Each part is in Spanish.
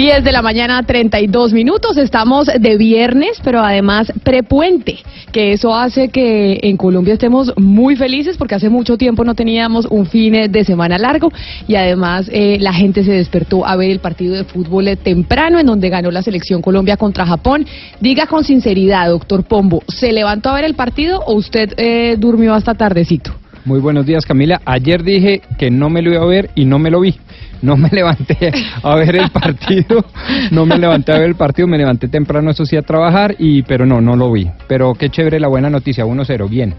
10 de la mañana, 32 minutos. Estamos de viernes, pero además prepuente, que eso hace que en Colombia estemos muy felices porque hace mucho tiempo no teníamos un fin de semana largo y además eh, la gente se despertó a ver el partido de fútbol temprano en donde ganó la selección Colombia contra Japón. Diga con sinceridad, doctor Pombo, ¿se levantó a ver el partido o usted eh, durmió hasta tardecito? Muy buenos días, Camila. Ayer dije que no me lo iba a ver y no me lo vi no me levanté a ver el partido, no me levanté a ver el partido, me levanté temprano, eso sí, a trabajar, y pero no, no lo vi. Pero qué chévere la buena noticia, 1-0, bien.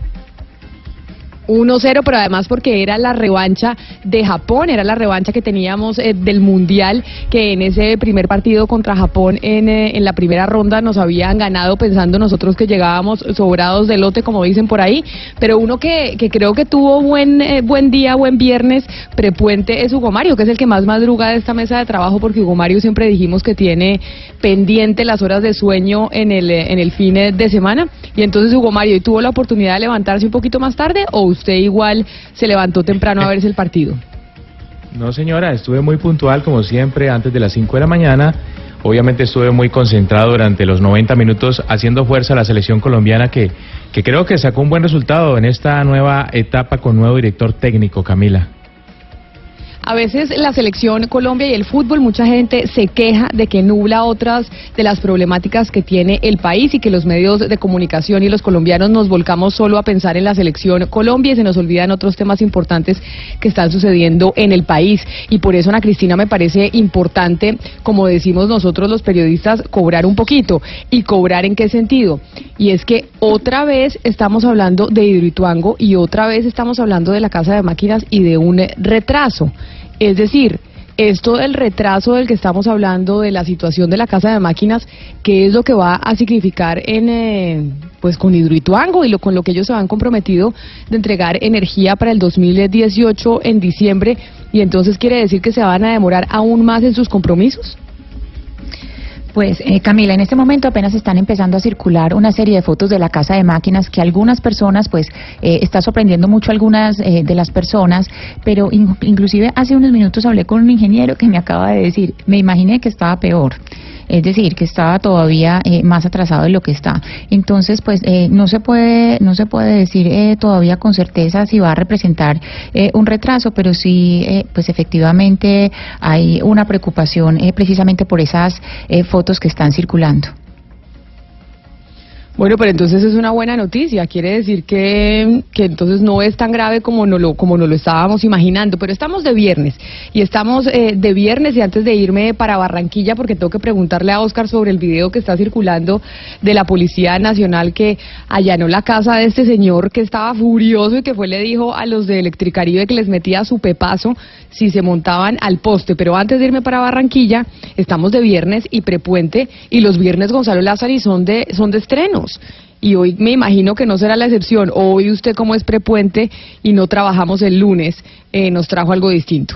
1-0, pero además porque era la revancha de Japón, era la revancha que teníamos eh, del Mundial, que en ese primer partido contra Japón en, eh, en, la primera ronda nos habían ganado pensando nosotros que llegábamos sobrados de lote, como dicen por ahí, pero uno que, que creo que tuvo buen, eh, buen día, buen viernes, prepuente es Hugo Mario, que es el que más madruga de esta mesa de trabajo, porque Hugo Mario siempre dijimos que tiene pendiente las horas de sueño en el, en el fin de semana, y entonces Hugo Mario, ¿y tuvo la oportunidad de levantarse un poquito más tarde o usted igual se levantó temprano a verse el partido. No, señora, estuve muy puntual como siempre antes de las 5 de la mañana. Obviamente estuve muy concentrado durante los 90 minutos haciendo fuerza a la selección colombiana que, que creo que sacó un buen resultado en esta nueva etapa con nuevo director técnico, Camila. A veces la selección Colombia y el fútbol, mucha gente se queja de que nubla otras de las problemáticas que tiene el país y que los medios de comunicación y los colombianos nos volcamos solo a pensar en la selección Colombia y se nos olvidan otros temas importantes que están sucediendo en el país. Y por eso, Ana Cristina, me parece importante, como decimos nosotros los periodistas, cobrar un poquito. ¿Y cobrar en qué sentido? Y es que otra vez estamos hablando de Hidroituango y otra vez estamos hablando de la Casa de Máquinas y de un retraso. Es decir, esto del retraso del que estamos hablando, de la situación de la casa de máquinas, ¿qué es lo que va a significar en, eh, pues con Hidroituango y lo, con lo que ellos se han comprometido de entregar energía para el 2018 en diciembre? Y entonces quiere decir que se van a demorar aún más en sus compromisos. Pues eh, Camila, en este momento apenas están empezando a circular una serie de fotos de la casa de máquinas que algunas personas, pues eh, está sorprendiendo mucho a algunas eh, de las personas, pero inclusive hace unos minutos hablé con un ingeniero que me acaba de decir, me imaginé que estaba peor es decir, que estaba todavía eh, más atrasado de lo que está. Entonces, pues eh, no se puede no se puede decir eh, todavía con certeza si va a representar un retraso, pero sí, pues efectivamente hay una preocupación precisamente por esas fotos que están circulando. Bueno, pero entonces es una buena noticia. Quiere decir que, entonces no es tan grave como no lo, como no lo estábamos imaginando. Pero estamos de viernes y estamos eh, de viernes y antes de irme para Barranquilla, porque tengo que preguntarle a Oscar sobre el video que está circulando de la Policía Nacional que allanó la casa de este señor que estaba furioso y que fue le dijo a los de Electricaribe que les metía su pepazo si se montaban al poste. Pero antes de irme para Barranquilla, estamos de viernes y prepuente y los viernes Gonzalo Lázaro son de, son de Y hoy me imagino que no será la excepción. Hoy usted como es prepuente y no trabajamos el lunes, eh, nos trajo algo distinto.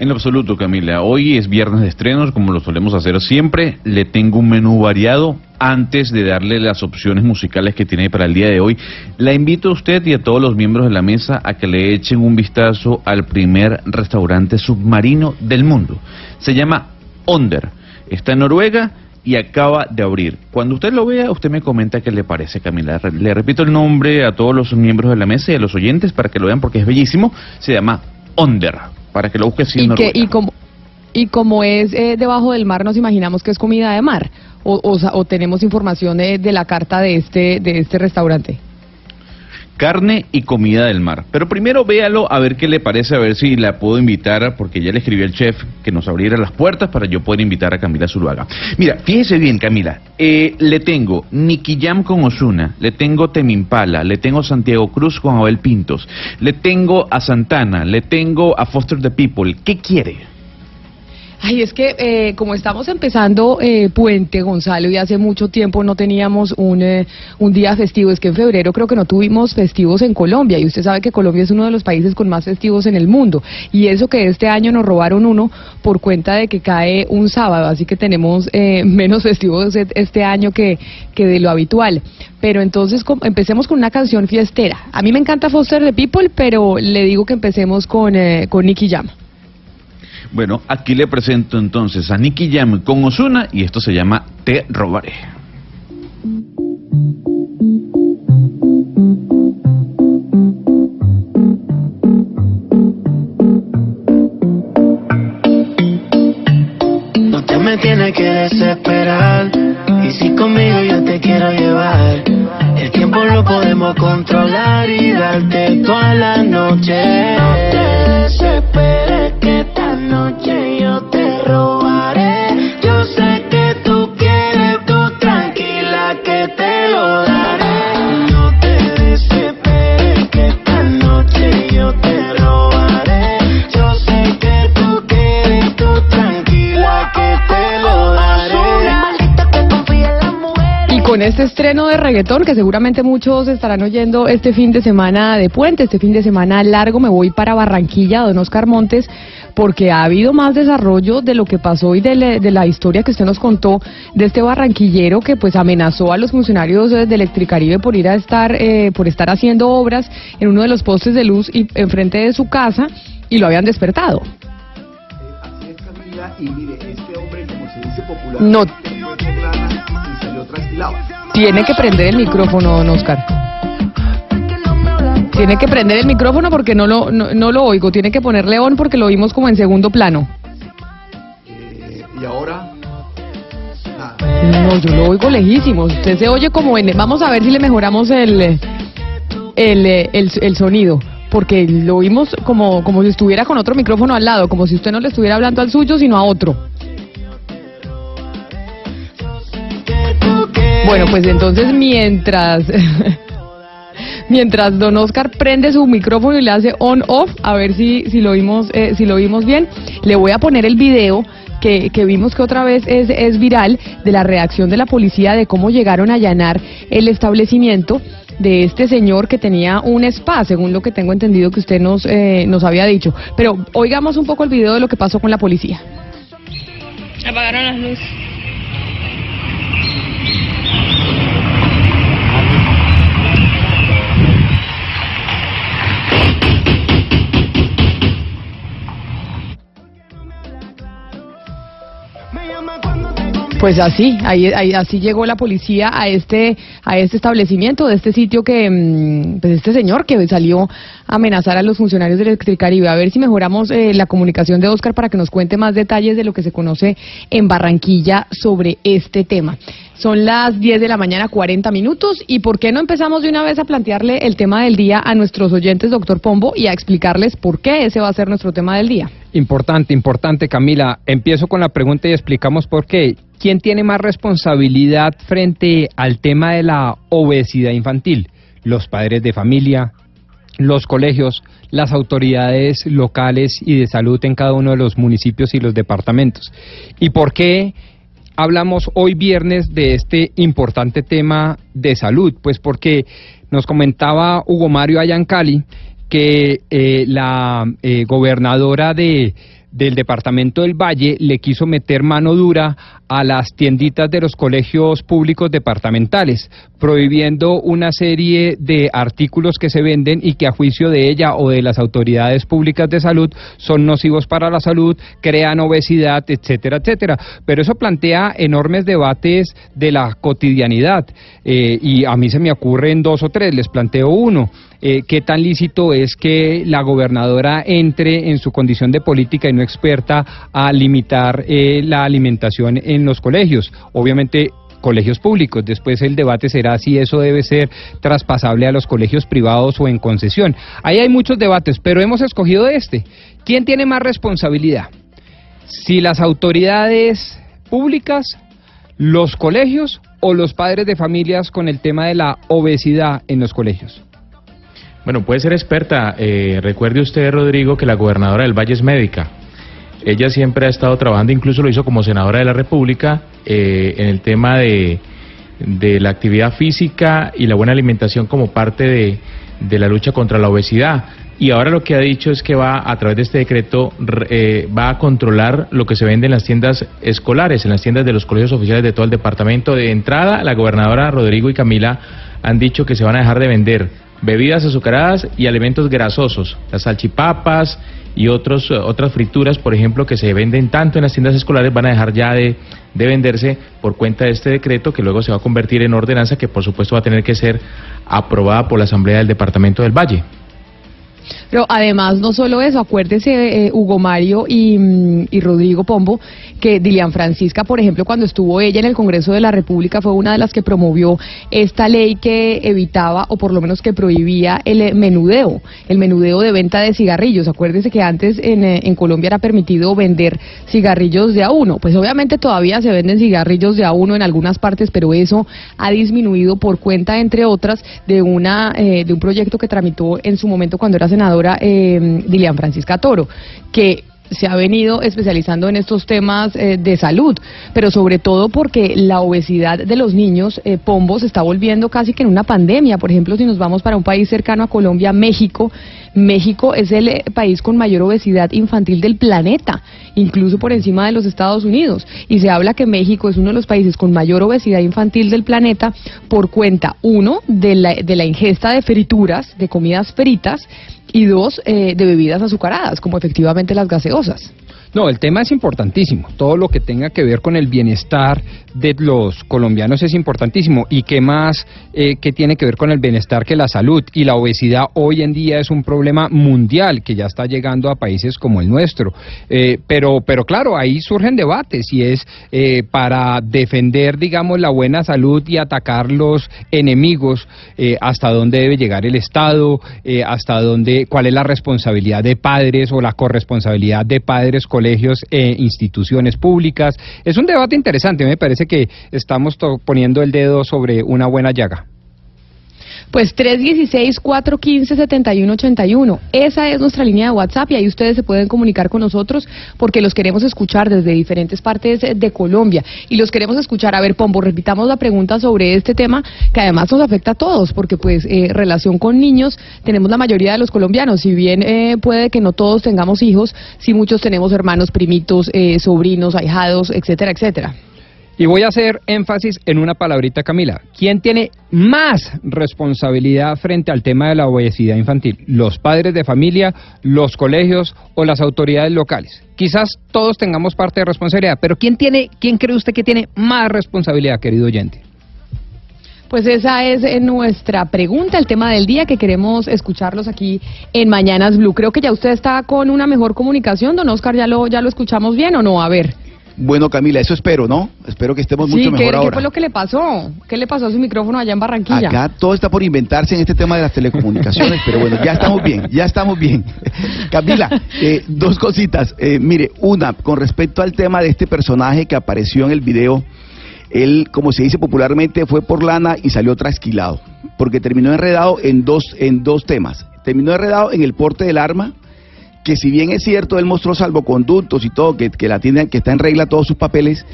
En absoluto, Camila. Hoy es viernes de estrenos, como lo solemos hacer siempre. Le tengo un menú variado. Antes de darle las opciones musicales que tiene para el día de hoy, la invito a usted y a todos los miembros de la mesa a que le echen un vistazo al primer restaurante submarino del mundo. Se llama Onder. Está en Noruega y acaba de abrir. Cuando usted lo vea, usted me comenta qué le parece, Camila. Le repito el nombre a todos los miembros de la mesa y a los oyentes para que lo vean porque es bellísimo. Se llama Onder para que lo busques y, y como y como es eh, debajo del mar, nos imaginamos que es comida de mar o, o, tenemos información de, de, la carta de este de este restaurante carne y comida del mar. Pero primero véalo a ver qué le parece, a ver si la puedo invitar, porque ya le escribí al chef que nos abriera las puertas para yo poder invitar a Camila Zuluaga. Mira, fíjese bien, Camila, eh, le tengo Nicky Jam con Osuna, le tengo Temimpala, le tengo Santiago Cruz con Abel Pintos, le tengo a Santana, le tengo a Foster the People. ¿Qué quiere? Ay, es que eh, como estamos empezando eh, Puente, Gonzalo, y hace mucho tiempo no teníamos un, eh, un día festivo, es que en febrero creo que no tuvimos festivos en Colombia, y usted sabe que Colombia es uno de los países con más festivos en el mundo, y eso que este año nos robaron uno por cuenta de que cae un sábado, así que tenemos eh, menos festivos e- este año que, que de lo habitual. Pero entonces empecemos con una canción fiestera. A mí me encanta Foster the People, pero le digo que empecemos con, eh, con Nicky Jam. Bueno, aquí le presento entonces a Nicky Jam con Osuna y esto se llama Te robaré. No te me tienes que desesperar. Y si conmigo yo te quiero llevar, el tiempo lo podemos controlar y darte toda la noche. No te desesperes que noche yo te robaré. Yo sé que tú quieres, tú tranquila que te lo daré. No te desesperes que esta noche yo te robaré. Yo sé que tú quieres, tú tranquila que te lo daré. Y con este estreno de reggaetón, que seguramente muchos estarán oyendo este fin de semana de puente, este fin de semana largo, me voy para Barranquilla, don Oscar Montes, porque ha habido más desarrollo de lo que pasó y de, le- de la historia que usted nos contó de este barranquillero que pues amenazó a los funcionarios eh, de Electricaribe por ir a estar, eh, por estar haciendo obras en uno de los postes de luz y enfrente de su casa y lo habían despertado. Así es, Camila, y mire, este hombre, como se dice popular, No. y salió. Tiene que prender el micrófono, don Oscar. Tiene que prender el micrófono porque no lo, no, no lo oigo. Tiene que ponerle on porque lo oímos como en segundo plano. Eh, y ahora. No, yo lo oigo lejísimo. Usted se oye como en... Vamos a ver si le mejoramos el, el, el, el sonido. Porque lo oímos como, como si estuviera con otro micrófono al lado. Como si usted no le estuviera hablando al suyo, sino a otro. Bueno, pues entonces mientras... Mientras don Oscar prende su micrófono y le hace on-off, a ver si, si, lo oímos, eh, si lo oímos bien, le voy a poner el video que, que vimos que otra vez es, es viral de la reacción de la policía de cómo llegaron a allanar el establecimiento de este señor que tenía un spa, según lo que tengo entendido que usted nos, eh, nos había dicho. Pero oigamos un poco el video de lo que pasó con la policía. Apagaron las luces. Pues así, ahí, ahí- así llegó la policía a este a este establecimiento, de este sitio que mm, pues este señor que salió a amenazar a los funcionarios de Electricaribe. A ver si mejoramos eh, la comunicación de Oscar para que nos cuente más detalles de lo que se conoce en Barranquilla sobre este tema. Son las 10 de la mañana, 40 minutos. ¿Y por qué no empezamos de una vez a plantearle el tema del día a nuestros oyentes, doctor Pombo, y a explicarles por qué ese va a ser nuestro tema del día? Importante, importante, Camila. Empiezo con la pregunta y explicamos por qué. ¿Quién tiene más responsabilidad frente al tema de la obesidad infantil? ¿Los padres de familia, los colegios, las autoridades locales y de salud en cada uno de los municipios y los departamentos? ¿Y por qué hablamos hoy viernes de este importante tema de salud? Pues porque nos comentaba Hugo Mario Ayancali que eh, la eh, gobernadora de del departamento del Valle le quiso meter mano dura a las tienditas de los colegios públicos departamentales, prohibiendo una serie de artículos que se venden y que a juicio de ella o de las autoridades públicas de salud son nocivos para la salud, crean obesidad, etcétera, etcétera. Pero eso plantea enormes debates de la cotidianidad eh, y a mí se me ocurren dos o tres, les planteo uno. Eh, ¿Qué tan lícito es que la gobernadora entre en su condición de política y no experta a limitar eh, la alimentación en los colegios? Obviamente colegios públicos. Después el debate será si eso debe ser traspasable a los colegios privados o en concesión. Ahí hay muchos debates, pero hemos escogido este. ¿Quién tiene más responsabilidad? Si las autoridades públicas, los colegios o los padres de familias con el tema de la obesidad en los colegios. Bueno, puede ser experta. Eh, recuerde usted, Rodrigo, que la gobernadora del Valle es médica. ella siempre ha estado trabajando, incluso lo hizo como senadora de la República, eh, en el tema de, la actividad física y la buena alimentación como parte de, la lucha contra la obesidad. Y ahora lo que ha dicho es que va, a través de este decreto, re- eh, va a controlar lo que se vende en las tiendas escolares, en las tiendas de los colegios oficiales de todo el departamento. De entrada, la gobernadora Rodrigo y Camila han dicho que se van a dejar de vender bebidas azucaradas y alimentos grasosos, las salchipapas y otros, eh, otras frituras, por ejemplo, que se venden tanto en las tiendas escolares, van a dejar ya de, de venderse por cuenta de este decreto que luego se va a convertir en ordenanza que por supuesto va a tener que ser aprobada por la Asamblea del Departamento del Valle. Pero además, no solo eso, acuérdese, eh, Hugo Mario y, mm, y Rodrigo Pombo, que Dilian Francisca, por ejemplo, cuando estuvo ella en el Congreso de la República, fue una de las que promovió esta ley que evitaba, o por lo menos que prohibía, el eh, menudeo, el menudeo de venta de cigarrillos. Acuérdese que antes en, eh, en Colombia era permitido vender cigarrillos de a uno. Pues obviamente todavía se venden cigarrillos de a uno en algunas partes, pero eso ha disminuido por cuenta, entre otras, de, una, eh, de un proyecto que tramitó en su momento cuando era senadora eh, Dilian Francisca Toro, que se ha venido especializando en estos temas eh, de salud, pero sobre todo porque la obesidad de los niños, eh, Pombo, se está volviendo casi que en una pandemia. Por ejemplo, si nos vamos para un país cercano a Colombia, México, México es el eh, país con mayor obesidad infantil del planeta, incluso por encima de los Estados Unidos. Y se habla que México es uno de los países con mayor obesidad infantil del planeta por cuenta, uno, de la, de la ingesta de frituras, de comidas fritas, y dos, eh, de bebidas azucaradas, como efectivamente las gaseosas. No, el tema es importantísimo. Todo lo que tenga que ver con el bienestar de los colombianos es importantísimo. ¿Y qué más eh, que tiene que ver con el bienestar que la salud? Y la obesidad hoy en día es un problema mundial que ya está llegando a países como el nuestro. Eh, pero, pero claro, ahí surgen debates y es eh, para defender, digamos, la buena salud y atacar los enemigos, eh, hasta dónde debe llegar el Estado, eh, hasta dónde, cuál es la responsabilidad de padres o la corresponsabilidad de padres, colegios e instituciones públicas. Es un debate interesante, me parece que estamos poniendo el dedo sobre una buena llaga. Pues 316-415-7181. Esa es nuestra línea de WhatsApp y ahí ustedes se pueden comunicar con nosotros porque los queremos escuchar desde diferentes partes de Colombia. Y los queremos escuchar. A ver, Pombo, repitamos la pregunta sobre este tema que además nos afecta a todos porque pues eh, relación con niños tenemos la mayoría de los colombianos. Si bien eh, puede que no todos tengamos hijos, sí muchos tenemos hermanos, primitos, eh, sobrinos, ahijados, etcétera, etcétera. Y voy a hacer énfasis en una palabrita, Camila. ¿Quién tiene más responsabilidad frente al tema de la obesidad infantil? ¿Los padres de familia, los colegios o las autoridades locales? Quizás todos tengamos parte de responsabilidad, pero ¿quién tiene, quién cree usted que tiene más responsabilidad, querido oyente? Pues esa es eh, nuestra pregunta, el tema del día que queremos escucharlos aquí en Mañanas Blue. Creo que ya usted está con una mejor comunicación, don Oscar, ¿ya lo, ya lo escuchamos bien o no? A ver. Bueno, Camila, eso espero, ¿no? Espero que estemos Sí, mucho ¿qué, mejor qué ahora. fue lo que le pasó? ¿Qué le pasó a su micrófono allá en Barranquilla? Acá todo está por inventarse en este tema de las telecomunicaciones, pero bueno, ya estamos bien, ya estamos bien. Camila, eh, dos cositas. Eh, mire, una, con respecto al tema de este personaje que apareció en el video, él, como se dice popularmente, fue por lana y salió trasquilado, porque terminó enredado en dos, en dos temas. Terminó enredado en el porte del arma, que si bien es cierto, él mostró salvoconductos y todo, que, que la tiene, que está en regla todos sus papeles,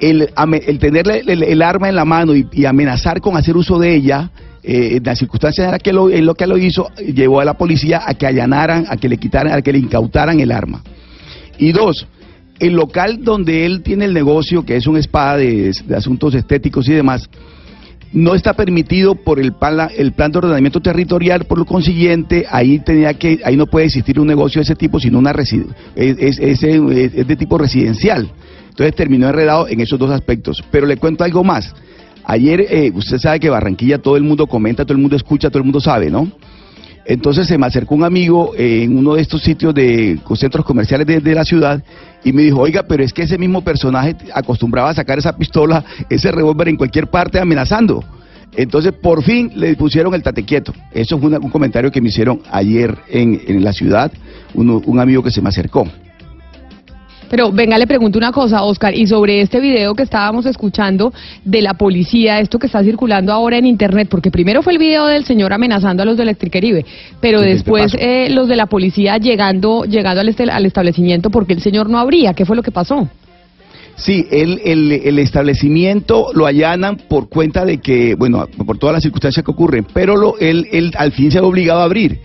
el, el tener el, arma en la mano y, amenazar con hacer uso de ella, eh, en las circunstancias en las que lo, en lo que lo hizo, llevó a la policía a que allanaran, a que le quitaran, a que le incautaran el arma. Y dos, el local donde él tiene el negocio, que es un spa de asuntos estéticos y demás, no está permitido por el plan, el plan de ordenamiento territorial, por lo consiguiente, ahí tenía que, ahí no puede existir un negocio de ese tipo, sino una es- es- es- es de tipo residencial. Entonces terminó enredado en esos dos aspectos. Pero le cuento algo más. Ayer, eh, usted sabe que Barranquilla todo el mundo comenta, todo el mundo escucha, todo el mundo sabe, ¿no? Entonces se me acercó un amigo eh, en uno de estos sitios de centros comerciales de, la ciudad y me dijo, oiga, pero es que ese mismo personaje acostumbraba a sacar esa pistola, ese revólver en cualquier parte amenazando. Entonces por fin le pusieron el tate quieto. Eso fue un comentario que me hicieron ayer en, en la ciudad, uno- un amigo que se me acercó. Pero venga, le pregunto una cosa, Oscar, y sobre este video que estábamos escuchando de la policía, esto que está circulando ahora en Internet, porque primero fue el video del señor amenazando a los de Electricaribe, pero Sí, después eh, los de la policía llegando, llegando al, este- al establecimiento porque el señor no abría. ¿Qué fue lo que pasó? Sí, el, el, el establecimiento lo allanan por cuenta de que, bueno, por todas las circunstancias que ocurren, pero lo, él, él al fin se ve obligado a abrir.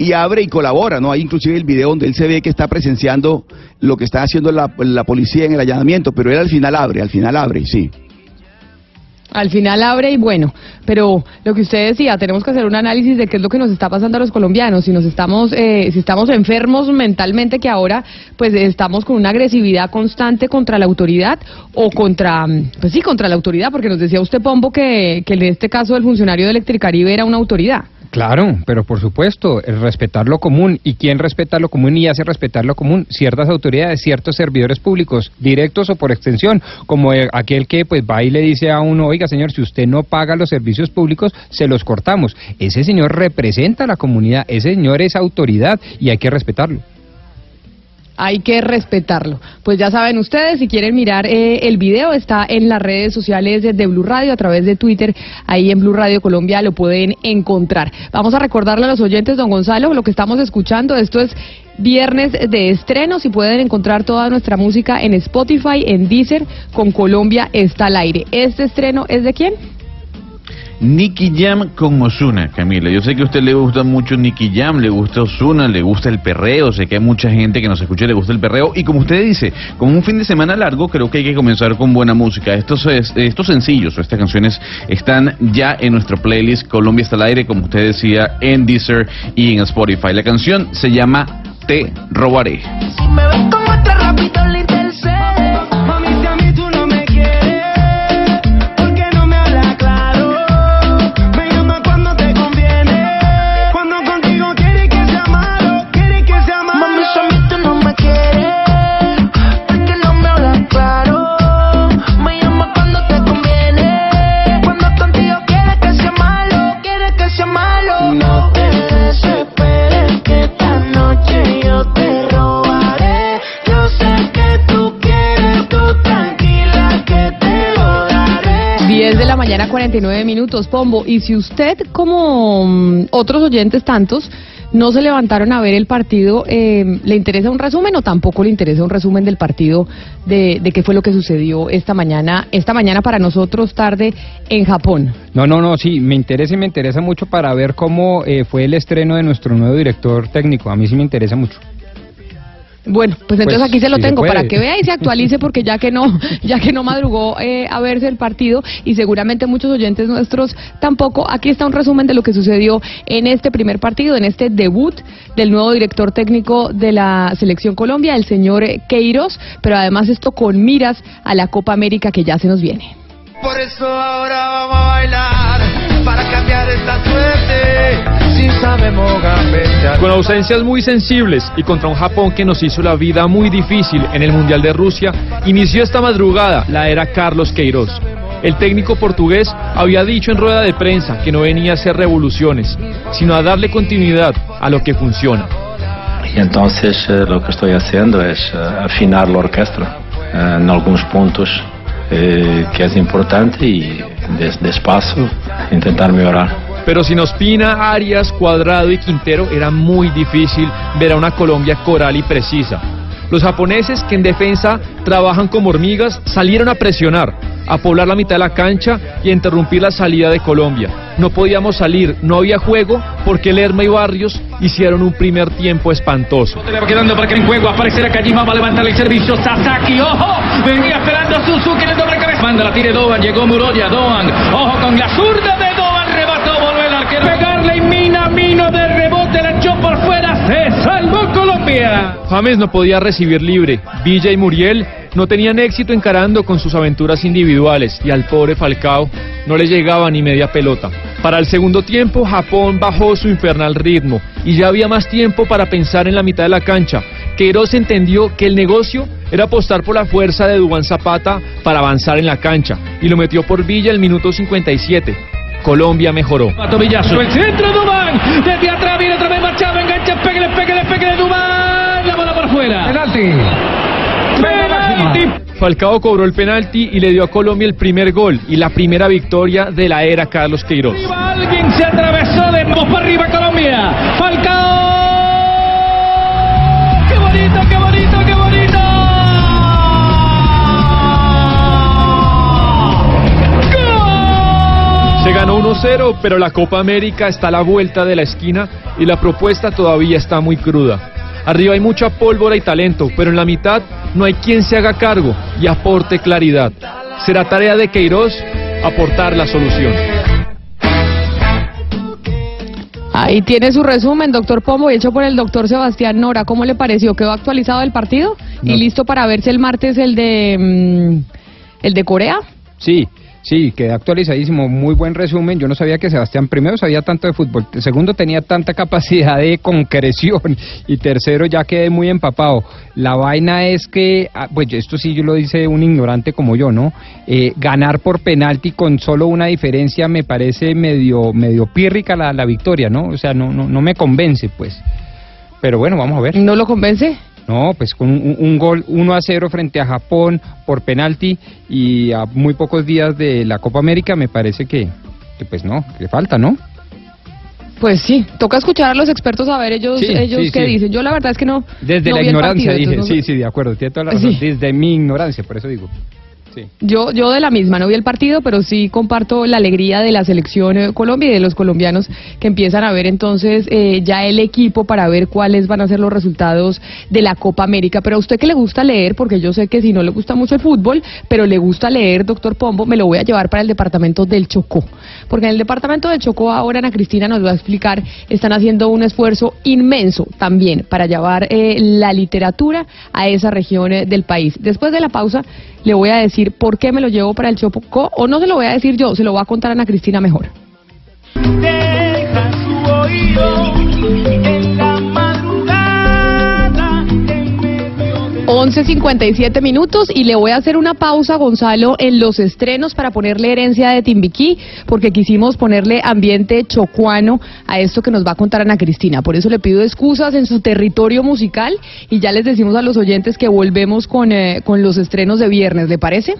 Y abre y colabora, ¿no? Hay inclusive el video donde él se ve que está presenciando lo que está haciendo la, policía en el allanamiento, pero él al final abre, al final abre, sí. Al final abre y bueno, pero lo que usted decía, tenemos que hacer un análisis de qué es lo que nos está pasando a los colombianos, si nos estamos, eh, si estamos enfermos mentalmente que ahora pues estamos con una agresividad constante contra la autoridad o contra, pues sí, contra la autoridad, porque nos decía usted, Pombo, que, que en este caso el funcionario de Electricaribe era una autoridad. Claro, pero por supuesto, el respetar lo común. ¿Y quién respeta lo común y hace respetar lo común? Ciertas autoridades, ciertos servidores públicos, directos o por extensión, como eh, aquel que pues va y le dice a uno, oiga señor, si usted no paga los servicios públicos, se los cortamos. Ese señor representa a la comunidad, ese señor es autoridad y hay que respetarlo. Hay que respetarlo. Pues ya saben ustedes, si quieren mirar eh, el video, está en las redes sociales de, Blue Radio, a través de Twitter, ahí en Blue Radio Colombia lo pueden encontrar. Vamos a recordarle a los oyentes, don Gonzalo, lo que estamos escuchando. Esto es viernes de estrenos y pueden encontrar toda nuestra música en Spotify, en Deezer, con Colombia está al aire. ¿Este estreno es de quién? Nicky Jam con Osuna, Camila. Yo sé que a usted le gusta mucho Nicky Jam, le gusta Osuna, le gusta el perreo. Sé que hay mucha gente que nos escucha y le gusta el perreo. Y como usted dice, como un fin de semana largo, creo que hay que comenzar con buena música. Estos, es- estos sencillos o estas canciones están ya en nuestro playlist Colombia está al aire, como usted decía, en Deezer y en Spotify. La canción se llama Te robaré. Si me con mañana, 49 minutos, Pombo. Y si usted, como mm, otros oyentes tantos, no se levantaron a ver el partido, eh, ¿le interesa un resumen o tampoco le interesa un resumen del partido de, de qué fue lo que sucedió esta mañana, esta mañana para nosotros tarde en Japón? No, no, no, sí, me interesa y me interesa mucho para ver cómo eh, fue el estreno de nuestro nuevo director técnico. A mí sí me interesa mucho. Bueno, pues entonces Pues, aquí se lo tengo para que vea y se actualice porque ya que no, ya que no madrugó eh, a verse el partido y seguramente muchos oyentes nuestros tampoco. Aquí está un resumen de lo que sucedió en este primer partido, en este debut del nuevo director técnico de la selección Colombia, el señor eh, Queiroz, pero además esto con miras a la Copa América que ya se nos viene. Por eso ahora vamos a bailar para cambiar esta suerte. Si sabemos gambetear. Con ausencias muy sensibles y contra un Japón que nos hizo la vida muy difícil en el Mundial de Rusia, inició esta madrugada la era Carlos Queiroz. El técnico portugués había dicho en rueda de prensa que no venía a hacer revoluciones, sino a darle continuidad a lo que funciona. Y entonces eh, lo que estoy haciendo es eh, afinar la orquesta eh, en algunos puntos eh, que es importante y des- despacio intentar mejorar. Pero sin Ospina, Arias, Cuadrado y Quintero era muy difícil ver a una Colombia coral y precisa. Los japoneses, que en defensa trabajan como hormigas, salieron a presionar, a poblar la mitad de la cancha y a interrumpir la salida de Colombia. No podíamos salir, no había juego porque Lerma y Barrios hicieron un primer tiempo espantoso. Le va quedando para que en juego aparecerá Kajima, va a levantar el servicio. Sasaki, ojo, venía esperando a Suzuki en el doble cabeza. Manda la tire Doan, llegó Muroya, Doan, ojo con la zurda de Doan, rebató, volvió el arquero. Pegarle y mina, mino de rebote, la echó por fuera, se salvó Colombia. James no podía recibir libre. Villa y Muriel no tenían éxito encarando con sus aventuras individuales y al pobre Falcao no le llegaba ni media pelota. Para el segundo tiempo, Japón bajó su infernal ritmo y ya había más tiempo para pensar en la mitad de la cancha. Queiroz entendió que el negocio era apostar por la fuerza de Dubán Zapata para avanzar en la cancha y lo metió por Villa el minuto 57. Colombia mejoró. El centro Dubán, desde atrás viene otra vez Machado, engancha, pégale, pégale, pégale Dubán, la bola por fuera. Penalti. Penalti. Falcao cobró el penalti y le dio a Colombia el primer gol y la primera victoria de la era Carlos Queiroz. Alguien se atravesó de para arriba Colombia. Falcao. ¡Qué bonito, qué bonito, qué bonito! Se ganó 1-0, pero la Copa América está a la vuelta de la esquina y la propuesta todavía está muy cruda. Arriba hay mucha pólvora y talento, pero en la mitad no hay quien se haga cargo y aporte claridad. Será tarea de Queiroz aportar la solución. Ahí tiene su resumen, doctor Pombo, hecho por el doctor Sebastián Nora. ¿Cómo le pareció? ¿Quedó actualizado el partido? No. ¿Y listo para verse el martes el de, mm, el de Corea? Sí, sí, quedé actualizadísimo, muy buen resumen. Yo no sabía que Sebastián primero sabía tanto de fútbol, segundo tenía tanta capacidad de concreción y tercero ya quedé muy empapado. La vaina es que, ah, pues esto sí yo lo dice un ignorante como yo, ¿no? Eh, ganar por penalti con solo una diferencia me parece medio medio pírrica la, la victoria, ¿no? O sea, no, no, no me convence, pues. Pero bueno, vamos a ver. ¿No lo convence? No, pues con un, un gol 1 a 0 frente a Japón por penalti y a muy pocos días de la Copa América me parece que, que pues no, que falta, ¿no? Pues sí, toca escuchar a los expertos a ver ellos, Sí, ellos sí, qué sí. dicen. Yo la verdad es que no. Desde no la ignorancia partido, dije, no sí, sí, de acuerdo, tiene toda la razón, desde mi ignorancia, por eso digo. Sí. Yo, yo de la misma, no vi el partido, pero sí comparto la alegría de la selección eh, Colombia y de los colombianos que empiezan a ver entonces eh, ya el equipo para ver cuáles van a ser los resultados de la Copa América. Pero a usted que le gusta leer, porque yo sé que si no le gusta mucho el fútbol, pero le gusta leer, doctor Pombo, me lo voy a llevar para el departamento del Chocó. Porque en el departamento del Chocó ahora Ana Cristina nos va a explicar, están haciendo un esfuerzo inmenso también para llevar eh, la literatura a esa región eh, del país. Después de la pausa le voy a decir por qué me lo llevo para el Chocó, o no se lo voy a decir yo, se lo va a contar Ana Cristina mejor. Deja su oído 11.57 minutos y le voy a hacer una pausa, Gonzalo, en los estrenos para ponerle herencia de Timbiquí, porque quisimos ponerle ambiente chocuano a esto que nos va a contar Ana Cristina. Por eso le pido excusas en su territorio musical y ya les decimos a los oyentes que volvemos con, eh, con los estrenos de viernes, ¿le parece?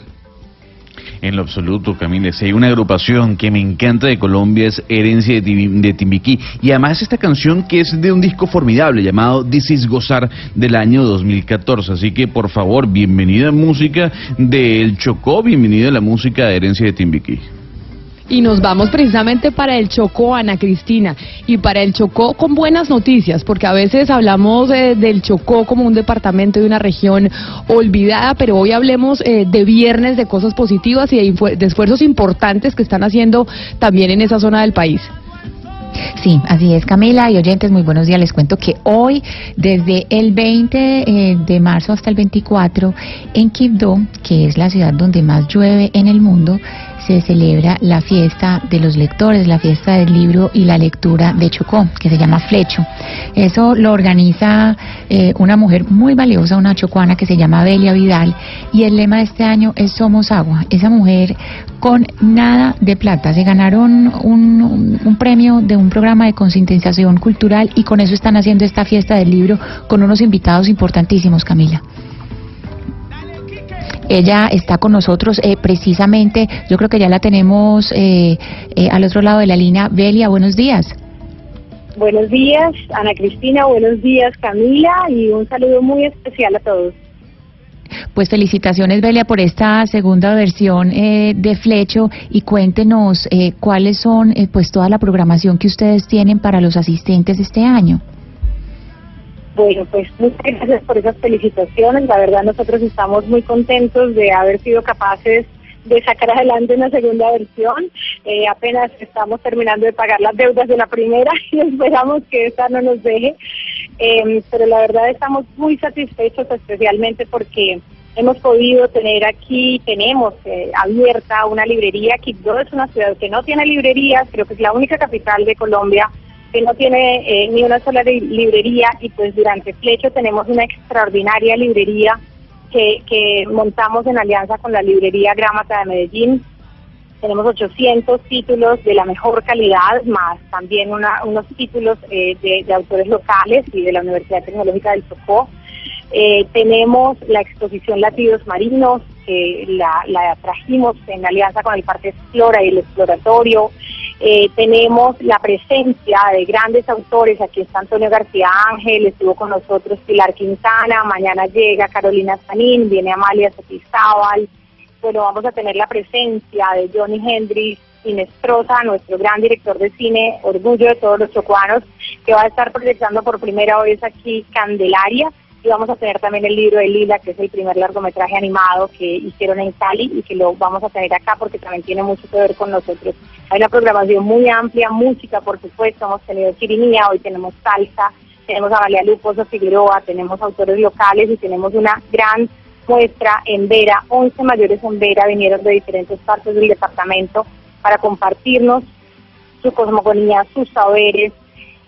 En lo absoluto, Camila. Si hay una agrupación que me encanta de Colombia es Herencia de, Tim- de Timbiquí. Y además esta canción que es de un disco formidable llamado This is Gozar del año 2014. Así que por favor, bienvenida a música del Chocó, bienvenida a la música de Herencia de Timbiquí. Y nos vamos precisamente para el Chocó, Ana Cristina, y para el Chocó con buenas noticias, porque a veces hablamos eh, del Chocó como un departamento de una región olvidada, pero hoy hablemos eh, de viernes, de cosas positivas y de, de esfuerzos importantes que están haciendo también en esa zona del país. Sí, así es, Camila y oyentes, muy buenos días. Les cuento que hoy, desde el 20 eh, de marzo hasta el 24, en Quibdó, que es la ciudad donde más llueve en el mundo, se celebra la fiesta de los lectores, la fiesta del libro y la lectura de Chocó, que se llama Flecho. Eso lo organiza eh, una mujer muy valiosa, una chocuana que se llama Belia Vidal, y el lema de este año es Somos Agua. Esa mujer con nada de plata, se ganaron un, premio de un programa de concientización cultural y con eso están haciendo esta fiesta del libro con unos invitados importantísimos, Camila. Ella está con nosotros eh, precisamente, yo creo que ya la tenemos eh, eh, al otro lado de la línea. Belia, buenos días. Buenos días, Ana Cristina, buenos días, Camila, y un saludo muy especial a todos. Pues felicitaciones, Belia, por esta segunda versión eh, de Flecho y cuéntenos eh, cuáles son eh, pues toda la programación que ustedes tienen para los asistentes este año. Bueno, pues muchas gracias por esas felicitaciones. La verdad, nosotros estamos muy contentos de haber sido capaces de sacar adelante una segunda versión. Eh, apenas estamos terminando de pagar las deudas de la primera y esperamos que esta no nos deje. Eh, pero la verdad estamos muy satisfechos, especialmente porque hemos podido tener aquí, tenemos eh, abierta una librería. Quibdó es una ciudad que no tiene librerías, creo que es la única capital de Colombia que no tiene eh, ni una sola li- librería y pues durante Flecho tenemos una extraordinaria librería que, que montamos en alianza con la librería Grámata de Medellín. Tenemos 800 títulos de la mejor calidad, más también una- unos títulos eh, de, de autores locales y de la Universidad Tecnológica del Chocó. Eh, tenemos la exposición Latidos Marinos, que la, la trajimos en alianza con el Parque Explora y el Exploratorio. Eh, tenemos la presencia de grandes autores, aquí está Antonio García Ángel, estuvo con nosotros Pilar Quintana, mañana llega Carolina Sanín, viene Amalia Sotizábal, bueno, vamos a tener la presencia de Johnny Hendrix, Inestrosa, nuestro gran director de cine, orgullo de todos los chocuanos, que va a estar proyectando por primera vez aquí Candelaria, y vamos a tener también el libro de Lila, que es el primer largometraje animado que hicieron en Cali y que lo vamos a tener acá porque también tiene mucho que ver con nosotros. Hay una programación muy amplia, música, por supuesto, hemos tenido chirimía, hoy tenemos salsa, tenemos a Valia Luposo Figueroa, tenemos autores locales y tenemos una gran muestra en Vera, 11 mayores en Vera vinieron de diferentes partes del departamento para compartirnos su cosmogonía, sus saberes,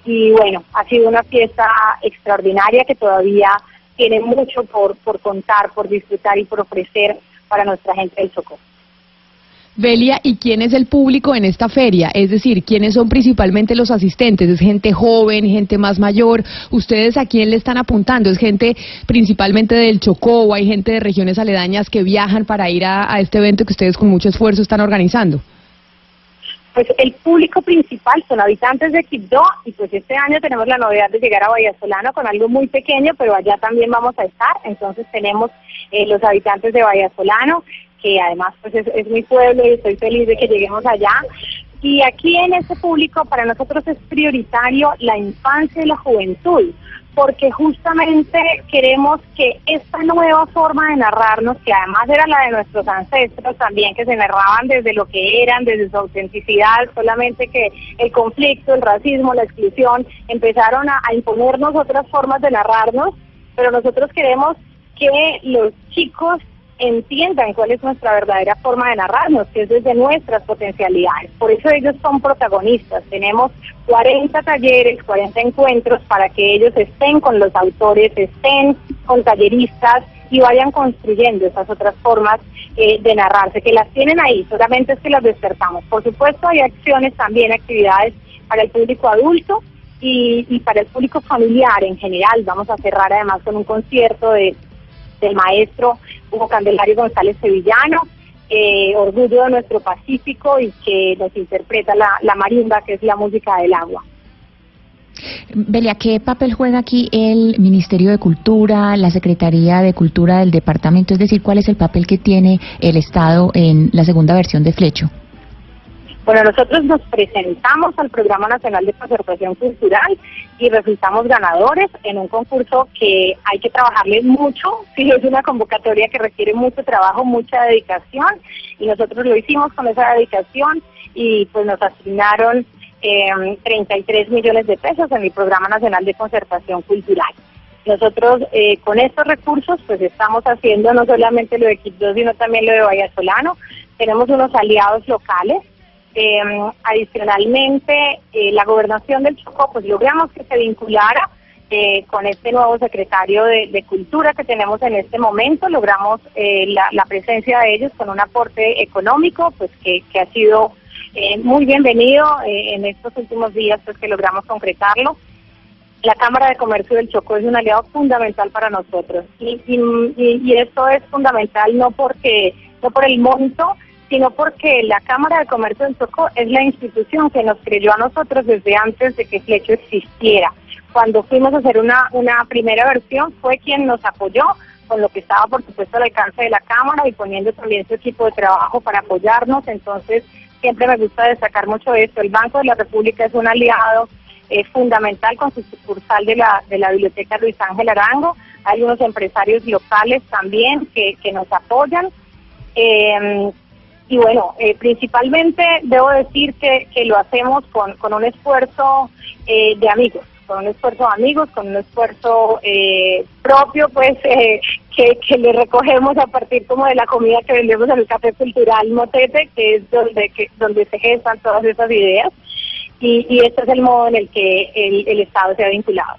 y bueno, ha sido una fiesta extraordinaria que todavía tiene mucho por, por contar, por disfrutar y por ofrecer para nuestra gente del Chocó. Belia, ¿y quién es el público en esta feria? Es decir, ¿quiénes son principalmente los asistentes? ¿Es gente joven, gente más mayor? ¿Ustedes a quién le están apuntando? ¿Es gente principalmente del Chocó o hay gente de regiones aledañas que viajan para ir a, a este evento que ustedes con mucho esfuerzo están organizando? Pues el público principal son habitantes de Quibdó y pues este año tenemos la novedad de llegar a Vallasolano con algo muy pequeño, pero allá también vamos a estar. Entonces tenemos eh, los habitantes de Vallasolano, que además pues es, es mi pueblo y estoy feliz de que lleguemos allá. Y aquí en ese público para nosotros es prioritario la infancia y la juventud porque justamente queremos que esta nueva forma de narrarnos, que además era la de nuestros ancestros también, que se narraban desde lo que eran, desde su autenticidad, solamente que el conflicto, el racismo, la exclusión, empezaron a, a imponernos otras formas de narrarnos, pero nosotros queremos que los chicos entiendan cuál es nuestra verdadera forma de narrarnos, que es desde nuestras potencialidades. Por eso ellos son protagonistas. Tenemos 40 talleres, 40 encuentros para que ellos estén con los autores, estén con talleristas y vayan construyendo esas otras formas eh, de narrarse, que las tienen ahí, solamente es que las despertamos. Por supuesto, hay acciones también, actividades para el público adulto, y, y, para el público familiar en general. Vamos a cerrar además con un concierto de del maestro Hugo Candelario González Sevillano, eh, orgullo de nuestro Pacífico y que nos interpreta la, la marimba, que es la música del agua. Belia, ¿qué papel juega aquí el Ministerio de Cultura, la Secretaría de Cultura del Departamento? Es decir, ¿cuál es el papel que tiene el Estado en la segunda versión de Flecho? Bueno, nosotros nos presentamos al Programa Nacional de Conservación Cultural y resultamos ganadores en un concurso que hay que trabajarle mucho, sí, es una convocatoria que requiere mucho trabajo, mucha dedicación y nosotros lo hicimos con esa dedicación y pues nos asignaron eh, 33 millones de pesos en el Programa Nacional de Conservación Cultural. Nosotros eh, con estos recursos pues estamos haciendo no solamente lo de Quibdó, sino también lo de Vallasolano. Tenemos unos aliados locales eh, adicionalmente, eh, la gobernación del Chocó, pues logramos que se vinculara eh, con este nuevo secretario de, Cultura que tenemos en este momento, logramos eh, la, la, presencia de ellos con un aporte económico, pues que, que ha sido eh, muy bienvenido en estos últimos días, pues que logramos concretarlo. La Cámara de Comercio del Chocó es un aliado fundamental para nosotros y, y, y esto es fundamental no porque no por el monto, sino porque la Cámara de Comercio del Chocó es la institución que nos creyó a nosotros desde antes de que Flecho existiera. Cuando fuimos a hacer una, una primera versión fue quien nos apoyó con lo que estaba por supuesto al alcance de la Cámara y poniendo también su equipo de trabajo para apoyarnos. Entonces siempre me gusta destacar mucho esto. El Banco de la República es un aliado eh, fundamental con su sucursal de la, de la Biblioteca Luis Ángel Arango. Hay unos empresarios locales también que, que nos apoyan. Eh, y bueno, eh, principalmente debo decir que, que lo hacemos con, con un esfuerzo eh, de amigos, con un esfuerzo de amigos, con un esfuerzo eh, propio, pues, que, que le recogemos a partir como de la comida que vendemos en el Café Cultural Motete, que es donde, donde se gestan todas esas ideas. Y, y este es el modo en el que el, el Estado se ha vinculado.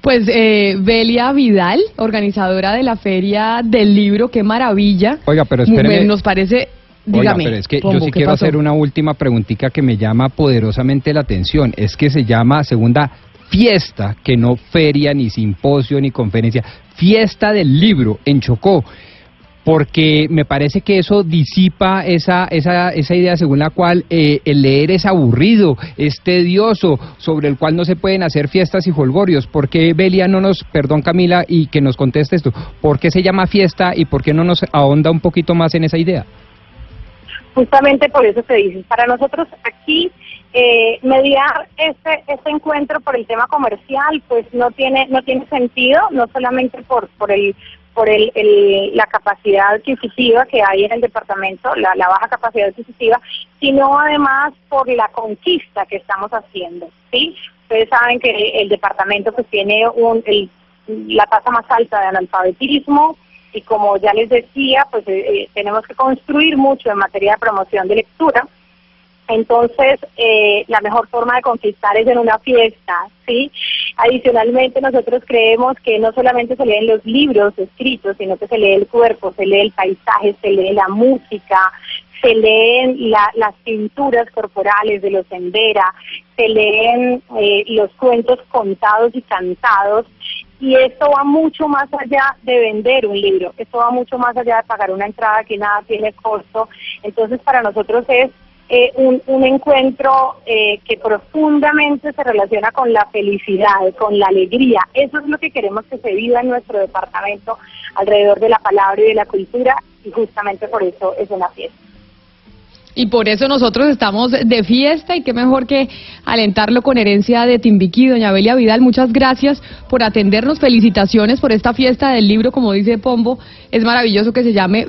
Pues eh, Belia Vidal, organizadora de la Feria del Libro, qué maravilla. Oiga, pero espéreme. Nos parece... Dígame, Oiga, pero es que yo sí quiero pasó? hacer una última preguntita que me llama poderosamente la atención. Es que se llama segunda fiesta, que no feria, ni simposio, ni conferencia, fiesta del libro en Chocó porque me parece que eso disipa esa, esa, esa idea según la cual eh, el leer es aburrido, es tedioso, sobre el cual no se pueden hacer fiestas y folgorios. ¿Por qué Belia no nos, perdón Camila, y que nos conteste esto, por qué se llama fiesta y por qué no nos ahonda un poquito más en esa idea? Justamente por eso se dice, para nosotros aquí eh, mediar este este encuentro por el tema comercial pues no tiene no tiene sentido no solamente por por el por el, el, la capacidad adquisitiva que hay en el departamento, la, baja capacidad adquisitiva, sino además por la conquista que estamos haciendo. ¿sí? Ustedes saben que el departamento pues tiene un, el, la tasa más alta de analfabetismo y como ya les decía, pues eh, eh tenemos que construir mucho en materia de promoción de lectura entonces, eh, la mejor forma de conquistar es en una fiesta, ¿sí? Adicionalmente, nosotros creemos que no solamente se leen los libros escritos, sino que se lee el cuerpo, se lee el paisaje, se lee la música, se leen las pinturas corporales de los Sendera, se leen eh, los cuentos contados y cantados, y esto va mucho más allá de vender un libro, esto va mucho más allá de pagar una entrada que nada tiene costo. Entonces, para nosotros es eh, un, un, encuentro eh, que profundamente se relaciona con la felicidad, con la alegría. Eso es lo que queremos que se viva en nuestro departamento alrededor de la palabra y de la cultura y justamente por eso es una fiesta. Y por eso nosotros estamos de fiesta y qué mejor que alentarlo con herencia de Timbiquí. Doña Belia Vidal, muchas gracias por atendernos. Felicitaciones por esta fiesta del libro, como dice Pombo. Es maravilloso que se llame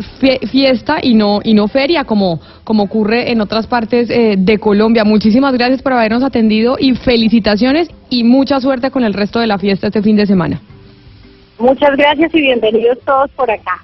fiesta y no, y no feria, como, como ocurre en otras partes eh, de Colombia. Muchísimas gracias por habernos atendido y felicitaciones y mucha suerte con el resto de la fiesta este fin de semana. Muchas gracias y bienvenidos todos por acá.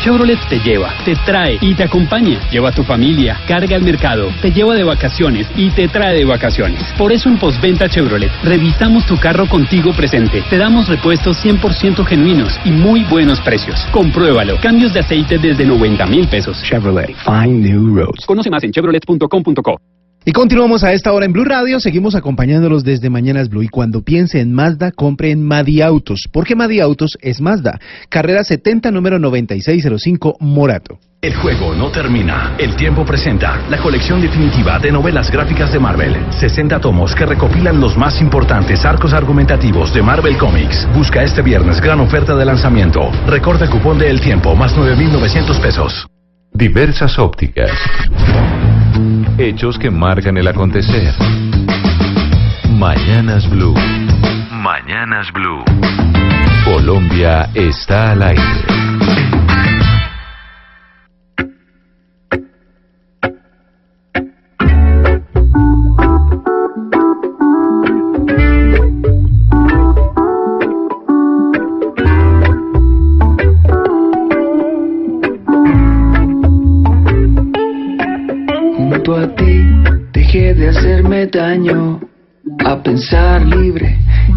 Chevrolet te lleva, te trae y te acompaña. Lleva a tu familia, carga al mercado, te lleva de vacaciones y te trae de vacaciones. Por eso en Postventa Chevrolet revisamos tu carro contigo presente. Te damos repuestos 100% genuinos y muy buenos precios. Compruébalo. Cambios de aceite desde 90 mil pesos. Chevrolet. Find new roads. Conoce más en chevrolet.com.co. Y continuamos a esta hora en Blue Radio, seguimos acompañándolos desde Mañanas Blue y cuando piense en Mazda, compre en Madi Autos, porque Madi Autos es Mazda. Carrera 70, número 9605, Morato. El juego no termina. El tiempo presenta la colección definitiva de novelas gráficas de Marvel. 60 tomos que recopilan los más importantes arcos argumentativos de Marvel Comics. Busca este viernes gran oferta de lanzamiento. Recorda cupón de El Tiempo, más 9.900 pesos. Diversas ópticas. Hechos que marcan el acontecer. Mañanas Blue. Mañanas Blue. Colombia está al aire. Junto a ti dejé de hacerme daño, a pensar libre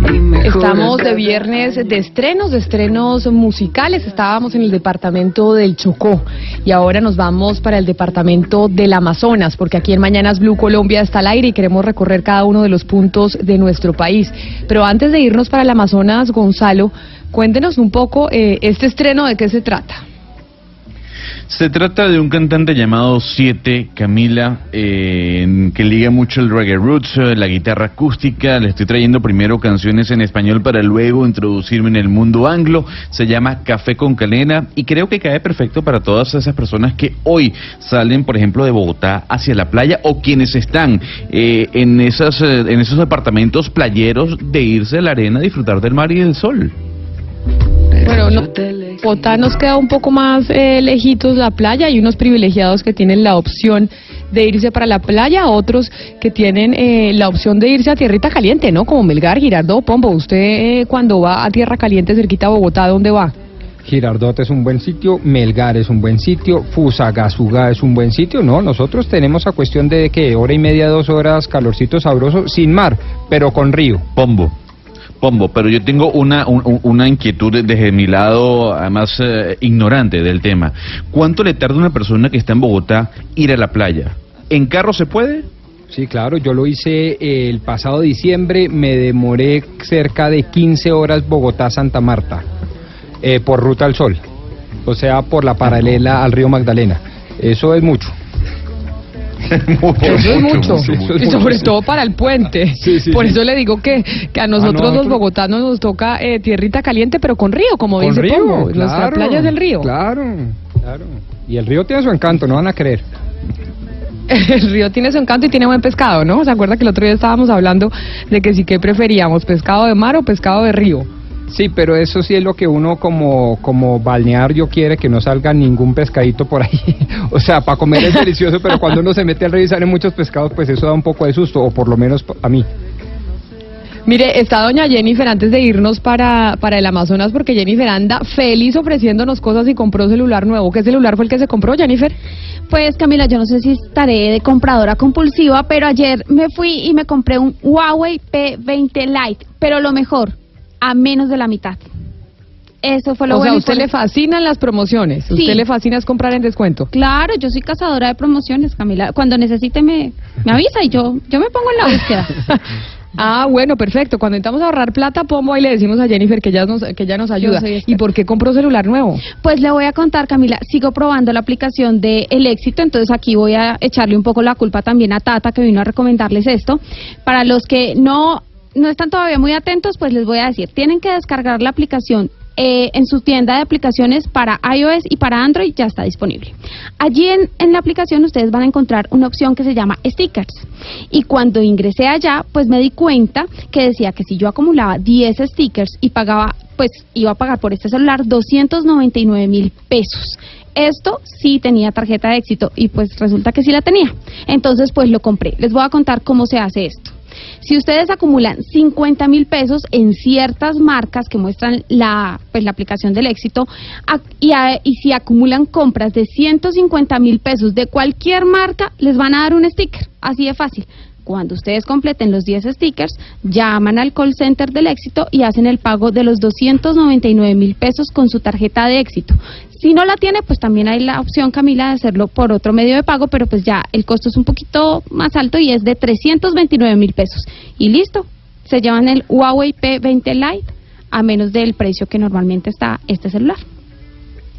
y. Estamos de viernes de estrenos, de estrenos musicales. Estábamos en el departamento del Chocó y ahora nos vamos para el departamento del Amazonas, porque aquí en Mañanas Blue Colombia está al aire y queremos recorrer cada uno de los puntos de nuestro país. Pero antes de irnos para el Amazonas, Gonzalo, cuéntenos un poco eh, este estreno de qué se trata. Se trata de un cantante llamado Siete, Camila, eh, que liga mucho el reggae roots, eh, la guitarra acústica. Le estoy trayendo primero canciones en español para luego introducirme en el mundo anglo. Se llama Café con Calena y creo que cae perfecto para todas esas personas que hoy salen, por ejemplo, de Bogotá hacia la playa o quienes están eh, en, esas, eh, en esos departamentos playeros de irse a la arena a disfrutar del mar y del sol. Bueno, no, Bogotá nos queda un poco más eh, lejitos la playa. Hay unos privilegiados que tienen la opción de irse para la playa, otros que tienen eh, la opción de irse a tierrita caliente, ¿no? Como Melgar, Girardo, Pombo. ¿Usted eh, cuando va a tierra caliente cerquita a Bogotá, dónde va? Girardot es un buen sitio, Melgar es un buen sitio, Fusagasugá es un buen sitio. No, nosotros tenemos a cuestión de que hora y media, dos horas, calorcito sabroso, sin mar, pero con río. Pombo. Pombo, pero yo tengo una, un- un- una inquietud desde mi lado, además eh, ignorante del tema. ¿Cuánto le tarda a una persona que está en Bogotá ir a la playa? ¿En carro se puede? Sí, claro, yo lo hice eh, el pasado diciembre, me demoré cerca de 15 horas Bogotá-Santa Marta, eh, por Ruta al Sol, o sea, por la paralela al río Magdalena. Eso es mucho. Eso es mucho, eso es y mucho, sobre sí. todo para el puente. Sí, sí, Por sí. eso le digo que, que a nosotros los bogotanos nos toca eh, tierrita caliente, pero con río, como Con dice río. Nuestra claro, playa del río. Claro, claro. Y el río tiene su encanto, no van a creer. El río tiene su encanto y tiene buen pescado, ¿no? ¿Se acuerda que el otro día estábamos hablando de que sí que preferíamos pescado de mar o pescado de río? Sí, pero eso sí es lo que uno como, como balneario quiere, que no salga ningún pescadito por ahí. o sea, para comer es delicioso, pero cuando uno se mete al río y salen muchos pescados, pues eso da un poco de susto, o por lo menos a mí. Mire, está doña Jennifer antes de irnos para, para el Amazonas, porque Jennifer anda feliz ofreciéndonos cosas y compró celular nuevo. ¿Qué celular fue el que se compró, Jennifer? Pues Camila, yo no sé si estaré de compradora compulsiva, pero ayer me fui y me compré un Huawei P20 Lite, pero lo mejor, a menos de la mitad. Eso fue lo o sea, bueno. a usted le fascinan las promociones. Sí. Usted le fascina es comprar en descuento. Claro, yo soy cazadora de promociones, Camila. Cuando necesite me, me avisa y yo, yo me pongo en la búsqueda. Ah, bueno, perfecto. Cuando intentamos ahorrar plata, Pombo, ahí le decimos a Jennifer que ella nos, que nos ayuda. ¿Y por qué compró celular nuevo? Pues le voy a contar, Camila, sigo probando la aplicación de El Éxito, entonces aquí voy a echarle un poco la culpa también a Tata, que vino a recomendarles esto. Para los que no, no están todavía muy atentos, pues les voy a decir, tienen que descargar la aplicación eh, en su tienda de aplicaciones para iOS y para Android ya está disponible. Allí en, en la aplicación ustedes van a encontrar una opción que se llama stickers. Y cuando ingresé allá, pues me di cuenta que decía que si yo acumulaba 10 stickers y pagaba, pues iba a pagar por este celular 299 mil pesos. Esto sí tenía tarjeta de éxito y pues resulta que sí la tenía. Entonces pues lo compré. Les voy a contar cómo se hace esto. Si ustedes acumulan 50 mil pesos en ciertas marcas que muestran la, pues, la aplicación del éxito y, a- y si acumulan compras de 150 mil pesos de cualquier marca, les van a dar un sticker. Así de fácil. Cuando ustedes completen los 10 stickers, llaman al call center del éxito y hacen el pago de los 299 mil pesos con su tarjeta de éxito. Si no la tiene, pues también hay la opción, Camila, de hacerlo por otro medio de pago, pero pues ya el costo es un poquito más alto y es de 329 mil pesos. Y listo, se llevan el Huawei P20 Lite a menos del precio que normalmente está este celular.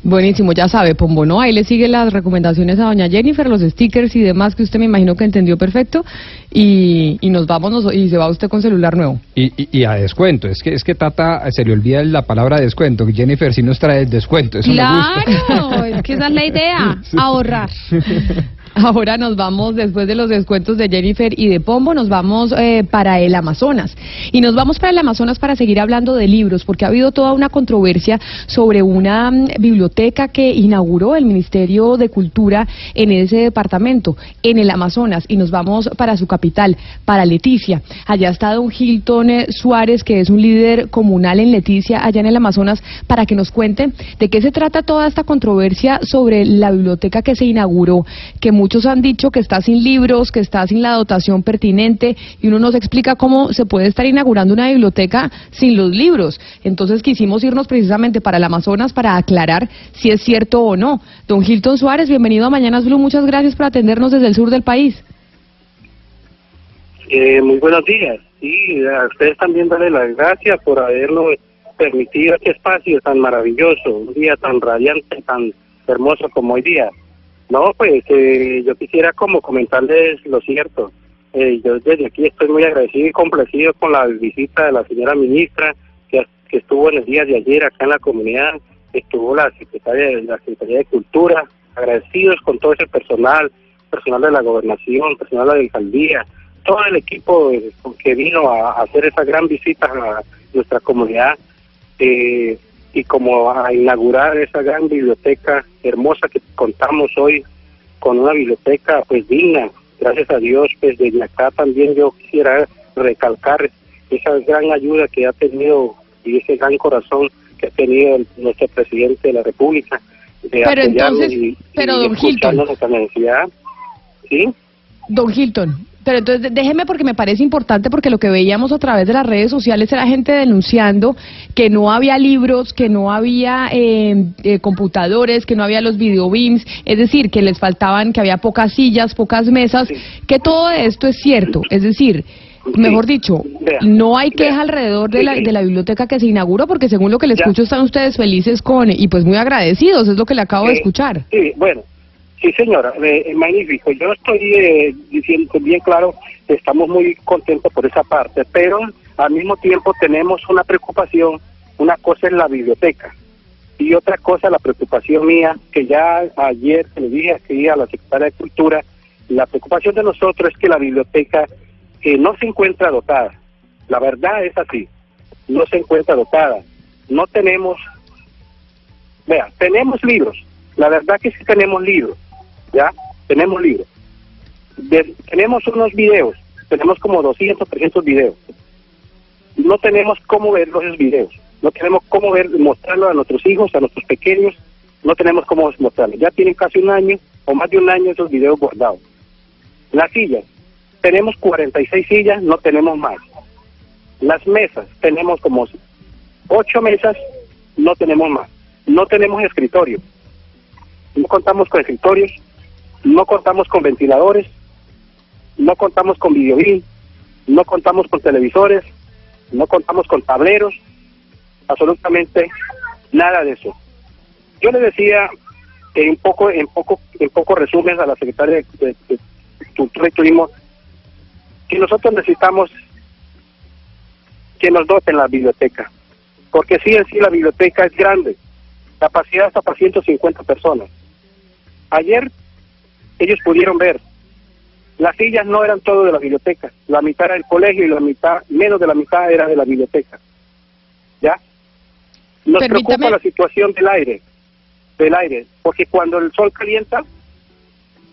Buenísimo, ya sabe, Pombo, ¿no? Ahí le sigue las recomendaciones a doña Jennifer, los stickers y demás que usted me imagino que entendió perfecto. Y, y nos vamos nos- y se va usted con celular nuevo. Y, y, y a descuento, es que es que Tata se le olvida la palabra descuento, que Jennifer sí nos trae el descuento, eso me gusta. Claro, es que esa es la idea, ahorrar. Ahora nos vamos, después de los descuentos de Jennifer y de Pombo, nos vamos eh, para el Amazonas. Y nos vamos para el Amazonas para seguir hablando de libros, porque ha habido toda una controversia sobre una mm, biblioteca que inauguró el Ministerio de Cultura en ese departamento, en el Amazonas. Y nos vamos para su capital, para Leticia. Allá está don Hilton eh, Suárez, que es un líder comunal en Leticia, allá en el Amazonas, para que nos cuente de qué se trata toda esta controversia sobre la biblioteca que se inauguró, que muchos han dicho que está sin libros, que está sin la dotación pertinente, y uno nos explica cómo se puede estar inaugurando una biblioteca sin los libros. Entonces quisimos irnos precisamente para el Amazonas para aclarar si es cierto o no. Don Hilton Suárez, bienvenido a Mañanas Blue, muchas gracias por atendernos desde el sur del país. Eh, muy buenos días. Sí, a ustedes también darle las gracias por habernos permitido este espacio tan maravilloso, un día tan radiante, tan hermoso como hoy día. No, pues eh, yo quisiera como comentarles lo cierto. Eh, yo desde aquí estoy muy agradecido y complacido con la visita de la señora ministra que, estuvo en el día de ayer acá en la comunidad, estuvo la secretaria de la Secretaría de Cultura, agradecidos con todo ese personal, personal de la gobernación, personal de la alcaldía, todo el equipo eh, que vino a hacer esa gran visita a nuestra comunidad eh, y como a inaugurar esa gran biblioteca hermosa que contamos hoy con una biblioteca pues digna, gracias a Dios, pues desde acá también yo quisiera recalcar esa gran ayuda que ha tenido y ese gran corazón que ha tenido el- nuestro presidente de la República de Pero apoyarnos entonces- y, pero, y don Hilton. nuestra necesidad. ¿Sí? Don Hilton, pero entonces déjeme porque me parece importante porque lo que veíamos a través de las redes sociales era gente denunciando que no había libros, que no había eh, eh, computadores, que no había los videobeams, es decir, que les faltaban, que había pocas sillas, pocas mesas, que todo esto es cierto, es decir, mejor dicho, no hay queja alrededor de la, de la biblioteca que se inauguró porque según lo que le escucho están ustedes felices con y pues muy agradecidos, es lo que le acabo de escuchar. Sí, bueno, sí señora, eh, magnífico. Yo estoy eh, diciendo bien claro estamos muy contentos por esa parte, pero al mismo tiempo tenemos una preocupación. Una cosa es la biblioteca y otra cosa la preocupación mía, que ya ayer le dije aquí a la secretaria de Cultura, la preocupación de nosotros es que la biblioteca eh, no se encuentra dotada. La verdad es así, no se encuentra dotada. No tenemos Vea, tenemos libros. La verdad que sí tenemos libros. ¿Ya? Tenemos libros. De- tenemos unos videos. Tenemos como 200, 300 videos. No tenemos cómo ver esos videos. No tenemos cómo ver, mostrarlo a nuestros hijos, a nuestros pequeños. No tenemos cómo mostrarlo. Ya tienen casi un año o más de un año esos videos guardados. Las sillas. Tenemos 46 sillas, no tenemos más. Las mesas. Tenemos como ocho mesas, no tenemos más. No tenemos escritorio. No contamos con escritorios, no contamos con ventiladores, no contamos con videobeam, no contamos con televisores, no contamos con tableros, absolutamente nada de eso. Yo le decía en poco, en poco, en poco resumen a la secretaria de, de- de Cultura y Turismo que nosotros necesitamos que nos doten la biblioteca, porque sí en sí la biblioteca es grande, capacidad hasta para 150 personas. Ayer ellos pudieron ver, las sillas no eran todo de la biblioteca, la mitad era del colegio y la mitad, menos de la mitad era de la biblioteca. ¿Ya? Nos Permítame- preocupa la situación del aire, del aire, porque cuando el sol calienta,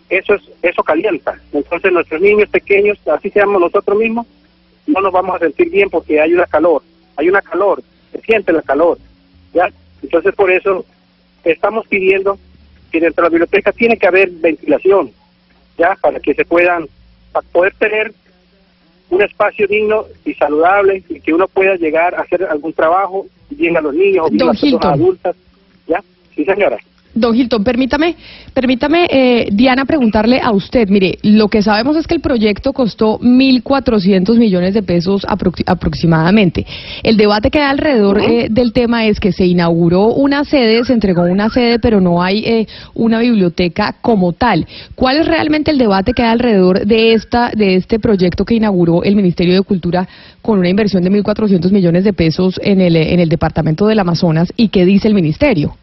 eso es eso calienta. Entonces nuestros niños pequeños, así seamos nosotros mismos, no nos vamos a sentir bien porque hay una calor, hay una calor, se siente la calor, ¿ya? Entonces por eso estamos pidiendo que dentro de la biblioteca tiene que haber ventilación, ¿ya? Para que se puedan, para poder tener un espacio digno y saludable y que uno pueda llegar a hacer algún trabajo, bien a los niños o bien a las personas adultas, ¿ya? Sí, señora. Don Hilton, permítame, permítame, eh, Diana, preguntarle a usted. Mire, lo que sabemos es que el proyecto costó 1.400 millones de pesos aproxi- aproximadamente. El debate que hay alrededor eh, del tema es que se inauguró una sede, se entregó una sede, pero no hay eh, una biblioteca como tal. ¿Cuál es realmente el debate que hay alrededor de esta, de este proyecto que inauguró el Ministerio de Cultura con una inversión de 1.400 millones de pesos en el, en el departamento del Amazonas y qué dice el ministerio?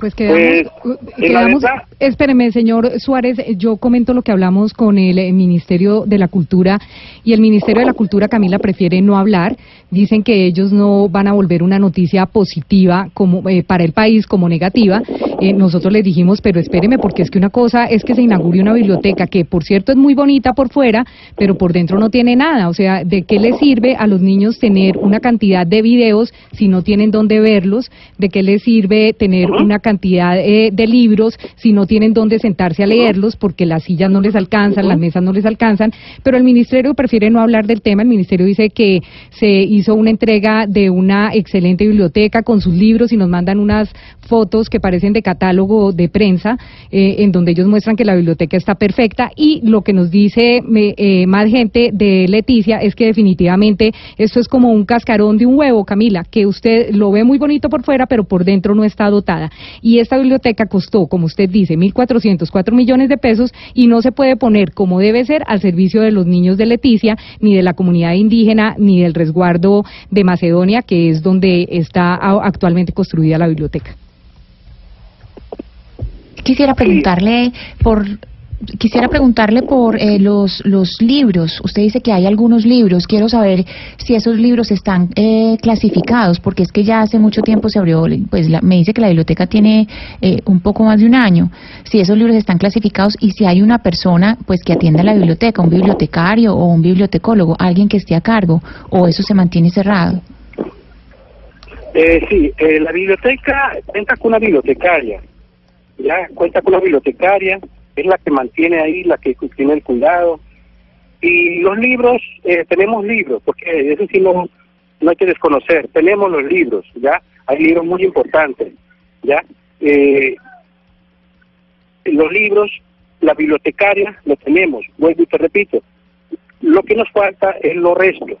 Pues quedamos, Pues, quedamos verdad- espéreme, señor Suárez, yo comento lo que hablamos con el eh, Ministerio de la Cultura y el Ministerio de la Cultura, Camila, prefiere no hablar. Dicen que ellos no van a volver una noticia positiva como eh, para el país como negativa. Eh, nosotros les dijimos, pero espéreme, porque es que una cosa es que se inaugure una biblioteca que, por cierto, es muy bonita por fuera, pero por dentro no tiene nada. O sea, ¿de qué les sirve a los niños tener una cantidad de videos si no tienen dónde verlos? ¿De qué les sirve tener una cantidad eh, de libros si no tienen dónde sentarse a leerlos porque las sillas no les alcanzan, las mesas no les alcanzan? Pero el ministerio prefiere no hablar del tema. El ministerio dice que se hizo una entrega de una excelente biblioteca con sus libros y nos mandan unas fotos que parecen de catálogo de prensa eh, en donde ellos muestran que la biblioteca está perfecta y lo que nos dice me- eh, más gente de Leticia es que definitivamente esto es como un cascarón de un huevo, Camila, que usted lo ve muy bonito por fuera pero por dentro no está dotada. Y esta biblioteca costó, como usted dice, 1.404 millones de pesos y no se puede poner como debe ser al servicio de los niños de Leticia, ni de la comunidad indígena, ni del resguardo de Macedonia, que es donde está actualmente construida la biblioteca. Quisiera preguntarle por quisiera preguntarle por eh, los los libros. Usted dice que hay algunos libros. Quiero saber si esos libros están eh, clasificados, porque es que ya hace mucho tiempo se abrió. Pues la- me dice que la biblioteca tiene eh, un poco más de un año. Si esos libros están clasificados y si hay una persona pues que atienda la biblioteca, un bibliotecario o un bibliotecólogo, alguien que esté a cargo, o eso se mantiene cerrado. Eh, sí, eh, la biblioteca cuenta con una bibliotecaria, ya cuenta con una bibliotecaria, es la que mantiene ahí, la que tiene el cuidado. Y los libros, eh, tenemos libros, porque eso sí no, no hay que desconocer, tenemos los libros, ya, hay libros muy importantes, ya. Eh, los libros, la bibliotecaria, lo tenemos, vuelvo y te repito, lo que nos falta es lo resto,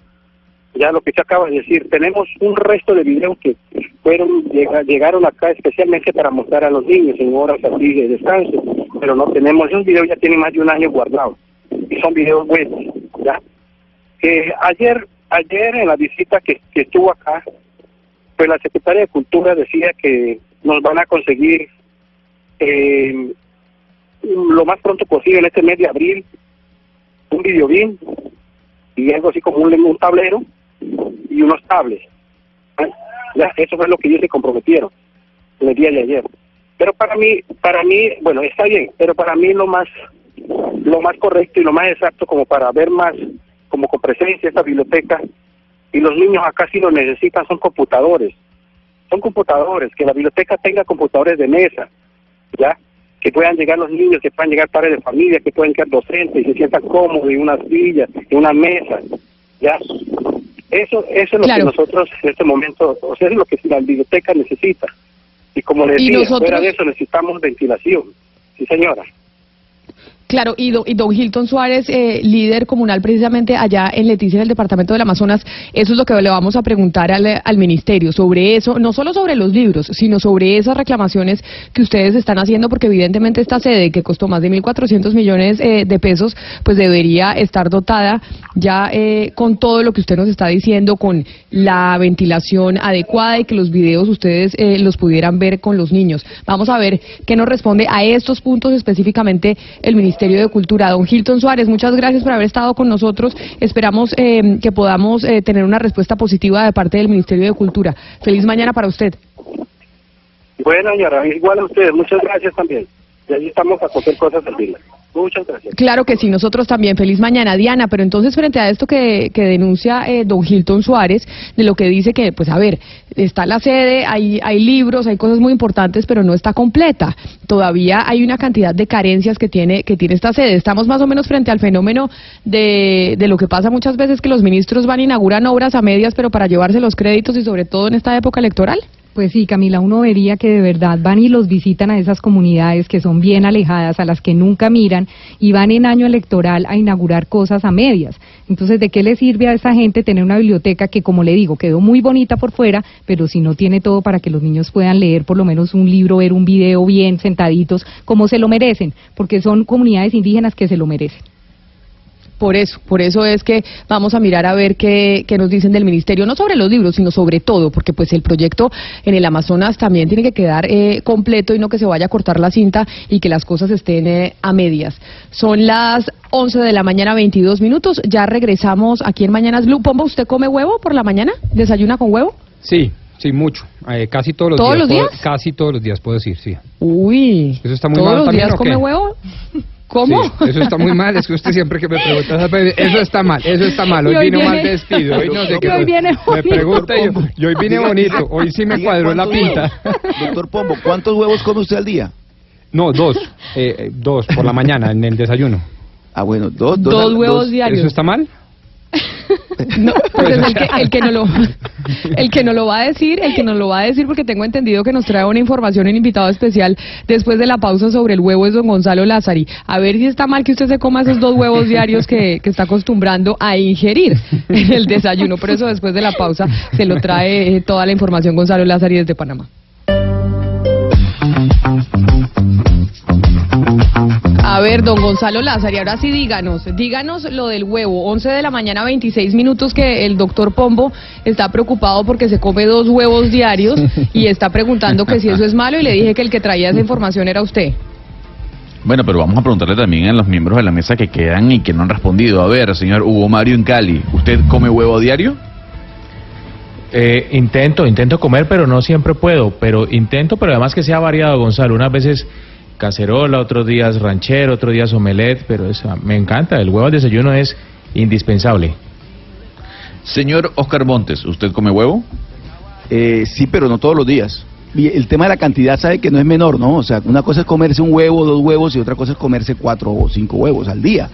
ya lo que se acaba de decir, tenemos un resto de videos que fueron llega- llegaron acá especialmente para mostrar a los niños en horas así de descanso, pero no tenemos, esos videos ya tienen más de un año guardados y son videos buenos, ya. Ayer, ayer en la visita que, que estuvo acá, pues la secretaria de Cultura decía que nos van a conseguir eh, lo más pronto posible en este mes de abril un videobin y algo así como un, un tablero y unos tablets. ¿eh? Ya, eso fue lo que ellos se comprometieron el día de ayer. Pero para mí, para mí, bueno, está bien, pero para mí lo más, lo más correcto y lo más exacto como para ver más, como con presencia esta biblioteca y los niños acá sí lo necesitan son computadores, son computadores, que la biblioteca tenga computadores de mesa, ya, que puedan llegar los niños, que puedan llegar padres de familia, que puedan quedar docentes y se sientan cómodos en unas sillas, en una mesa, ya. Eso, eso es lo Claro. que nosotros en este momento, o sea, es lo que la biblioteca necesita. Y como les decía, nosotros- fuera de eso necesitamos ventilación. Sí, señora. Claro, y, do- y don Hilton Suárez, eh, líder comunal precisamente allá en Leticia, en el departamento del Amazonas, eso es lo que le vamos a preguntar al, ministerio, sobre eso, no solo sobre los libros, sino sobre esas reclamaciones que ustedes están haciendo, porque evidentemente esta sede, que costó más de 1.400 millones eh, de pesos, pues debería estar dotada ya eh, con todo lo que usted nos está diciendo, con la ventilación adecuada y que los videos ustedes eh, los pudieran ver con los niños. Vamos a ver qué nos responde a estos puntos específicamente el Ministerio de Cultura. Don Hilton Suárez, muchas gracias por haber estado con nosotros. Esperamos eh, que podamos eh, tener una respuesta positiva de parte del Ministerio de Cultura. Feliz mañana para usted. Bueno, señora, igual a ustedes, muchas gracias también. Y ahí estamos a cualquier cosa servirle. Muchas gracias. Claro que sí, nosotros también. Feliz mañana, Diana. Pero entonces, frente a esto que, que denuncia eh, don Hilton Suárez, de lo que dice que, pues a ver, está la sede, hay, hay libros, hay cosas muy importantes, pero no está completa. Todavía hay una cantidad de carencias que tiene, que tiene esta sede. Estamos más o menos frente al fenómeno de, de lo que pasa muchas veces que los ministros van inauguran obras a medias, pero para llevarse los créditos y sobre todo en esta época electoral. Pues sí, Camila, uno vería que de verdad van y los visitan a esas comunidades que son bien alejadas, a las que nunca miran, y van en año electoral a inaugurar cosas a medias. Entonces, ¿de qué le sirve a esa gente tener una biblioteca que, como le digo, quedó muy bonita por fuera, pero si no tiene todo para que los niños puedan leer por lo menos un libro, ver un video bien sentaditos, como se lo merecen? Porque son comunidades indígenas que se lo merecen. Por eso, por eso es que vamos a mirar a ver qué, qué nos dicen del ministerio, no sobre los libros, sino sobre todo, porque pues el proyecto en el Amazonas también tiene que quedar eh, completo y no que se vaya a cortar la cinta y que las cosas estén eh, a medias. Son las 11 de la mañana, 22 minutos. Ya regresamos aquí en Mañanas Blue. Pombo, ¿usted come huevo por la mañana? ¿Desayuna con huevo? Sí, sí, mucho. Eh, casi todos los ¿Todos días. los puedo- días? casi todos los días puedo decir, sí. Uy, Eso está muy ¿todos mal los días ¿o qué? come huevo? ¿Cómo? Sí, eso está muy mal, es que usted siempre que me pregunta, veces, eso está mal, eso está mal, hoy, hoy vino viene- mal vestido, hoy no sé qué. hoy viene me pregunta y yo, hoy vine bonito, hoy sí me cuadró la pinta. huevos. Doctor Pombo, ¿cuántos huevos come usted al día? No, dos, eh, eh, dos por la mañana en el desayuno. Ah, bueno, dos, Dos Dos huevos diarios. ¿Eso está mal? No, pues es el que, el que no lo el que no lo va a decir, el que nos lo va a decir porque tengo entendido que nos trae una información en invitado especial después de la pausa sobre el huevo es don Gonzalo Lázari. A ver si está mal que usted se coma esos dos huevos diarios que, que está acostumbrando a ingerir en el desayuno, por eso después de la pausa se lo trae eh, toda la información Gonzalo Lázari desde Panamá. A ver, don Gonzalo Lázaro, y ahora sí díganos, díganos lo del huevo. 11 de la mañana, 26 minutos que el doctor Pombo está preocupado porque se come dos huevos diarios y está preguntando que si eso es malo y le dije que el que traía esa información era usted. Bueno, pero vamos a preguntarle también a los miembros de la mesa que quedan y que no han respondido. A ver, señor Hugo Mario en Cali, ¿usted come huevo a diario? Eh, intento, intento comer, pero no siempre puedo. Pero intento, pero además que sea variado, Gonzalo. Unas veces cacerola, otros días ranchero, otros días omelette, pero eso, me encanta. El huevo al desayuno es indispensable. Señor Oscar Montes, ¿usted come huevo? Eh, sí, pero no todos los días. Y el tema de la cantidad sabe que no es menor, ¿no? O sea, una cosa es comerse un huevo, dos huevos y otra cosa es comerse cuatro o cinco huevos al día.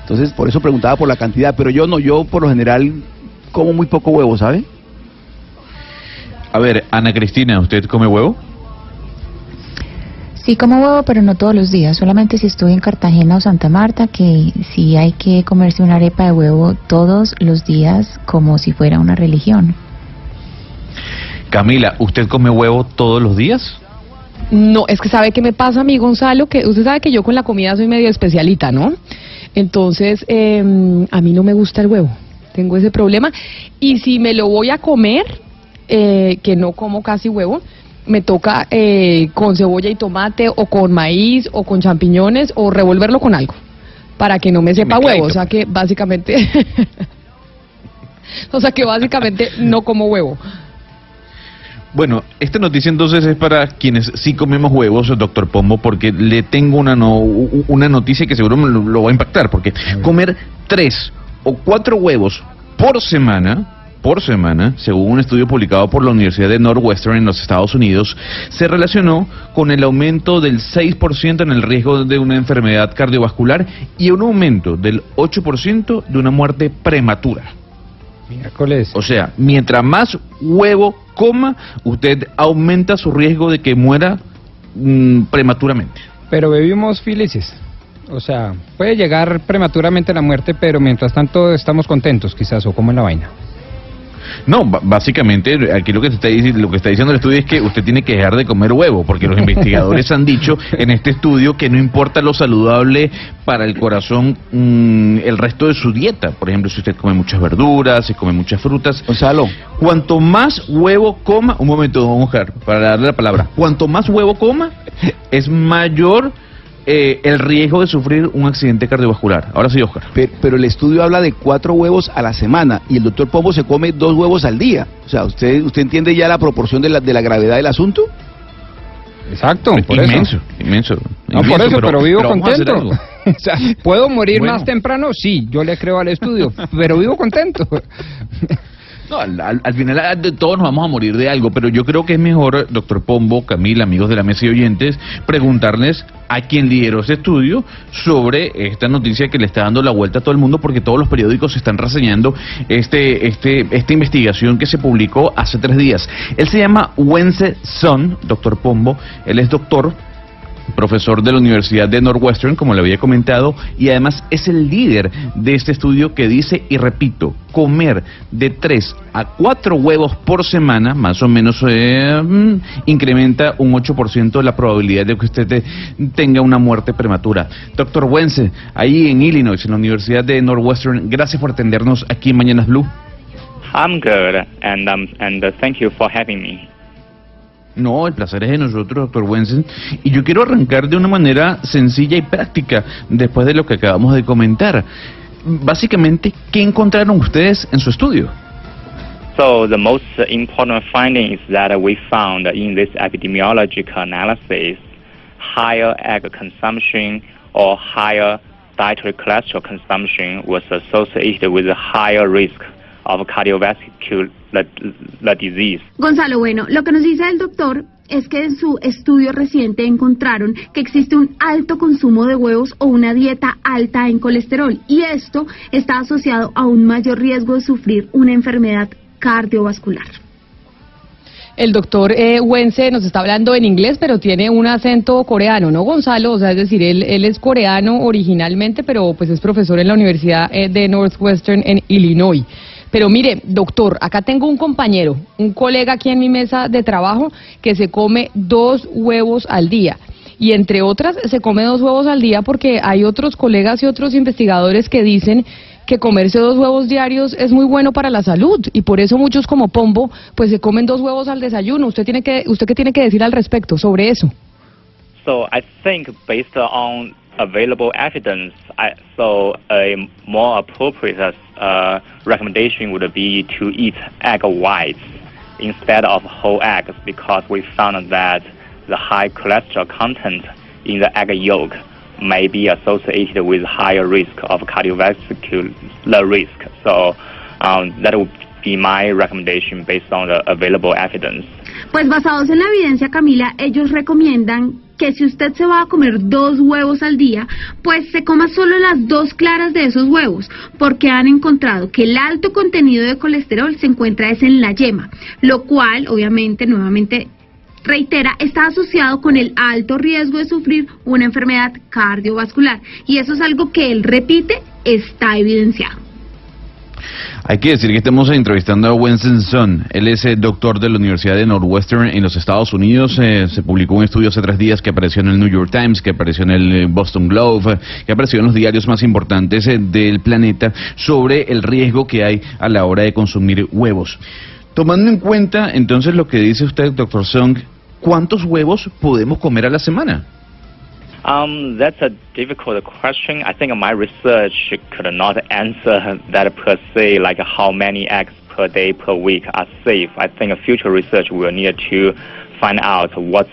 Entonces, por eso preguntaba por la cantidad, pero yo no, yo por lo general como muy poco huevo, ¿sabe? A ver, Ana Cristina, ¿usted come huevo? Sí, como huevo, pero no todos los días. Solamente si estoy en Cartagena o Santa Marta, que sí hay que comerse una arepa de huevo todos los días como si fuera una religión. Camila, ¿usted come huevo todos los días? No, es que sabe qué me pasa a mí, Gonzalo, que usted sabe que yo con la comida soy medio especialita, ¿no? Entonces, eh, a mí no me gusta el huevo, tengo ese problema. Y si me lo voy a comer, eh, que no como casi huevo, me toca eh, con cebolla y tomate o con maíz o con champiñones o revolverlo con algo para que no me sepa huevo. O sea que básicamente, o sea que básicamente no como huevo. Bueno, esta noticia entonces es para quienes sí comemos huevos, doctor Pombo, porque le tengo una, no, una noticia que seguro me lo, lo va a impactar, porque comer tres o cuatro huevos por semana por semana, según un estudio publicado por la Universidad de Northwestern en los Estados Unidos, se relacionó con el aumento del 6% en el riesgo de una enfermedad cardiovascular y un aumento del 8% de una muerte prematura. Miércoles. O sea, mientras más huevo coma, usted aumenta su riesgo de que muera mm, prematuramente. Pero bebimos felices. O sea, puede llegar prematuramente la muerte, pero mientras tanto estamos contentos, quizás, o como en la vaina. No, básicamente aquí lo que, está, lo que está diciendo el estudio es que usted tiene que dejar de comer huevo, porque los investigadores han dicho en este estudio que no importa lo saludable para el corazón mm, el resto de su dieta. Por ejemplo, si usted come muchas verduras, si come muchas frutas. Gonzalo. Cuanto más huevo coma, un momento, don Oscar, para darle la palabra. Cuanto más huevo coma, es mayor eh, el riesgo de sufrir un accidente cardiovascular. Ahora sí, Oscar. Pero, pero el estudio habla de cuatro huevos a la semana y el doctor Pombo se come dos huevos al día. O sea, ¿usted usted entiende ya la proporción de la, de la gravedad del asunto? Exacto, por inmenso, eso. inmenso. No, inmenso, por eso, pero, vivo contento. O sea, ¿Puedo morir Bueno. más temprano? Sí, yo le creo al estudio, pero vivo contento. No, al, al- al final ah, todos nos vamos a morir de algo, pero yo creo que es mejor, doctor Pombo, Camila, amigos de la mesa y oyentes, preguntarles a quien lideró ese estudio sobre esta noticia que le está dando la vuelta a todo el mundo, porque todos los periódicos están reseñando este, este, esta investigación que se publicó hace tres días. Él se llama Wense Son, doctor Pombo, él es doctor profesor de la Universidad de Northwestern, como le había comentado, y además es el líder de este estudio que dice, y repito, comer de 3 a 4 huevos por semana, más o menos, eh, mm, incrementa un 8% la probabilidad de que usted te- tenga una muerte prematura. Doctor Wense, ahí en Illinois, en la Universidad de Northwestern, gracias por atendernos aquí en Mañanas Blue. I'm good, and um, and uh, thank you for having me. No, el placer es de nosotros, doctor Wensen. Y yo quiero arrancar de una manera sencilla y práctica, después de lo que acabamos de comentar. Básicamente, ¿qué encontraron ustedes en su estudio? So the most important finding is that we found in this epidemiological analysis higher egg consumption or higher dietary cholesterol consumption was associated with a higher risk of cardiovascular la disease. Gonzalo, bueno, lo que nos dice el doctor es que en su estudio reciente encontraron que existe un alto consumo de huevos o una dieta alta en colesterol y esto está asociado a un mayor riesgo de sufrir una enfermedad cardiovascular. El doctor eh, Wense nos está hablando en inglés, pero tiene un acento coreano, ¿no, Gonzalo? O sea, es decir, él, él es coreano originalmente, pero pues es profesor en la Universidad eh, de Northwestern en Illinois. Pero mire, doctor, acá tengo un compañero, un colega aquí en mi mesa de trabajo que se come dos huevos al día. Y entre otras, se come dos huevos al día porque hay otros colegas y otros investigadores que dicen que comerse dos huevos diarios es muy bueno para la salud y por eso muchos como Pombo pues se comen dos huevos al desayuno. ¿Usted tiene que usted qué tiene que decir al respecto sobre eso? So I think based on available evidence, I, so a more appropriate uh, recommendation would be to eat egg whites instead of whole eggs because we found that the high cholesterol content in the egg yolk may be associated with higher risk of cardiovascular risk. So um, that would be my recommendation based on the available evidence. Pues basados en la evidencia, Camila, ellos recomiendan que si usted se va a comer dos huevos al día, pues se coma solo las dos claras de esos huevos, porque han encontrado que el alto contenido de colesterol se encuentra es en la yema, lo cual, obviamente, nuevamente reitera, está asociado con el alto riesgo de sufrir una enfermedad cardiovascular. Y eso es algo que él repite, está evidenciado. Hay que decir que estamos entrevistando a Winston Sun. Él es eh, doctor de la Universidad de Northwestern en los Estados Unidos. Eh, se publicó un estudio hace tres días que apareció en el New York Times, que apareció en el eh, Boston Globe, que apareció en los diarios más importantes eh, del planeta sobre el riesgo que hay a la hora de consumir huevos. Tomando en cuenta entonces lo que dice usted, doctor Sung, ¿cuántos huevos podemos comer a la semana? Um, that's a difficult question. I think my research could not answer that per se, like how many eggs per day per week are safe. I think future research will need to find out what's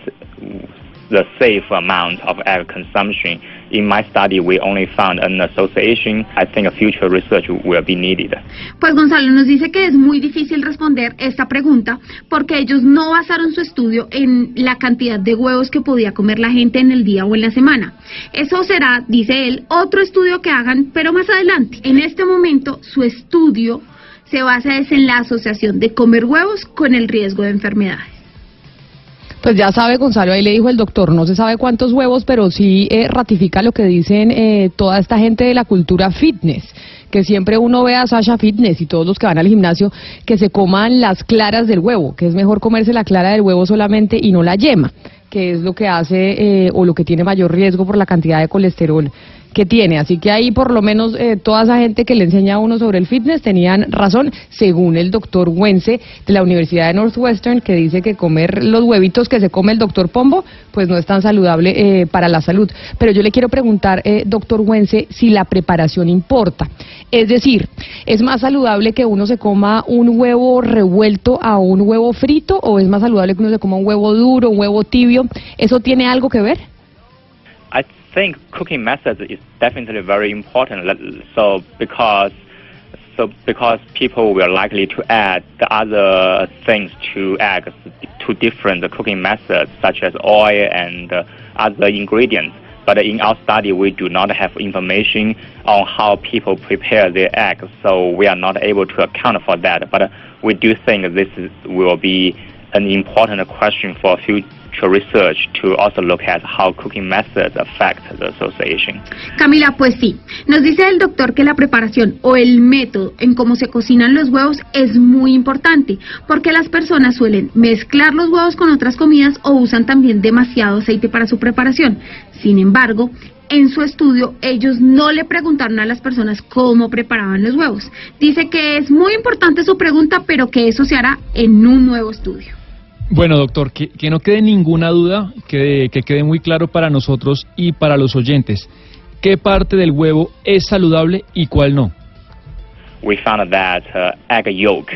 the safe amount of egg consumption. In my study, we only found an association. I think future research will be needed. Pues Gonzalo nos dice que es muy difícil responder esta pregunta porque ellos no basaron su estudio en la cantidad de huevos que podía comer la gente en el día o en la semana. Eso será, dice él, otro estudio que hagan, pero más adelante. En este momento, su estudio se basa en la asociación de comer huevos con el riesgo de enfermedades. Pues ya sabe, Gonzalo, ahí le dijo el doctor, no se sabe cuántos huevos, pero sí eh, ratifica lo que dicen eh, toda esta gente de la cultura fitness, que siempre uno ve a Sasha Fitness y todos los que van al gimnasio que se coman las claras del huevo, que es mejor comerse la clara del huevo solamente y no la yema, que es lo que hace eh, o lo que tiene mayor riesgo por la cantidad de colesterol que tiene. Así que ahí por lo menos eh, toda esa gente que le enseña a uno sobre el fitness tenían razón, según el doctor Wense de la Universidad de Northwestern, que dice que comer los huevitos que se come el doctor Pombo, pues no es tan saludable eh, para la salud. Pero yo le quiero preguntar, eh, doctor Wense, si la preparación importa. Es decir, ¿es más saludable que uno se coma un huevo revuelto a un huevo frito o es más saludable que uno se coma un huevo duro, un huevo tibio? ¿Eso tiene algo que ver? Think cooking methods is definitely very important. So because so because people were likely to add the other things to eggs to different cooking methods such as oil and other ingredients. But in our study, we do not have information on how people prepare their eggs, so we are not able to account for that. But we do think this is, will be an important question for future research to also look at how cooking methods affect the association. Camila, pues sí. Nos dice el doctor que la preparación o el método en cómo se cocinan los huevos es muy importante, porque las personas suelen mezclar los huevos con otras comidas o usan también demasiado aceite para su preparación. Sin embargo, en su estudio ellos no le preguntaron a las personas cómo preparaban los huevos. Dice que es muy importante su pregunta, pero que eso se hará en un nuevo estudio. Bueno, doctor, que, que no quede ninguna duda, que, que quede muy claro para nosotros y para los oyentes. ¿Qué parte del huevo es saludable y cuál no? We found that uh, egg yolk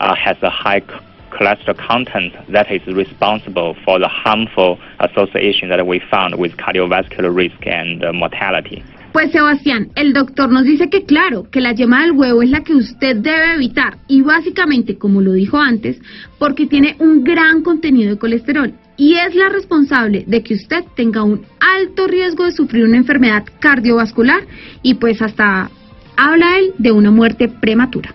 uh, has a high cholesterol content that is responsible for the harmful association that we found with cardiovascular risk and uh, mortality. Pues Sebastián, el doctor nos dice que claro, que la yema del huevo es la que usted debe evitar y básicamente, como lo dijo antes, porque tiene un gran contenido de colesterol y es la responsable de que usted tenga un alto riesgo de sufrir una enfermedad cardiovascular y pues hasta habla él de una muerte prematura.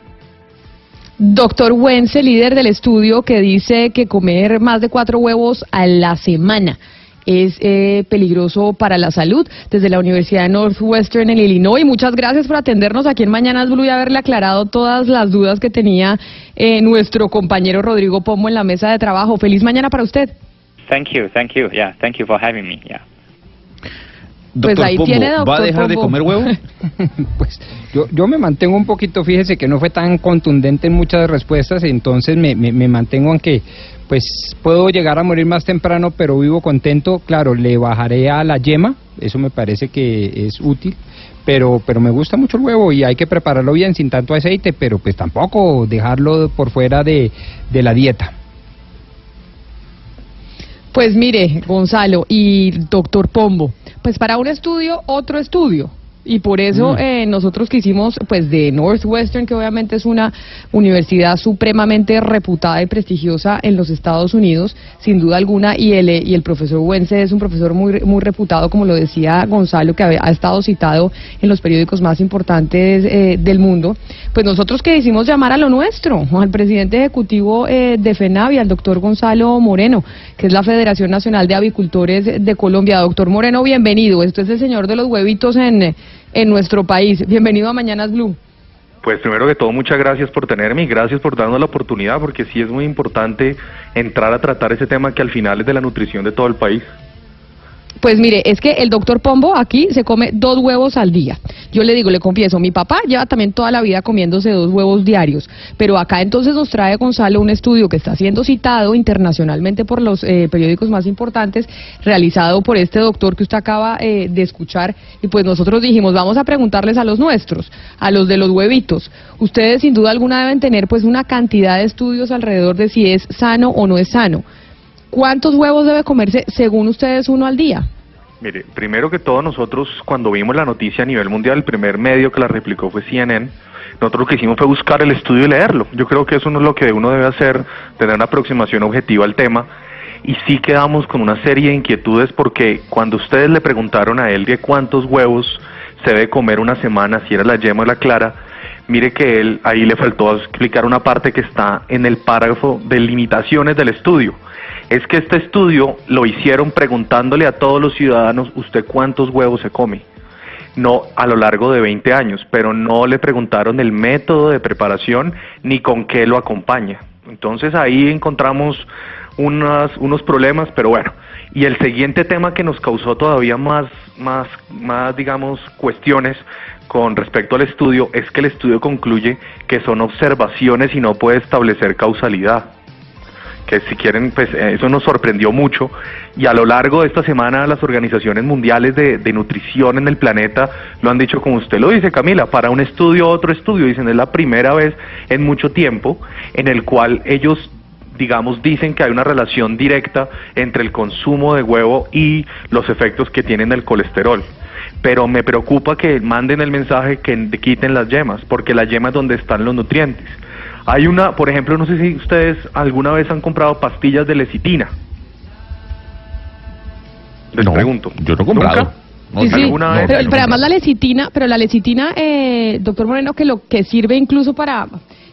Doctor Wense, líder del estudio, que dice que comer más de cuatro huevos a la semana es eh, peligroso para la salud desde la Universidad de Northwestern en Illinois. Muchas gracias por atendernos aquí en Mañanas Blue y haberle aclarado todas las dudas que tenía eh, nuestro compañero Rodrigo Pomo en la mesa de trabajo. Feliz mañana para usted. Thank you, thank you. Yeah. Pues Doctor ahí Pombo, tiene, ¿va a dejar de comer huevo? Pues yo, yo me mantengo un poquito, fíjese que no fue tan contundente en muchas respuestas, entonces me, me, me mantengo en que pues puedo llegar a morir más temprano, pero vivo contento. Claro, le bajaré a la yema, eso me parece que es útil, pero, pero me gusta mucho el huevo y hay que prepararlo bien sin tanto aceite, pero pues tampoco dejarlo por fuera de, de la dieta. Pues mire, Gonzalo y doctor Pombo, pues para un estudio, otro estudio. Y por eso Mm. eh, nosotros quisimos, pues de Northwestern, que obviamente es una universidad supremamente reputada y prestigiosa en los Estados Unidos, sin duda alguna, y el, eh, y el profesor Wences es un profesor muy, muy reputado, como lo decía Gonzalo, que ha, ha estado citado en los periódicos más importantes eh, del mundo. Pues nosotros que hicimos llamar a lo nuestro, al presidente ejecutivo eh, de FENAVI, al doctor Gonzalo Moreno, que es la Federación Nacional de Avicultores de Colombia. Doctor Moreno, bienvenido. Esto es el señor de los huevitos en, en nuestro país. Bienvenido a Mañanas Blue. Pues primero que todo, muchas gracias por tenerme y gracias por darnos la oportunidad, porque sí es muy importante entrar a tratar ese tema que al final es de la nutrición de todo el país. Pues mire, es que el doctor Pombo aquí se come dos huevos al día. Yo le digo, le confieso, mi papá lleva también toda la vida comiéndose dos huevos diarios, pero acá entonces nos trae Gonzalo un estudio que está siendo citado internacionalmente por los eh, periódicos más importantes, realizado por este doctor que usted acaba eh, de escuchar, y pues nosotros dijimos, vamos a preguntarles a los nuestros, a los de los huevitos. Ustedes sin duda alguna deben tener pues una cantidad de estudios alrededor de si es sano o no es sano. ¿Cuántos huevos debe comerse según ustedes uno al día? Mire, primero que todo, nosotros cuando vimos la noticia a nivel mundial, el primer medio que la replicó fue CNN. Nosotros lo que hicimos fue buscar el estudio y leerlo. Yo creo que eso no es lo que uno debe hacer, tener una aproximación objetiva al tema. Y sí quedamos con una serie de inquietudes porque cuando ustedes le preguntaron a él de cuántos huevos se debe comer una semana, si era la yema o la clara, mire que él ahí le faltó explicar una parte que está en el párrafo de limitaciones del estudio. Es que este estudio lo hicieron preguntándole a todos los ciudadanos, ¿usted cuántos huevos se come? No a lo largo de 20 años, pero no le preguntaron el método de preparación ni con qué lo acompaña. Entonces ahí encontramos unas, unos problemas, pero bueno. Y el siguiente tema que nos causó todavía más, más, más, digamos, cuestiones con respecto al estudio es que el estudio concluye que son observaciones y no puede establecer causalidad que si quieren, pues eh, eso nos sorprendió mucho y a lo largo de esta semana las organizaciones mundiales de, de nutrición en el planeta lo han dicho como usted lo dice Camila, para un estudio otro estudio, dicen es la primera vez en mucho tiempo en el cual ellos digamos, dicen que hay una relación directa entre el consumo de huevo y los efectos que tienen el colesterol. Pero me preocupa que manden el mensaje que quiten las yemas, porque la yema es donde están los nutrientes. Hay una, por ejemplo, no sé si ustedes alguna vez han comprado pastillas de lecitina. Les pregunto. Yo no he comprado. ¿Nunca? Sí, sí, ¿Alguna vez? pero, pero además la lecitina, pero la lecitina, eh, doctor Moreno, que lo que sirve incluso para,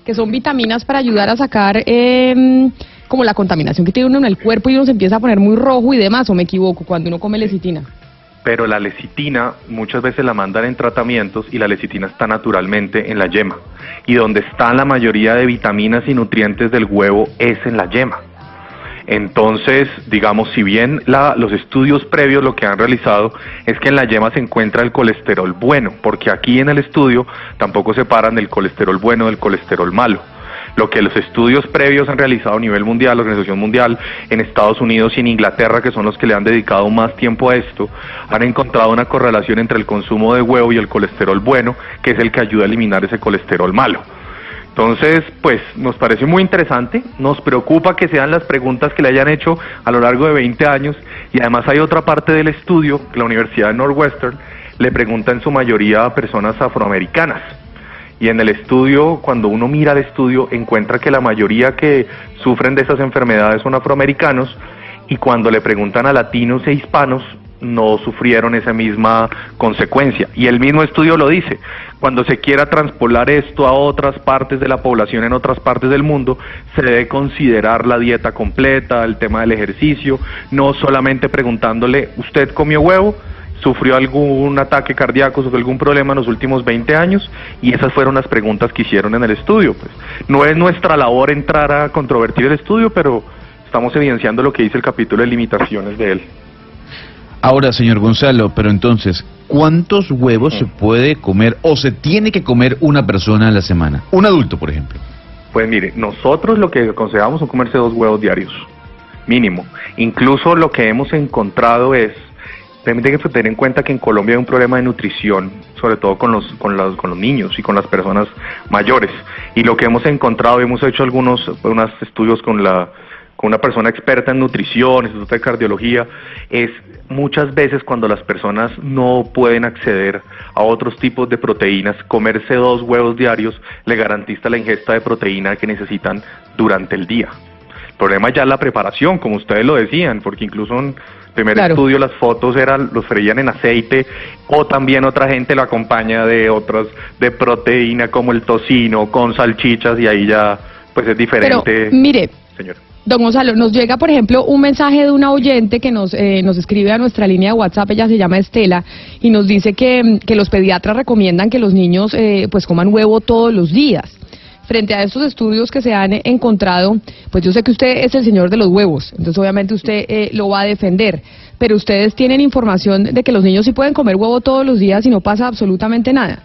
que son vitaminas para ayudar a sacar eh, como la contaminación que tiene uno en el cuerpo y uno se empieza a poner muy rojo y demás, o me equivoco, cuando uno come lecitina. Pero la lecitina muchas veces la mandan en tratamientos y la lecitina está naturalmente en la yema. Y donde están la mayoría de vitaminas y nutrientes del huevo es en la yema. Entonces, digamos, si bien la- los estudios previos lo que han realizado es que en la yema se encuentra el colesterol bueno, porque aquí en el estudio tampoco separan el colesterol bueno del colesterol malo. Lo que los estudios previos han realizado a nivel mundial, la Organización Mundial, en Estados Unidos y en Inglaterra, que son los que le han dedicado más tiempo a esto, han encontrado una correlación entre el consumo de huevo y el colesterol bueno, que es el que ayuda a eliminar ese colesterol malo. Entonces, pues nos parece muy interesante, nos preocupa que sean las preguntas que le hayan hecho a lo largo de 20 años y además hay otra parte del estudio que la Universidad de Northwestern le pregunta en su mayoría a personas afroamericanas. Y en el estudio, cuando uno mira el estudio, encuentra que la mayoría que sufren de esas enfermedades son afroamericanos y cuando le preguntan a latinos e hispanos, no sufrieron esa misma consecuencia. Y el mismo estudio lo dice. Cuando se quiera transpolar esto a otras partes de la población en otras partes del mundo, se debe considerar la dieta completa, el tema del ejercicio, no solamente preguntándole, ¿usted comió huevo? ¿Sufrió algún ataque cardíaco, sufrió algún problema en los últimos 20 años? Y esas fueron las preguntas que hicieron en el estudio. Pues no es nuestra labor entrar a controvertir el estudio, pero estamos evidenciando lo que dice el capítulo de limitaciones de él. Ahora, señor Gonzalo, pero entonces, ¿cuántos huevos se puede comer o se tiene que comer una persona a la semana? Un adulto, por ejemplo. Pues mire, nosotros lo que aconsejamos son comerse dos huevos diarios, mínimo. Incluso lo que hemos encontrado es, también hay que tener en cuenta que en Colombia hay un problema de nutrición, sobre todo con los, con los, con los niños y con las personas mayores. Y lo que hemos encontrado, hemos hecho algunos unos estudios con la con una persona experta en nutrición, instituto de cardiología, es muchas veces cuando las personas no pueden acceder a otros tipos de proteínas, comerse dos huevos diarios le garantiza la ingesta de proteína que necesitan durante el día. Problema ya es la preparación, como ustedes lo decían, porque incluso primer Claro. estudio las fotos eran los freían en aceite o también otra gente lo acompaña de otras de proteína como el tocino con salchichas y ahí ya pues es Pero diferente. mire, señor. Don Gonzalo, nos llega, por ejemplo, un mensaje de una oyente que nos, eh, nos escribe a nuestra línea de WhatsApp, ella se llama Estela, y nos dice que, que los pediatras recomiendan que los niños eh, pues coman huevo todos los días. Frente a estos estudios que se han eh, encontrado, pues yo sé que usted es el señor de los huevos, entonces obviamente usted eh, lo va a defender, pero ustedes tienen información de que los niños sí pueden comer huevo todos los días y no pasa absolutamente nada.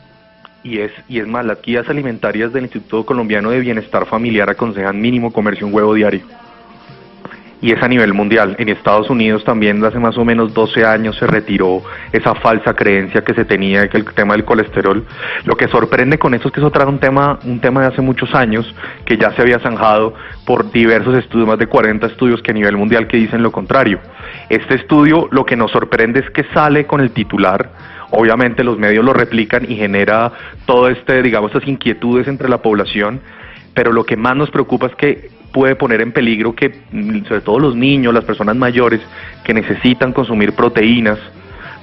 Y es, y es más, las guías alimentarias del Instituto Colombiano de Bienestar Familiar aconsejan mínimo comerse un huevo diario. Y es a nivel mundial. En Estados Unidos también hace más o menos 12 años se retiró esa falsa creencia que se tenía que el tema del colesterol. Lo que sorprende con eso es que eso trae un tema, un tema de hace muchos años que ya se había zanjado por diversos estudios, más de 40 estudios que a nivel mundial que dicen lo contrario. Este estudio lo que nos sorprende es que sale con el titular obviamente los medios lo replican y genera todo este, digamos, estas inquietudes entre la población, pero lo que más nos preocupa es que puede poner en peligro que, mm, sobre todo los niños, las personas mayores que necesitan consumir proteínas,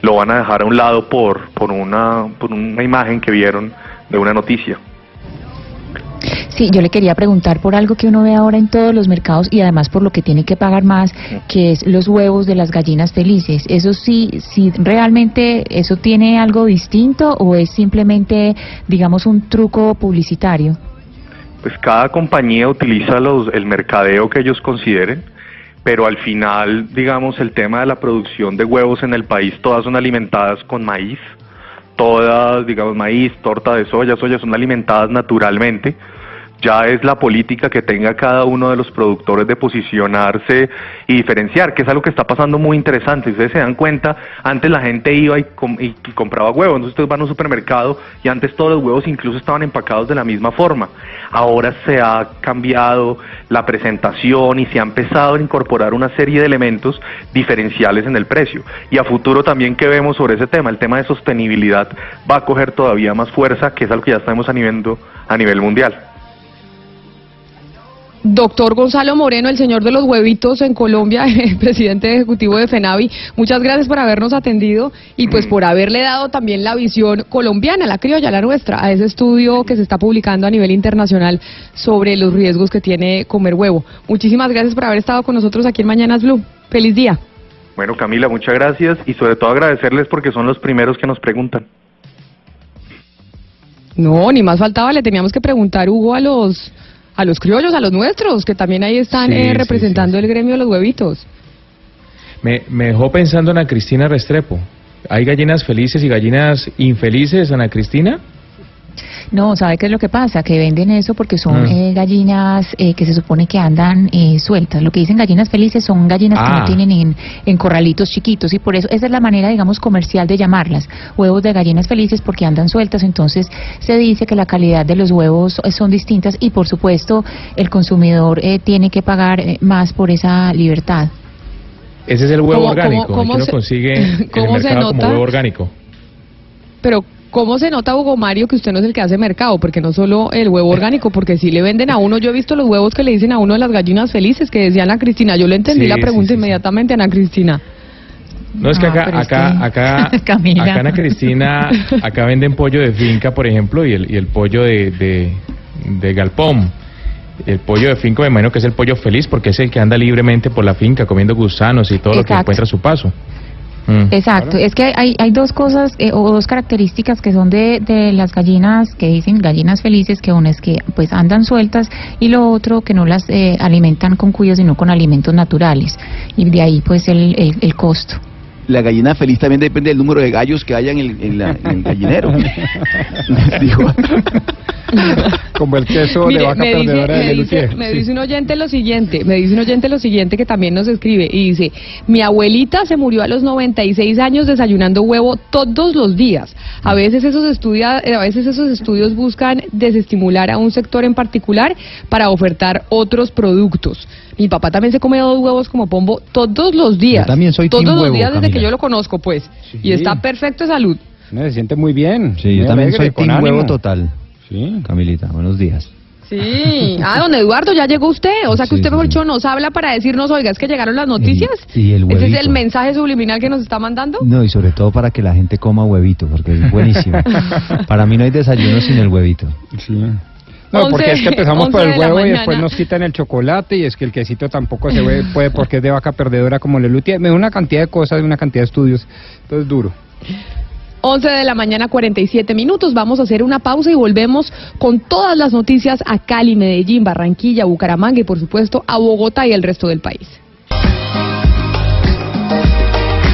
lo van a dejar a un lado por, por, una, por una imagen que vieron de una noticia. Sí, yo le quería preguntar por algo que uno ve ahora en todos los mercados y además por lo que tiene que pagar más, que es los huevos de las gallinas felices. ¿Eso sí, sí realmente eso tiene algo distinto o es simplemente, digamos, un truco publicitario? Pues cada compañía utiliza los, el mercadeo que ellos consideren, pero al final, digamos, el tema de la producción de huevos en el país, todas son alimentadas con maíz, todas, digamos, maíz, torta de soya, soya, son alimentadas naturalmente. Ya es la política que tenga cada uno de los productores de posicionarse y diferenciar, que es algo que está pasando muy interesante. Ustedes se dan cuenta, antes la gente iba y, com- y- compraba huevos, entonces ustedes van a un supermercado y antes todos los huevos incluso estaban empacados de la misma forma. Ahora se ha cambiado la presentación y se ha empezado a incorporar una serie de elementos diferenciales en el precio. Y a futuro también que vemos sobre ese tema, el tema de sostenibilidad va a coger todavía más fuerza, que es algo que ya estamos a a nivel mundial. Doctor Gonzalo Moreno, el señor de los huevitos en Colombia, el presidente ejecutivo de FENAVI, muchas gracias por habernos atendido y pues por haberle dado también la visión colombiana, la criolla, la nuestra, a ese estudio que se está publicando a nivel internacional sobre los riesgos que tiene comer huevo. Muchísimas gracias por haber estado con nosotros aquí en Mañanas Blue. Feliz día. Bueno, Camila, muchas gracias y sobre todo agradecerles porque son los primeros que nos preguntan. No, ni más faltaba, le teníamos que preguntar, Hugo, a los, a los criollos, a los nuestros, que también ahí están Sí, eh, sí, representando el gremio de los huevitos. Me, me dejó pensando Ana Cristina Restrepo. ¿Hay gallinas felices y gallinas infelices, Ana Cristina? No, ¿sabe qué es lo que pasa? Que venden eso porque son Ah. eh, gallinas eh, que se supone que andan eh, sueltas. Lo que dicen gallinas felices son gallinas que Ah. no tienen en, en corralitos chiquitos y por eso esa es la manera, digamos, comercial de llamarlas. Huevos de gallinas felices porque andan sueltas. Entonces se dice que la calidad de los huevos eh, son distintas y por supuesto el consumidor eh, tiene que pagar eh, más por esa libertad. Ese es el huevo ¿Cómo- orgánico, cómo- cómo se- consigue en el cómo se mercado como nota? huevo orgánico. Pero, ¿cómo se nota, Hugo Mario, que usted no es el que hace mercado? Porque no solo el huevo orgánico, porque si le venden a uno, yo he visto los huevos que le dicen a uno de las gallinas felices, que decía Ana Cristina. Yo le entendí Sí, la sí, pregunta sí, sí. inmediatamente, Ana Cristina. No, es que Ah, acá, es acá, que- acá, Camila. acá Ana Cristina, acá venden pollo de finca, por ejemplo, y el, y el pollo de, de, de galpón. El pollo de finca, me imagino que es el pollo feliz porque es el que anda libremente por la finca comiendo gusanos y todo lo que encuentra a su paso. Mm. Exacto, es que hay, hay dos cosas eh, o dos características que son de, de las gallinas que dicen gallinas felices, que una es que pues andan sueltas y lo otro que no las eh, alimentan con cuido sino con alimentos naturales y de ahí pues el, el, el costo. La gallina feliz también depende del número de gallos que haya en el, en la- en el gallinero. Digo, Como el queso Mire, de vaca me dice, perdedora de me, dice, me Sí. dice un oyente lo siguiente, me dice un oyente lo siguiente que también nos escribe y dice, mi abuelita se murió a los 96 años desayunando huevo todos los días. A veces esos estudia, eh, a veces esos estudios buscan desestimular a un sector en particular para ofertar otros productos. Mi papá también se come dos huevos como pombo todos los días. Yo también soy todos team los huevo, días desde que yo lo conozco, pues. Y está perfecto de salud. Se siente muy bien. Sí, yo también alegre, soy con team huevo ánimo. total. Sí. Camilita, buenos días. Sí. Ah, don Eduardo, ya llegó usted. O sea que Sí, usted, mejor sí. dicho, nos habla para decirnos, oiga, es que llegaron las noticias. Y el Ese es huevito. el mensaje subliminal que nos está mandando. No, y sobre todo para que la gente coma huevito, porque es buenísimo. para mí no hay desayuno sin el huevito. No, Once- porque es que empezamos por el huevo y después nos quitan el chocolate y es que el quesito tampoco se ve- puede porque es de vaca perdedora como Lelutier. Me da una cantidad de cosas, una cantidad de estudios. Entonces duro. 11 de la mañana, 47 minutos. Vamos a hacer una pausa y volvemos con todas las noticias a Cali, Medellín, Barranquilla, Bucaramanga y, por supuesto, a Bogotá y el resto del país.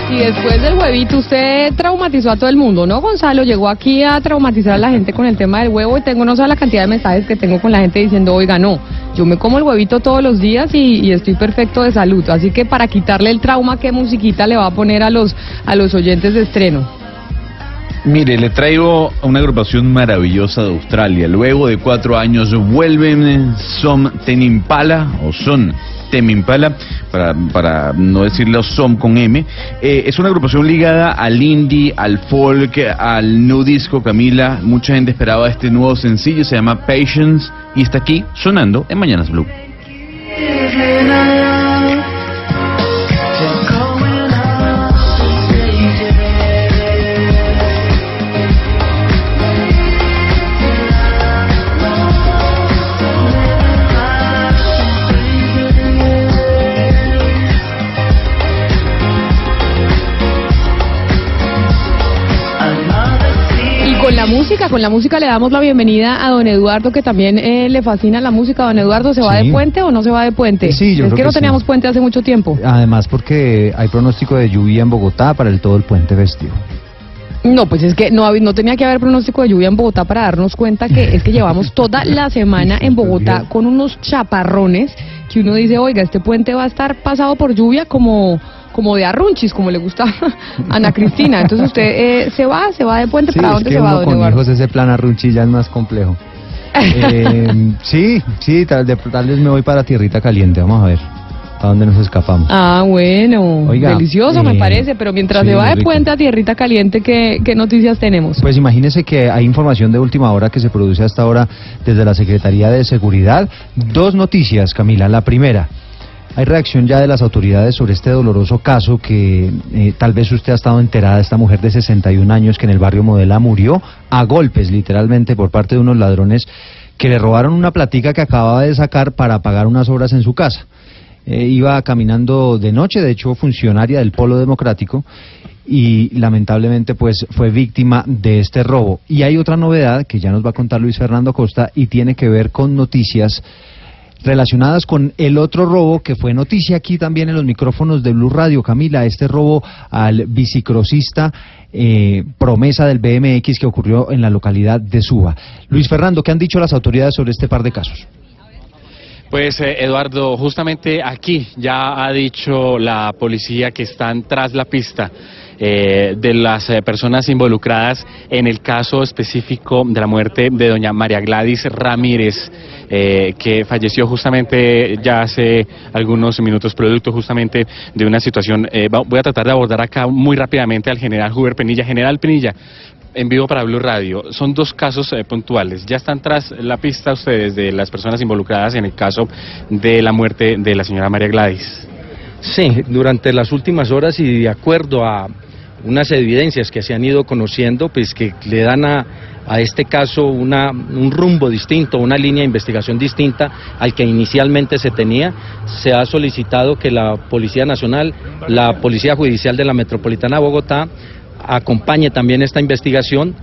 Y después del huevito, usted traumatizó a todo el mundo, ¿no, Gonzalo? Llegó aquí a traumatizar a la gente con el tema del huevo y tengo no sé la cantidad de mensajes que tengo con la gente diciendo, oiga, no, yo me como el huevito todos los días y, y estoy perfecto de salud. Así que para quitarle el trauma, ¿qué musiquita le va a poner a los, a los oyentes de estreno? Mire, le traigo a una agrupación maravillosa de Australia. Luego de cuatro años vuelven Som Tenimpala o Son Temimpala, para, para no decirlo Som con M. Eh, es una agrupación ligada al indie, al folk, al new disco, Camila. Mucha gente esperaba este nuevo sencillo, se llama Patience y está aquí sonando en Mañanas Blue. Música, con la música le damos la bienvenida a don Eduardo, que también eh, le fascina la música. Don Eduardo, ¿se va Sí. de puente o no se va de puente? Sí, yo es creo que no que sí. teníamos puente hace mucho tiempo. Además, porque hay pronóstico de lluvia en Bogotá para el todo el puente festivo. No, pues es que no, no tenía que haber pronóstico de lluvia en Bogotá para darnos cuenta que es que llevamos toda la semana en Bogotá con unos chaparrones que uno dice, oiga, este puente va a estar pasado por lluvia como como de arrunchis, como le gusta a Ana Cristina. Entonces usted eh, se va, se va de puente, Sí, ¿para es dónde que se va, uno con hijos ese plan arrunchi ya es más complejo. Eh, sí, sí, tal, de- tal vez me voy para Tierrita Caliente, vamos a ver a dónde nos escapamos. Ah, bueno, Oiga, delicioso me eh, parece, pero mientras sí, se va de puente a tierrita caliente, ¿qué, qué noticias tenemos? Pues imagínese que hay información de última hora que se produce hasta ahora desde la Secretaría de Seguridad. Dos noticias, Camila. La primera, hay reacción ya de las autoridades sobre este doloroso caso que eh, tal vez usted ha estado enterada, esta mujer de 61 años que en el barrio Modela murió a golpes, literalmente, por parte de unos ladrones que le robaron una platica que acababa de sacar para pagar unas obras en su casa. Eh, iba caminando de noche, de hecho funcionaria del Polo Democrático, y lamentablemente pues fue víctima de este robo. Y hay otra novedad que ya nos va a contar Luis Fernando Costa y tiene que ver con noticias relacionadas con el otro robo que fue noticia aquí también en los micrófonos de Blue Radio, Camila, este robo al bicicrosista eh, promesa del BMX que ocurrió en la localidad de Suba. Luis Fernando, ¿qué han dicho las autoridades sobre este par de casos? Pues eh, Eduardo, justamente aquí ya ha dicho la policía que están tras la pista eh, de las eh, personas involucradas en el caso específico de la muerte de doña María Gladys Ramírez, eh, que falleció justamente ya hace algunos minutos, producto justamente de una situación. eh, voy a tratar de abordar acá muy rápidamente al general Huber Penilla. General Penilla, en vivo para Blue Radio. Son dos casos eh, puntuales. Ya están tras la pista ustedes de las personas involucradas en el caso de la muerte de la señora María Gladys. Sí, durante las últimas horas y de acuerdo a unas evidencias que se han ido conociendo, pues que le dan a, a este caso una, un rumbo distinto, una línea de investigación distinta al que inicialmente se tenía, se ha solicitado que la Policía Nacional, la Policía Judicial de la Metropolitana de Bogotá, acompañe también esta investigación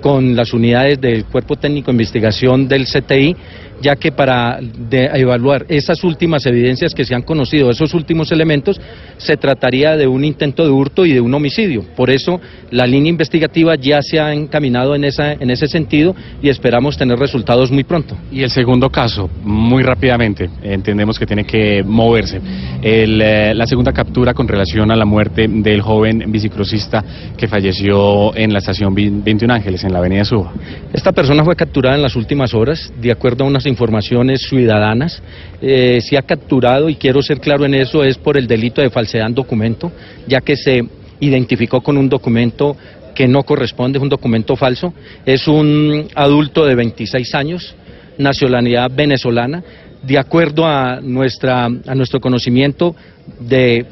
con las unidades del Cuerpo Técnico de Investigación del CTI ya que para de- evaluar esas últimas evidencias que se han conocido, esos últimos elementos, se trataría de un intento de hurto y de un homicidio. Por eso la línea investigativa ya se ha encaminado en, esa, en ese sentido y esperamos tener resultados muy pronto. Y el segundo caso, muy rápidamente, entendemos que tiene que moverse. El, eh, la segunda captura con relación a la muerte del joven bicicrosista que falleció en la estación Vi- 21 Ángeles, en la avenida Suba. Esta persona fue capturada en las últimas horas, de acuerdo a unas informaciones ciudadanas. Eh, se ha capturado, y quiero ser claro en eso, es por el delito de falsedad en documento, ya que se identificó con un documento que no corresponde, es un documento falso. Es un adulto de 26 años, nacionalidad venezolana, de acuerdo a, nuestra, a nuestro conocimiento de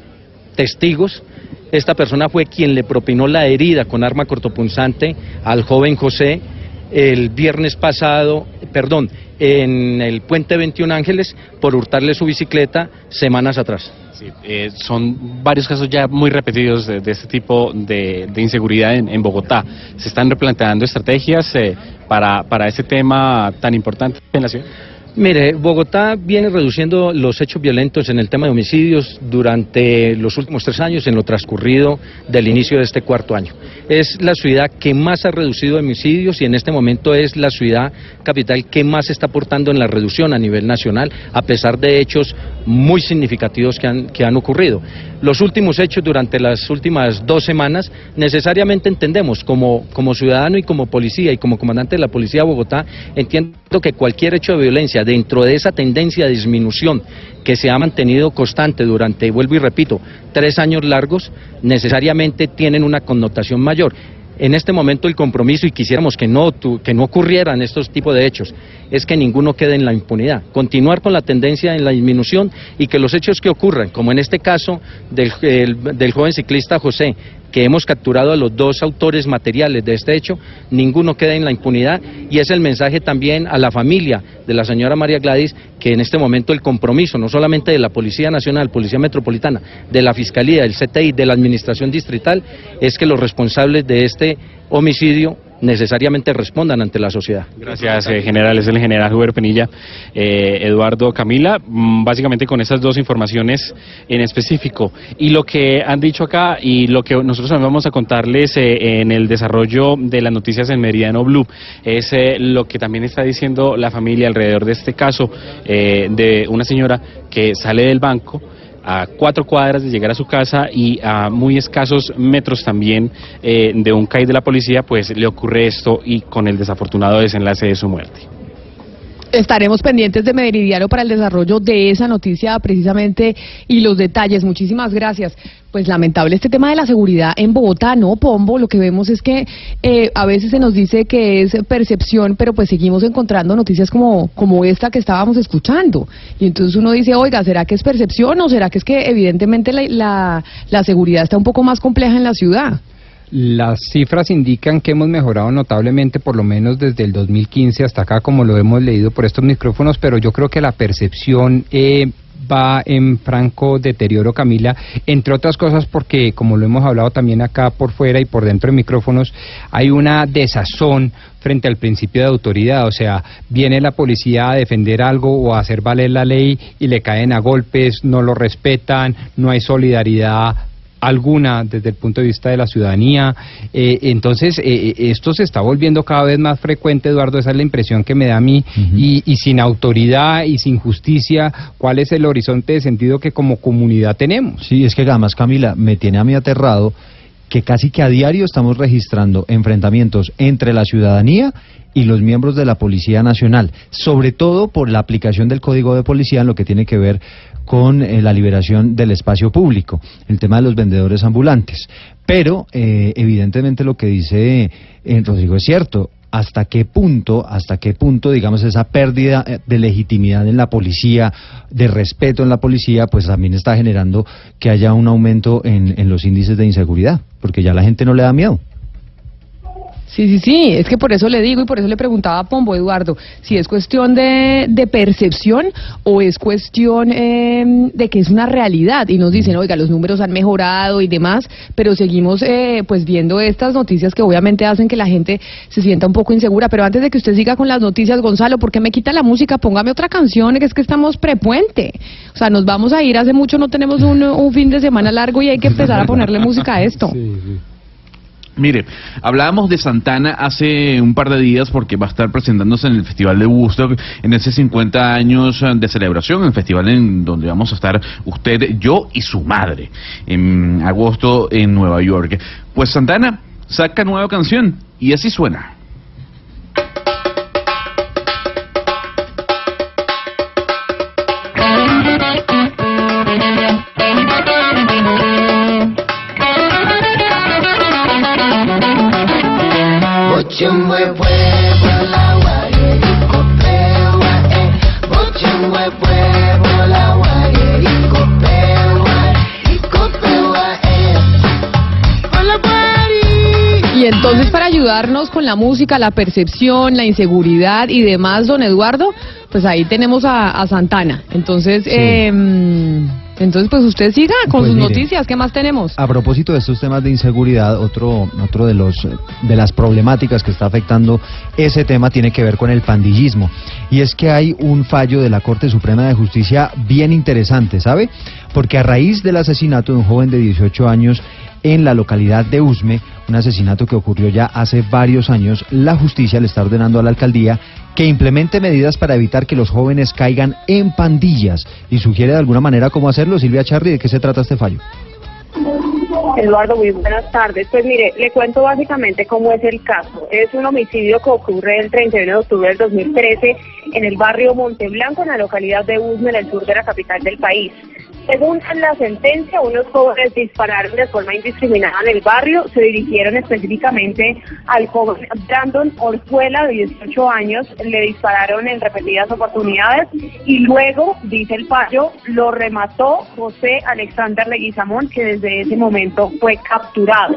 testigos. Esta persona fue quien le propinó la herida con arma cortopunzante al joven José el viernes pasado, perdón, en el puente 21 Ángeles por hurtarle su bicicleta semanas atrás. Sí, eh, son varios casos ya muy repetidos de, de este tipo de, de inseguridad en, en Bogotá. Se están replanteando estrategias eh, para, para este tema tan importante en la ciudad. Mire, Bogotá viene reduciendo los hechos violentos en el tema de homicidios durante los últimos tres años, en lo transcurrido del inicio de este cuarto año. Es la ciudad que más ha reducido homicidios y en este momento es la ciudad capital que más está aportando en la reducción a nivel nacional, a pesar de hechos muy significativos que han, que han ocurrido. Los últimos hechos durante las últimas dos semanas, necesariamente entendemos como, como ciudadano y como policía y como comandante de la Policía de Bogotá, entiendo que cualquier hecho de violencia dentro de esa tendencia de disminución que se ha mantenido constante durante, vuelvo y repito, tres años largos, necesariamente tienen una connotación mayor. En este momento el compromiso, y quisiéramos que no, que no ocurrieran estos tipos de hechos, es que ninguno quede en la impunidad. Continuar con la tendencia en la disminución y que los hechos que ocurran, como en este caso del, el- del joven ciclista José, que hemos capturado a los dos autores materiales de este hecho, ninguno queda en la impunidad y es el mensaje también a la familia de la señora María Gladys que en este momento el compromiso no solamente de la Policía Nacional, Policía Metropolitana, de la Fiscalía, del CTI, de la Administración Distrital, es que los responsables de este homicidio necesariamente respondan ante la sociedad. Gracias, eh, general. Es el general Huber Penilla. Eh, Eduardo Camila, mm, básicamente con esas dos informaciones en específico. Y lo que han dicho acá y lo que nosotros vamos a contarles eh, en el desarrollo de las noticias en Meridiano Blue es eh, lo que también está diciendo la familia alrededor de este caso eh, de una señora que sale del banco a cuatro cuadras de llegar a su casa y a muy escasos metros también eh, de un CAI de la policía, pues le ocurre esto y con el desafortunado desenlace de su muerte. Estaremos pendientes de Meridiano para el desarrollo de esa noticia precisamente y los detalles. Muchísimas gracias. Pues lamentable este tema de la seguridad en Bogotá, ¿no, Pombo? Lo que vemos es que eh, a veces se nos dice que es percepción, pero pues seguimos encontrando noticias como, como esta que estábamos escuchando. Y entonces uno dice, oiga, ¿será que es percepción o será que es que evidentemente la, la, la seguridad está un poco más compleja en la ciudad? Las cifras indican que hemos mejorado notablemente, por lo menos desde el 2015 hasta acá, como lo hemos leído por estos micrófonos, pero yo creo que la percepción eh, va en franco deterioro, Camila, entre otras cosas porque, como lo hemos hablado también acá por fuera y por dentro de micrófonos, hay una desazón frente al principio de autoridad, o sea, viene la policía a defender algo o a hacer valer la ley y le caen a golpes, no lo respetan, no hay solidaridad alguna desde el punto de vista de la ciudadanía. Eh, entonces, eh, esto se está volviendo cada vez más frecuente, Eduardo, esa es la impresión que me da a mí, y, y sin autoridad y sin justicia, ¿cuál es el horizonte de sentido que como comunidad tenemos? Sí, es que además, Camila, me tiene a mí aterrado que casi que a diario estamos registrando enfrentamientos entre la ciudadanía y los miembros de la Policía Nacional, sobre todo por la aplicación del Código de Policía en lo que tiene que ver con eh, la liberación del espacio público, el tema de los vendedores ambulantes. Pero, eh, evidentemente, lo que dice eh, Rodrigo es cierto. ¿Hasta qué punto, hasta qué punto, digamos, esa pérdida eh, de legitimidad en la policía, de respeto en la policía, pues también está generando que haya un aumento en, en los índices de inseguridad? Porque ya la gente no le da miedo. Sí, sí, sí, es que por eso le digo y por eso le preguntaba a Pombo, Eduardo, si es cuestión de, de percepción o es cuestión eh, de que es una realidad. Y nos dicen, oiga, los números han mejorado y demás, pero seguimos eh, pues viendo estas noticias que obviamente hacen que la gente se sienta un poco insegura. Pero antes de que usted siga con las noticias, Gonzalo, ¿por qué me quita la música? Póngame otra canción, que es que estamos prepuente. O sea, nos vamos a ir, hace mucho no tenemos un, un fin de semana largo y hay que empezar a ponerle música a esto. Mire, hablábamos de Santana hace un par de días porque va a estar presentándose en el Festival de Woodstock en ese 50 años de celebración, el festival en donde vamos a estar usted, yo y su madre en agosto en Nueva York. Pues Santana saca nueva canción y así suena. Y entonces para ayudarnos con la música, la percepción, la inseguridad y demás, don Eduardo, pues ahí tenemos a, a Santana. Entonces, em, entonces pues usted siga con Pues sus mire. noticias. ¿Qué más tenemos? A propósito de estos temas de inseguridad, otro, otro de los de las problemáticas que está afectando ese tema tiene que ver con el pandillismo. Y es que hay un fallo de la Corte Suprema de Justicia bien interesante, ¿sabe? Porque a raíz del asesinato de un joven de 18 años en la localidad de Usme, un asesinato que ocurrió ya hace varios años, la justicia le está ordenando a la alcaldía que implemente medidas para evitar que los jóvenes caigan en pandillas y sugiere de alguna manera cómo hacerlo. Silvia Charri, ¿de qué se trata este fallo? Eduardo, muy buenas tardes. Pues mire, le cuento básicamente cómo es el caso. Es un homicidio que ocurre el 31 de octubre del 2013 en el barrio Monteblanco, en la localidad de Usme, en el sur de la capital del país. Según la sentencia, unos jóvenes dispararon de forma indiscriminada en el barrio, se dirigieron específicamente al joven Brandon Orzuela, de 18 años, le dispararon en repetidas oportunidades y luego, dice el fallo, lo remató José Alexander Leguizamón, que desde ese momento fue capturado.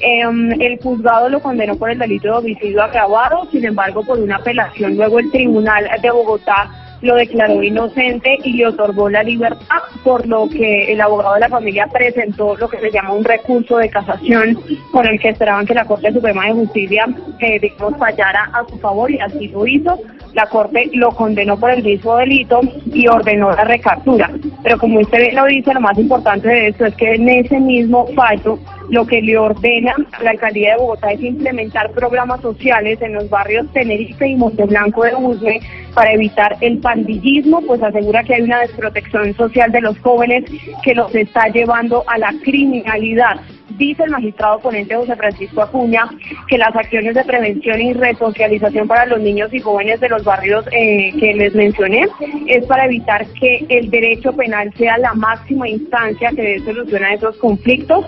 Em, el juzgado lo condenó por el delito de homicidio agravado, sin embargo, por una apelación, luego el Tribunal de Bogotá lo declaró inocente y le otorgó la libertad, por lo que el abogado de la familia presentó lo que se llama un recurso de casación con el que esperaban que la Corte Suprema de Justicia, eh, digamos, fallara a su favor y así lo hizo. La Corte lo condenó por el mismo delito y ordenó la recaptura. Pero como usted lo dice, lo más importante de esto es que en ese mismo fallo lo que le ordena la alcaldía de Bogotá es implementar programas sociales en los barrios Tenerife y Monteblanco de Usme para evitar el pandillismo, pues asegura que hay una desprotección social de los jóvenes que los está llevando a la criminalidad. Dice el magistrado ponente José Francisco Acuña que las acciones de prevención y resocialización para los niños y jóvenes de los barrios eh, que les mencioné es para evitar que el derecho penal sea la máxima instancia que dé solución esos conflictos,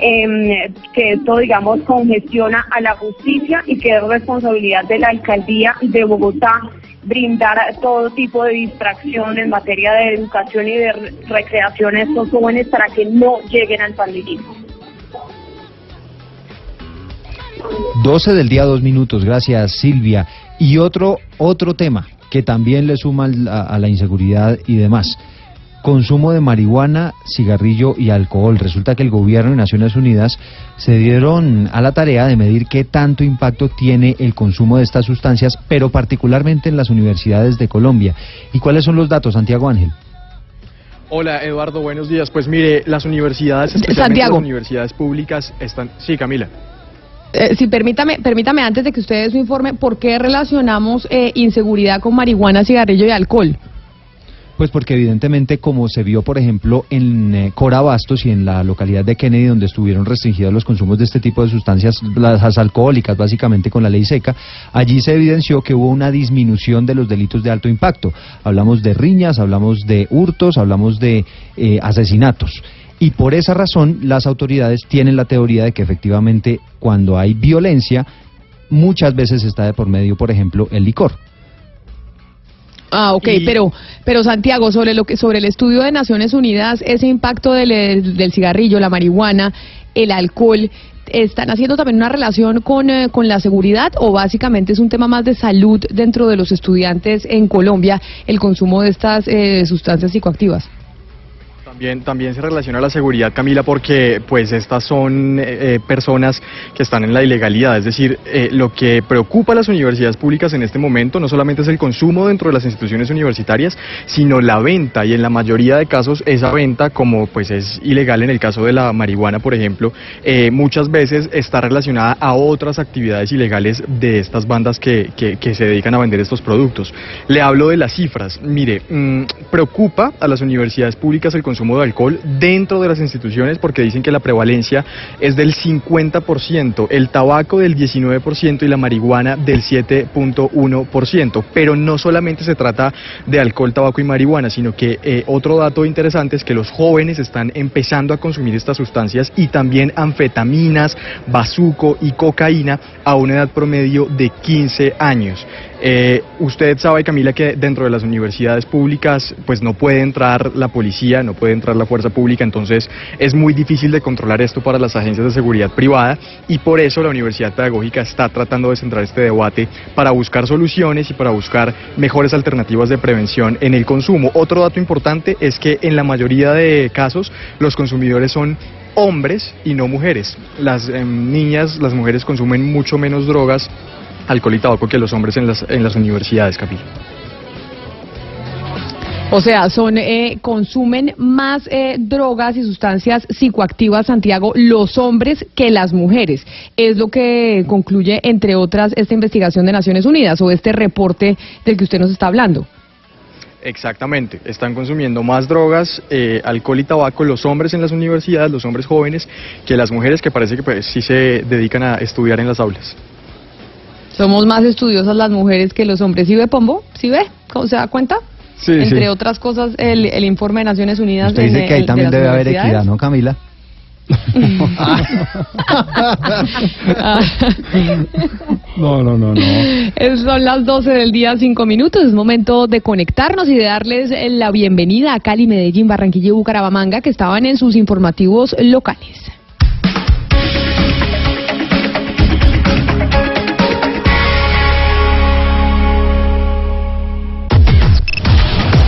em, que esto, digamos, congestiona a la justicia y que es responsabilidad de la alcaldía de Bogotá brindar todo tipo de distracción en materia de educación y de re- recreación a estos jóvenes para que no lleguen al pandillismo. 12 del día, dos minutos. Gracias, Silvia. Y otro, otro tema que también le suma al- a, a la inseguridad y demás. Consumo de marihuana, cigarrillo y alcohol. Resulta que el gobierno y Naciones Unidas se dieron a la tarea de medir qué tanto impacto tiene el consumo de estas sustancias, pero particularmente en las universidades de Colombia. ¿Y cuáles son los datos, Santiago Ángel? Hola Eduardo, buenos días. Pues mire, las universidades, especialmente Santiago. las universidades públicas, están... Sí, Camila. Eh, sí, permítame, permítame antes de que usted dé su informe, ¿por qué relacionamos eh, inseguridad con marihuana, cigarrillo y alcohol? Pues porque evidentemente como se vio por ejemplo en eh, Corabastos y en la localidad de Kennedy donde estuvieron restringidos los consumos de este tipo de sustancias, las alcohólicas básicamente con la ley seca, allí se evidenció que hubo una disminución de los delitos de alto impacto. Hablamos de riñas, hablamos de hurtos, hablamos de eh, asesinatos. Y por esa razón las autoridades tienen la teoría de que efectivamente cuando hay violencia muchas veces está de por medio, por ejemplo, el licor. Ah, ok, Y- pero, pero Santiago, sobre lo que, sobre el estudio de Naciones Unidas, ese impacto del, del cigarrillo, la marihuana, el alcohol, ¿están haciendo también una relación con, eh, con la seguridad o básicamente es un tema más de salud dentro de los estudiantes en Colombia el consumo de estas eh, sustancias psicoactivas? También, también se relaciona a la seguridad, Camila, porque pues estas son eh, eh, personas que están en la ilegalidad. Es decir, eh, lo que preocupa a las universidades públicas en este momento no solamente es el consumo dentro de las instituciones universitarias, sino la venta. Y en la mayoría de casos esa venta, como pues es ilegal en el caso de la marihuana, por ejemplo, eh, muchas veces está relacionada a otras actividades ilegales de estas bandas que, que- que se dedican a vender estos productos. Le hablo de las cifras. Mire, mm, preocupa a las universidades públicas el consumo de alcohol dentro de las instituciones porque dicen que la prevalencia es del 50%, el tabaco del 19% y la marihuana del 7.1%. Pero no solamente se trata de alcohol, tabaco y marihuana, sino que eh, otro dato interesante es que los jóvenes están empezando a consumir estas sustancias y también anfetaminas, bazuco y cocaína a una edad promedio de 15 años. Eh, usted sabe, Camila, que dentro de las universidades públicas pues no puede entrar la policía, no puede entrar la fuerza pública, entonces es muy difícil de controlar esto para las agencias de seguridad privada y por eso la Universidad Pedagógica está tratando de centrar este debate para buscar soluciones y para buscar mejores alternativas de prevención en el consumo. Otro dato importante es que en la mayoría de casos los consumidores son hombres y no mujeres. Las em, niñas, las mujeres consumen mucho menos drogas alcohol y tabaco que los hombres en las, en las universidades, Camila. O sea, son eh, consumen más eh, drogas y sustancias psicoactivas, Santiago, los hombres que las mujeres. Es lo que concluye, entre otras, esta investigación de Naciones Unidas o este reporte del que usted nos está hablando. Exactamente, están consumiendo más drogas, eh, alcohol y tabaco los hombres en las universidades, los hombres jóvenes, que las mujeres que parece que pues, sí se dedican a estudiar en las aulas. Somos más estudiosas las mujeres que los hombres. ¿Sí ve, Pombo? ¿Sí ve? ¿Cómo se da cuenta? Sí, Entre sí. otras cosas, el, el informe de Naciones Unidas. Usted en- dice que ahí también debe haber equidad, ¿no, Camila? No, no, no, no. Es- Son las 12 del día, 5 minutos. Es momento de conectarnos y de darles eh, la bienvenida a Cali, Medellín, Barranquilla y Bucaramanga, que estaban en sus informativos locales.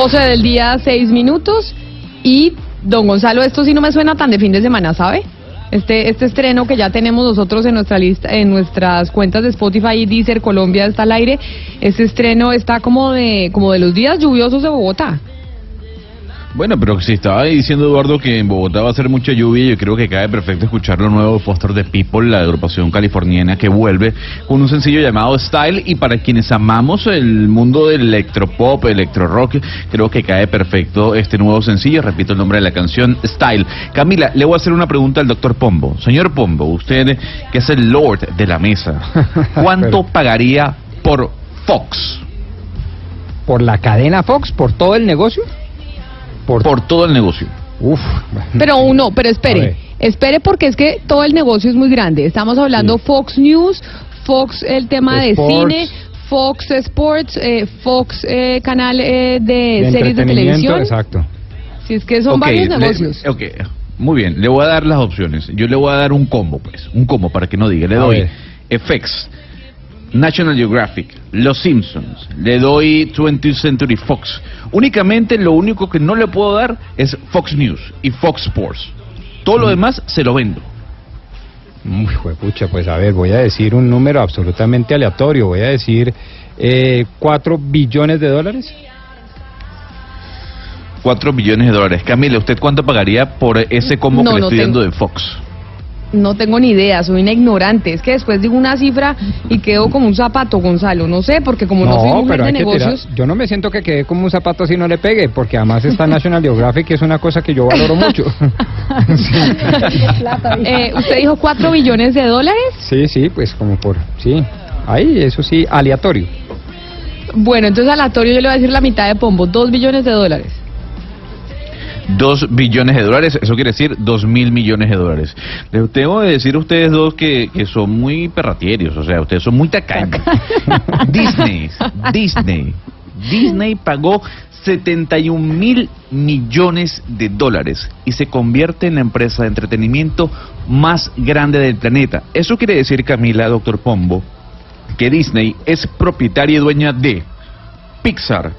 12 del día, 6 minutos. Y, don Gonzalo, esto sí no me suena tan de fin de semana, ¿sabe? Este, este estreno que ya tenemos nosotros en nuestra lista, en nuestras cuentas de Spotify y Deezer, Colombia está al aire. Este estreno está como de, como de los días lluviosos de Bogotá. Bueno, pero si estaba diciendo Eduardo que en Bogotá va a ser mucha lluvia, yo creo que cae perfecto escuchar lo nuevo de Foster the People, la agrupación californiana que vuelve con un sencillo llamado Style y para quienes amamos el mundo del electropop, electro rock, creo que cae perfecto este nuevo sencillo, repito el nombre de la canción, Style. Camila, le voy a hacer una pregunta al doctor Pombo. Señor Pombo, usted que es el lord de la mesa, ¿cuánto pagaría por Fox? ¿Por la cadena Fox? ¿Por todo el negocio? Por, todo el negocio. Uf. Pero uno, pero espere, espere porque es que todo el negocio es muy grande. Estamos hablando Fox News, Fox el tema de cine, Fox Sports, eh, Fox eh, canal eh, de, De series de televisión. exacto. Si es que son varios le- negocios. ok, muy bien, le voy a dar las opciones. Yo le voy a dar un combo, pues, un combo para que no diga. Le A doy ver. FX, National Geographic, Los Simpsons, le doy 20th Century Fox. Únicamente lo único que no le puedo dar es Fox News y Fox Sports. Todo Mm. lo demás se lo vendo. Muy pucha, pues a ver, voy a decir un número absolutamente aleatorio. Voy a decir eh, 4 billones de dólares. 4 billones de dólares. Camila, ¿usted cuánto pagaría por ese combo No, que le no estoy tengo. dando de Fox? No tengo ni idea, soy una ignorante. Es que después digo una cifra y quedo como un zapato, Gonzalo. No sé, porque como no, soy mujer pero de hay que tirar- negocios. Yo no me siento que quede como un zapato si no le pegue, porque además está National Geographic, que es una cosa que yo valoro mucho. Eh, ¿Usted dijo 4 billones de dólares? Sí, sí, pues como por... Sí, ahí, eso sí, aleatorio. Bueno, entonces aleatorio yo le voy a decir la mitad de pombo, 2 billones de dólares. 2 billones de dólares, eso quiere decir 2 mil millones de dólares. Les tengo que decir a ustedes dos que, que son muy perratierios, o sea, ustedes son muy tacaños. Disney, Disney, Disney pagó 71 mil millones de dólares y se convierte en la empresa de entretenimiento más grande del planeta. Eso quiere decir, Camila, doctor Pombo, que Disney es propietaria y dueña de Pixar,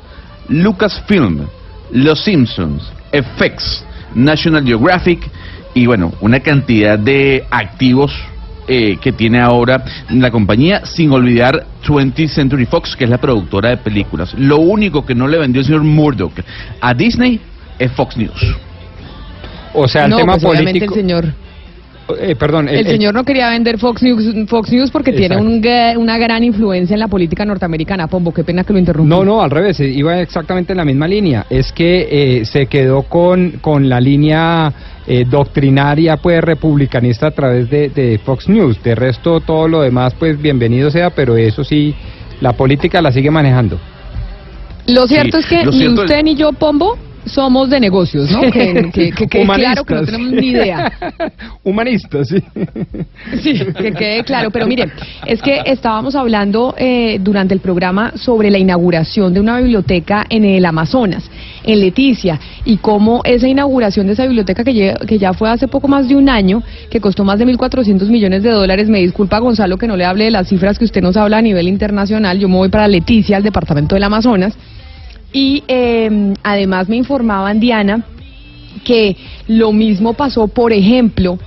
Lucasfilm, Los Simpsons, FX, National Geographic y bueno, una cantidad de activos eh, que tiene ahora la compañía, sin olvidar 20th Century Fox, que es la productora de películas. Lo único que no le vendió el señor Murdoch a Disney es Fox News. O sea, el no, tema pues obviamente político... el señor. Eh, perdón, El, señor no quería vender Fox News, Fox News porque tiene un una gran influencia en la política norteamericana. Pombo, qué pena que lo interrumpí. No, no, al revés, iba exactamente en la misma línea. Es que eh, se quedó con, con la línea eh, doctrinaria, pues, republicanista a través de, de Fox News. De resto, todo lo demás, pues, bienvenido sea, pero eso sí, la política la sigue manejando. Lo cierto es que ni usted es- ni yo, Pombo, somos de negocios, ¿no? que, que, que quede claro que no tenemos ni idea. Humanistas, sí. Sí, que quede claro. Pero mire, es que estábamos hablando eh, durante el programa sobre la inauguración de una biblioteca en el Amazonas, en Leticia, y cómo esa inauguración de esa biblioteca que, lle- que ya fue hace poco más de un año, que costó más de 1.400 millones de dólares, me disculpa Gonzalo que no le hable de las cifras que usted nos habla a nivel internacional, yo me voy para Leticia, al departamento del Amazonas, y eh, además me informaban, Diana, que lo mismo pasó, por ejemplo,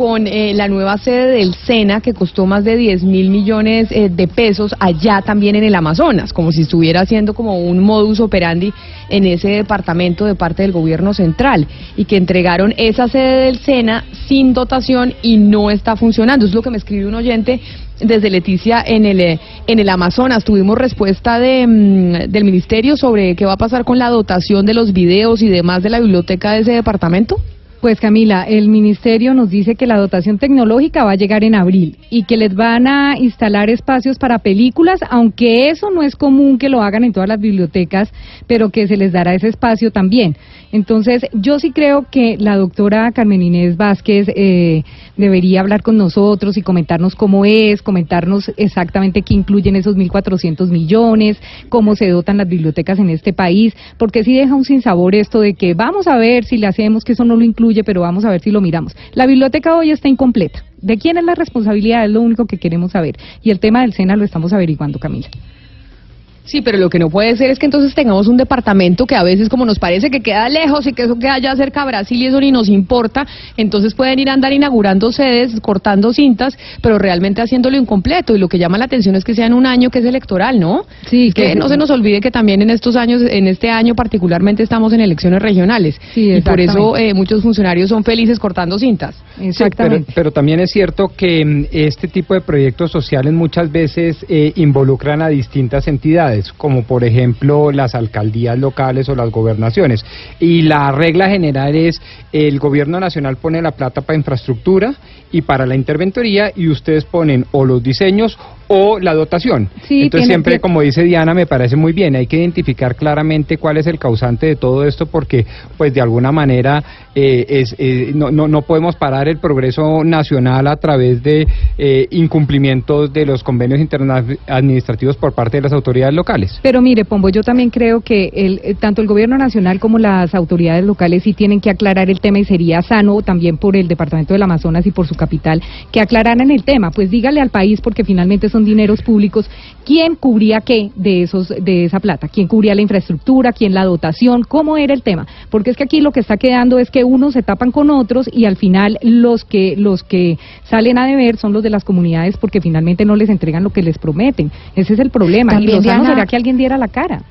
con eh, la nueva sede del SENA, que costó más de 10 mil millones eh, de pesos allá también en el Amazonas, como si estuviera haciendo como un modus operandi en ese departamento de parte del gobierno central, y que entregaron esa sede del SENA sin dotación y no está funcionando. Es lo que me escribe un oyente desde Leticia en el, eh, en el Amazonas. Tuvimos respuesta de, mm, del ministerio sobre qué va a pasar con la dotación de los videos y demás de la biblioteca de ese departamento. Pues Camila, el ministerio nos dice que la dotación tecnológica va a llegar en abril y que les van a instalar espacios para películas, aunque eso no es común que lo hagan en todas las bibliotecas, pero que se les dará ese espacio también. Entonces, yo sí creo que la doctora Carmen Inés Vázquez eh, debería hablar con nosotros y comentarnos cómo es, comentarnos exactamente qué incluyen esos 1.400 millones, cómo se dotan las bibliotecas en este país, porque sí deja un sinsabor esto de que vamos a ver si le hacemos, que eso no lo incluye, pero vamos a ver si lo miramos. La biblioteca hoy está incompleta. ¿De quién es la responsabilidad? Es lo único que queremos saber. Y el tema del SENA lo estamos averiguando, Camila. Sí, pero lo que no puede ser es que entonces tengamos un departamento que a veces como nos parece que queda lejos y que eso queda allá cerca a Brasil y eso ni nos importa, entonces pueden ir a andar inaugurando sedes, cortando cintas, pero realmente haciéndolo incompleto y lo que llama la atención es que sea en un año que es electoral, ¿no? Sí, que que- no se nos olvide que también en estos años, en este año particularmente estamos en elecciones regionales Sí, y por eso exactamente. eh, muchos funcionarios son felices cortando cintas. Sí, pero, pero también es cierto que mm, este tipo de proyectos sociales muchas veces eh, involucran a distintas entidades, como por ejemplo las alcaldías locales o las gobernaciones. Y la regla general es el gobierno nacional pone la plata para infraestructura y para la interventoría y ustedes ponen o los diseños o la dotación. Sí, Entonces siempre, como dice Diana, me parece muy bien, hay que identificar claramente cuál es el causante de todo esto porque pues de alguna manera eh, es, eh, no, no, no podemos parar el progreso nacional a través de eh, incumplimientos de los convenios administrativos por parte de las autoridades locales. Pero mire, Pombo, yo también creo que el, eh, tanto el gobierno nacional como las autoridades locales sí tienen que aclarar el tema y sería sano también por el departamento del Amazonas y por su capital que aclararan el tema. Pues dígale al país, porque finalmente son dineros públicos, quién cubría qué de esos de esa plata, quién cubría la infraestructura, quién la dotación, cómo era el tema. Porque es que aquí lo que está quedando es que unos se tapan con otros y al final los que los que salen a deber son los de las comunidades porque finalmente no les entregan lo que les prometen. Ese es el problema. También, y lo sano Diana- será que alguien diera la cara.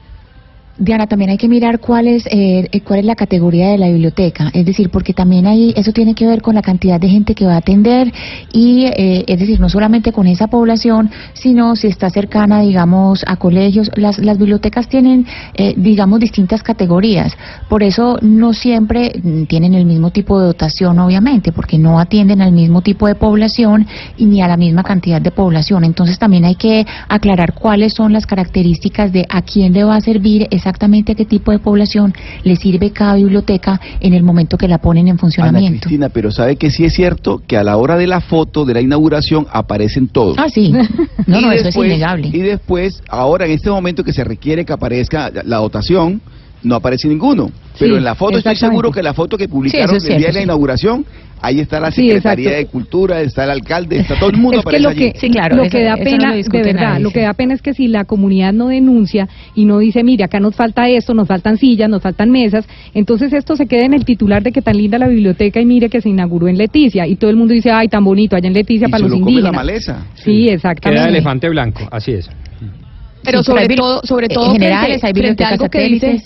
Diana, también hay que mirar cuál es eh, eh, cuál es la categoría de la biblioteca, es decir, porque también ahí eso tiene que ver con la cantidad de gente que va a atender y eh, es decir, no solamente con esa población, sino si está cercana, digamos, a colegios. Las, las bibliotecas tienen, eh, digamos, distintas categorías, por eso no siempre mm, tienen el mismo tipo de dotación, obviamente, porque no atienden al mismo tipo de población y ni a la misma cantidad de población. Entonces también hay que aclarar cuáles son las características de a quién le va a servir exactamente a qué tipo de población le sirve cada biblioteca en el momento que la ponen en Ana funcionamiento. Cristina, pero sabe que sí es cierto que a la hora de la foto de la inauguración aparecen todos. Ah, sí. No, no, eso es innegable. Y después, ahora en este momento que se requiere que aparezca la dotación, no aparece ninguno. Pero Sí, en la foto estoy seguro que la foto que publicaron es el día de la sí. inauguración, ahí está la Sí, Secretaría de Cultura, está el alcalde, está todo el mundo es que aparece lo allí. que, lo que da pena, de verdad, lo que da pena es que si la comunidad no denuncia y no dice, mire, acá nos falta esto, nos faltan sillas, nos faltan mesas, entonces esto se queda en el titular de que tan linda la biblioteca y mire que se inauguró en Leticia y todo el mundo dice, ay, tan bonito, allá en Leticia Y para se los lo come la indígenas. maleza. Sí, exactamente. Queda elefante blanco, así es. Pero Sí, sobre todo, sobre en todo generales frente, hay bibliotecas algo que.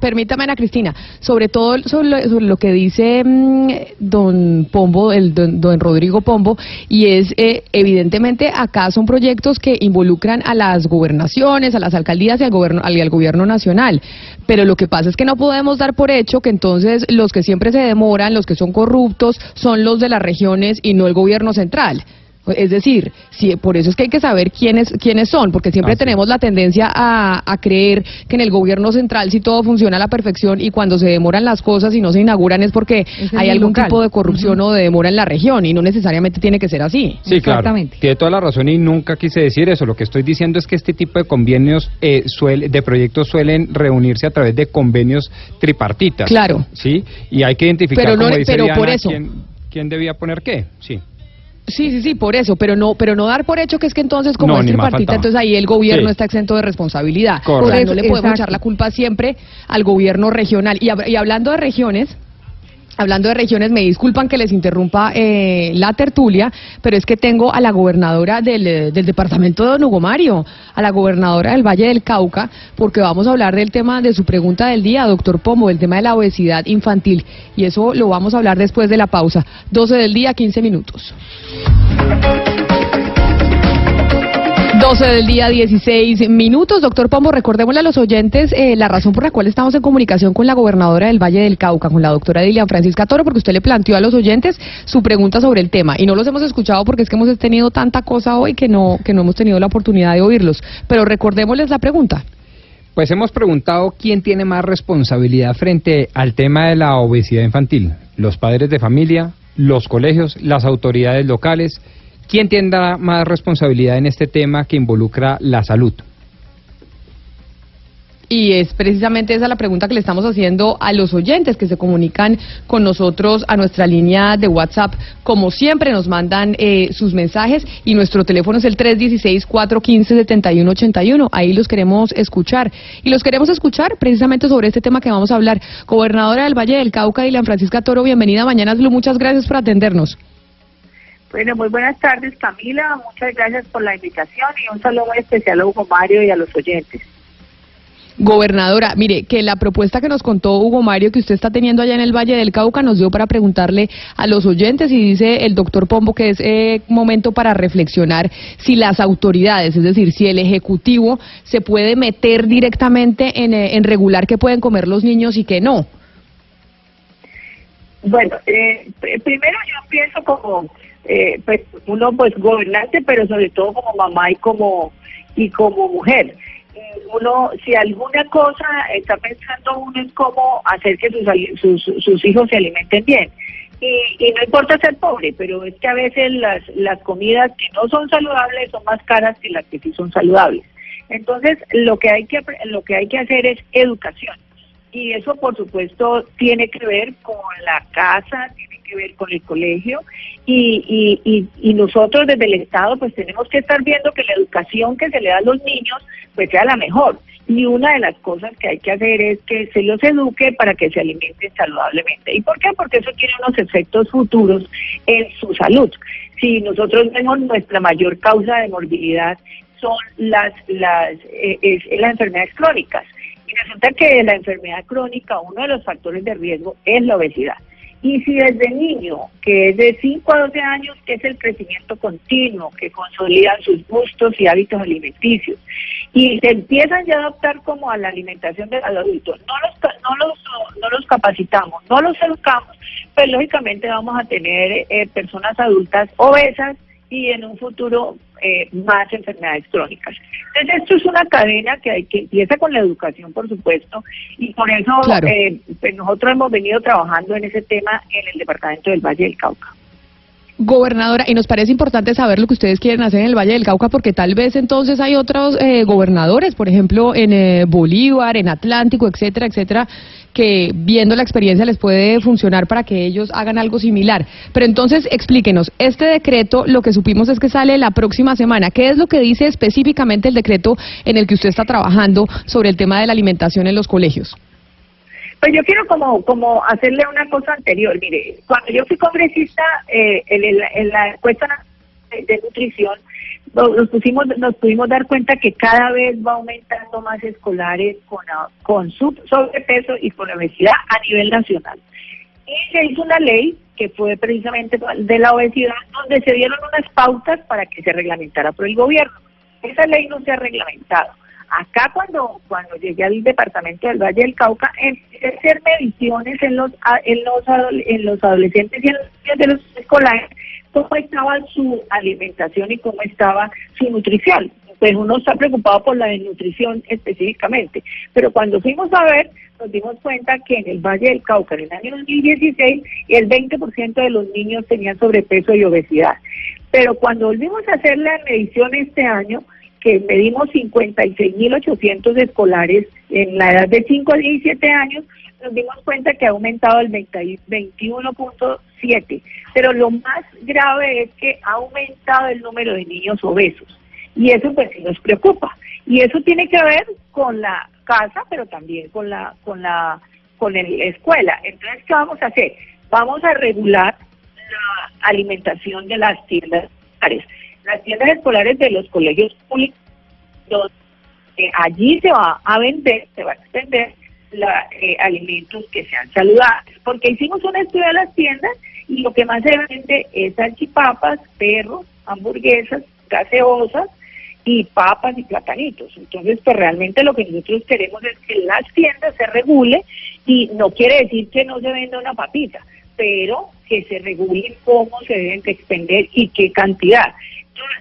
Permítame Ana Cristina, sobre todo sobre lo, sobre lo que dice mm, don Pombo, el don, don Rodrigo Pombo, y es eh, evidentemente acá son proyectos que involucran a las gobernaciones, a las alcaldías y al gobierno, al, gobierno nacional. Pero lo que pasa es que no podemos dar por hecho que entonces los que siempre se demoran, los que son corruptos, son los de las regiones y no el gobierno central. Es decir, si, por eso es que hay que saber quiénes quiénes son, porque siempre tenemos la tendencia a, a creer que en el gobierno central si todo funciona a la perfección y cuando se demoran las cosas y no se inauguran es porque Es hay algún local. tipo de corrupción o de demora en la región y no necesariamente tiene que ser así. Sí, claro. Tiene toda la razón y nunca quise decir eso. Lo que estoy diciendo es que este tipo de convenios, eh, suele- de proyectos suelen reunirse a través de convenios tripartitas. Claro. Sí, y hay que identificar, Pero no- como dice pero Diana, por eso. quién, quién debía poner qué. Sí. Sí, sí, sí, por eso, pero no, pero no dar por hecho que es que entonces como No, es tripartita, entonces ahí el gobierno Sí. está exento de responsabilidad. Correcto. O sea, Por no le eso, podemos exacto. echar la culpa siempre al gobierno regional. Y hablando de regiones, Hablando de regiones, me disculpan que les interrumpa eh, la tertulia, pero es que tengo a la gobernadora del, eh, departamento de Don Mario, a la gobernadora del Valle del Cauca, porque vamos a hablar del tema de su pregunta del día, doctor Pomo, del tema de la obesidad infantil. Y eso lo vamos a hablar después de la pausa. 12 del día, 15 minutos. 12 del día, 16 minutos. Doctor Pombo, recordémosle a los oyentes eh, la razón por la cual estamos en comunicación con la gobernadora del Valle del Cauca, con la doctora Dilian Francisca Toro, porque usted le planteó a los oyentes su pregunta sobre el tema. Y no los hemos escuchado porque es que hemos tenido tanta cosa hoy que no, que no hemos tenido la oportunidad de oírlos. Pero recordémosles la pregunta. Pues hemos preguntado quién tiene más responsabilidad frente al tema de la obesidad infantil. Los padres de familia, los colegios, las autoridades locales. ¿Quién tendrá más responsabilidad en este tema que involucra la salud? Y es precisamente esa la pregunta que le estamos haciendo a los oyentes que se comunican con nosotros a nuestra línea de WhatsApp. Como siempre nos mandan eh, sus mensajes y nuestro teléfono es el 316-415-7181. Ahí los queremos escuchar. Y los queremos escuchar precisamente sobre este tema que vamos a hablar. Gobernadora del Valle del Cauca, Dilian Francisca Toro, bienvenida a Mañanas Blue. Muchas gracias por atendernos. Bueno, muy buenas tardes Camila, muchas gracias por la invitación y un saludo muy especial a Hugo Mario y a los oyentes. Gobernadora, mire, que la propuesta que nos contó Hugo Mario que usted está teniendo allá en el Valle del Cauca nos dio para preguntarle a los oyentes y dice el doctor Pombo que es eh, momento para reflexionar si las autoridades, es decir, si el Ejecutivo se puede meter directamente en, eh, en regular qué pueden comer los niños y qué no. Bueno, eh, pr- primero yo pienso como eh, pues uno pues gobernante, pero sobre todo como mamá y como y como mujer. Uno, si alguna cosa está pensando uno en cómo hacer que sus, sus, sus hijos se alimenten bien. Y, y no importa ser pobre, pero es que a veces las, las comidas que no son saludables son más caras que las que sí son saludables. Entonces, lo que hay que lo que hay que hacer es educación y eso por supuesto tiene que ver con la casa, tiene que ver con el colegio y, y, nosotros desde el Estado pues tenemos que estar viendo que la educación que se le da a los niños pues sea la mejor. Y una de las cosas que hay que hacer es que se los eduque para que se alimenten saludablemente. ¿Y por qué? Porque eso tiene unos efectos futuros en su salud. Si nosotros vemos nuestra mayor causa de morbilidad son las, las, eh, las enfermedades crónicas. Y resulta que la enfermedad crónica, uno de los factores de riesgo es la obesidad. Y si desde niño, que es de 5 a 12 años, que es el crecimiento continuo, que consolidan sus gustos y hábitos alimenticios, y se empiezan ya a adaptar como a la alimentación del adulto, no los, no los, no los capacitamos, no los educamos, pues lógicamente vamos a tener eh, personas adultas obesas y en un futuro eh, más enfermedades crónicas. Entonces esto es una cadena que hay que empieza con la educación, por supuesto, y por eso Claro. eh, pues nosotros hemos venido trabajando en ese tema en el departamento del Valle del Cauca. Gobernadora, y nos parece importante saber lo que ustedes quieren hacer en el Valle del Cauca, porque tal vez entonces hay otros eh, gobernadores, por ejemplo, en eh, Bolívar, en Atlántico, etcétera, etcétera, que viendo la experiencia les puede funcionar para que ellos hagan algo similar. Pero entonces explíquenos, este decreto, lo que supimos es que sale la próxima semana. ¿Qué es lo que dice específicamente el decreto en el que usted está trabajando sobre el tema de la alimentación en los colegios? Pues yo quiero como como hacerle una cosa anterior. Mire, cuando yo fui congresista eh, en, en la encuesta de nutrición, nos, pusimos, nos pudimos dar cuenta que cada vez va aumentando más escolares con, con sub- sobrepeso y con obesidad a nivel nacional. Y se hizo una ley que fue precisamente de la obesidad, donde se dieron unas pautas para que se reglamentara por el gobierno. Esa ley no se ha reglamentado. Acá cuando cuando llegué al departamento del Valle del Cauca, empecé a hacer mediciones en los en los en los adolescentes y en los niños de los escolares, cómo estaba su alimentación y cómo estaba su nutrición. Pues uno está preocupado por la desnutrición específicamente, pero cuando fuimos a ver, nos dimos cuenta que en el Valle del Cauca, en el año 2016, el 20% de los niños tenían sobrepeso y obesidad. Pero cuando volvimos a hacer la medición este año, que medimos 56.800 escolares en la edad de 5 a 17 años, nos dimos cuenta que ha aumentado el 20 y 21.7. Pero lo más grave es que ha aumentado el número de niños obesos. Y eso pues sí nos preocupa. Y eso tiene que ver con la casa, pero también con la con la con la escuela. Entonces, ¿qué vamos a hacer? Vamos a regular la alimentación de las tiendas. Las tiendas escolares de los colegios públicos, donde eh, allí se va a vender, se va a extender la, eh, alimentos que sean saludables. Porque hicimos un estudio de las tiendas y lo que más se vende es salchipapas, perros, hamburguesas, gaseosas y papas y platanitos. Entonces, pues realmente lo que nosotros queremos es que las tiendas se regule y no quiere decir que no se venda una papita, pero que se regule cómo se deben de expender y qué cantidad.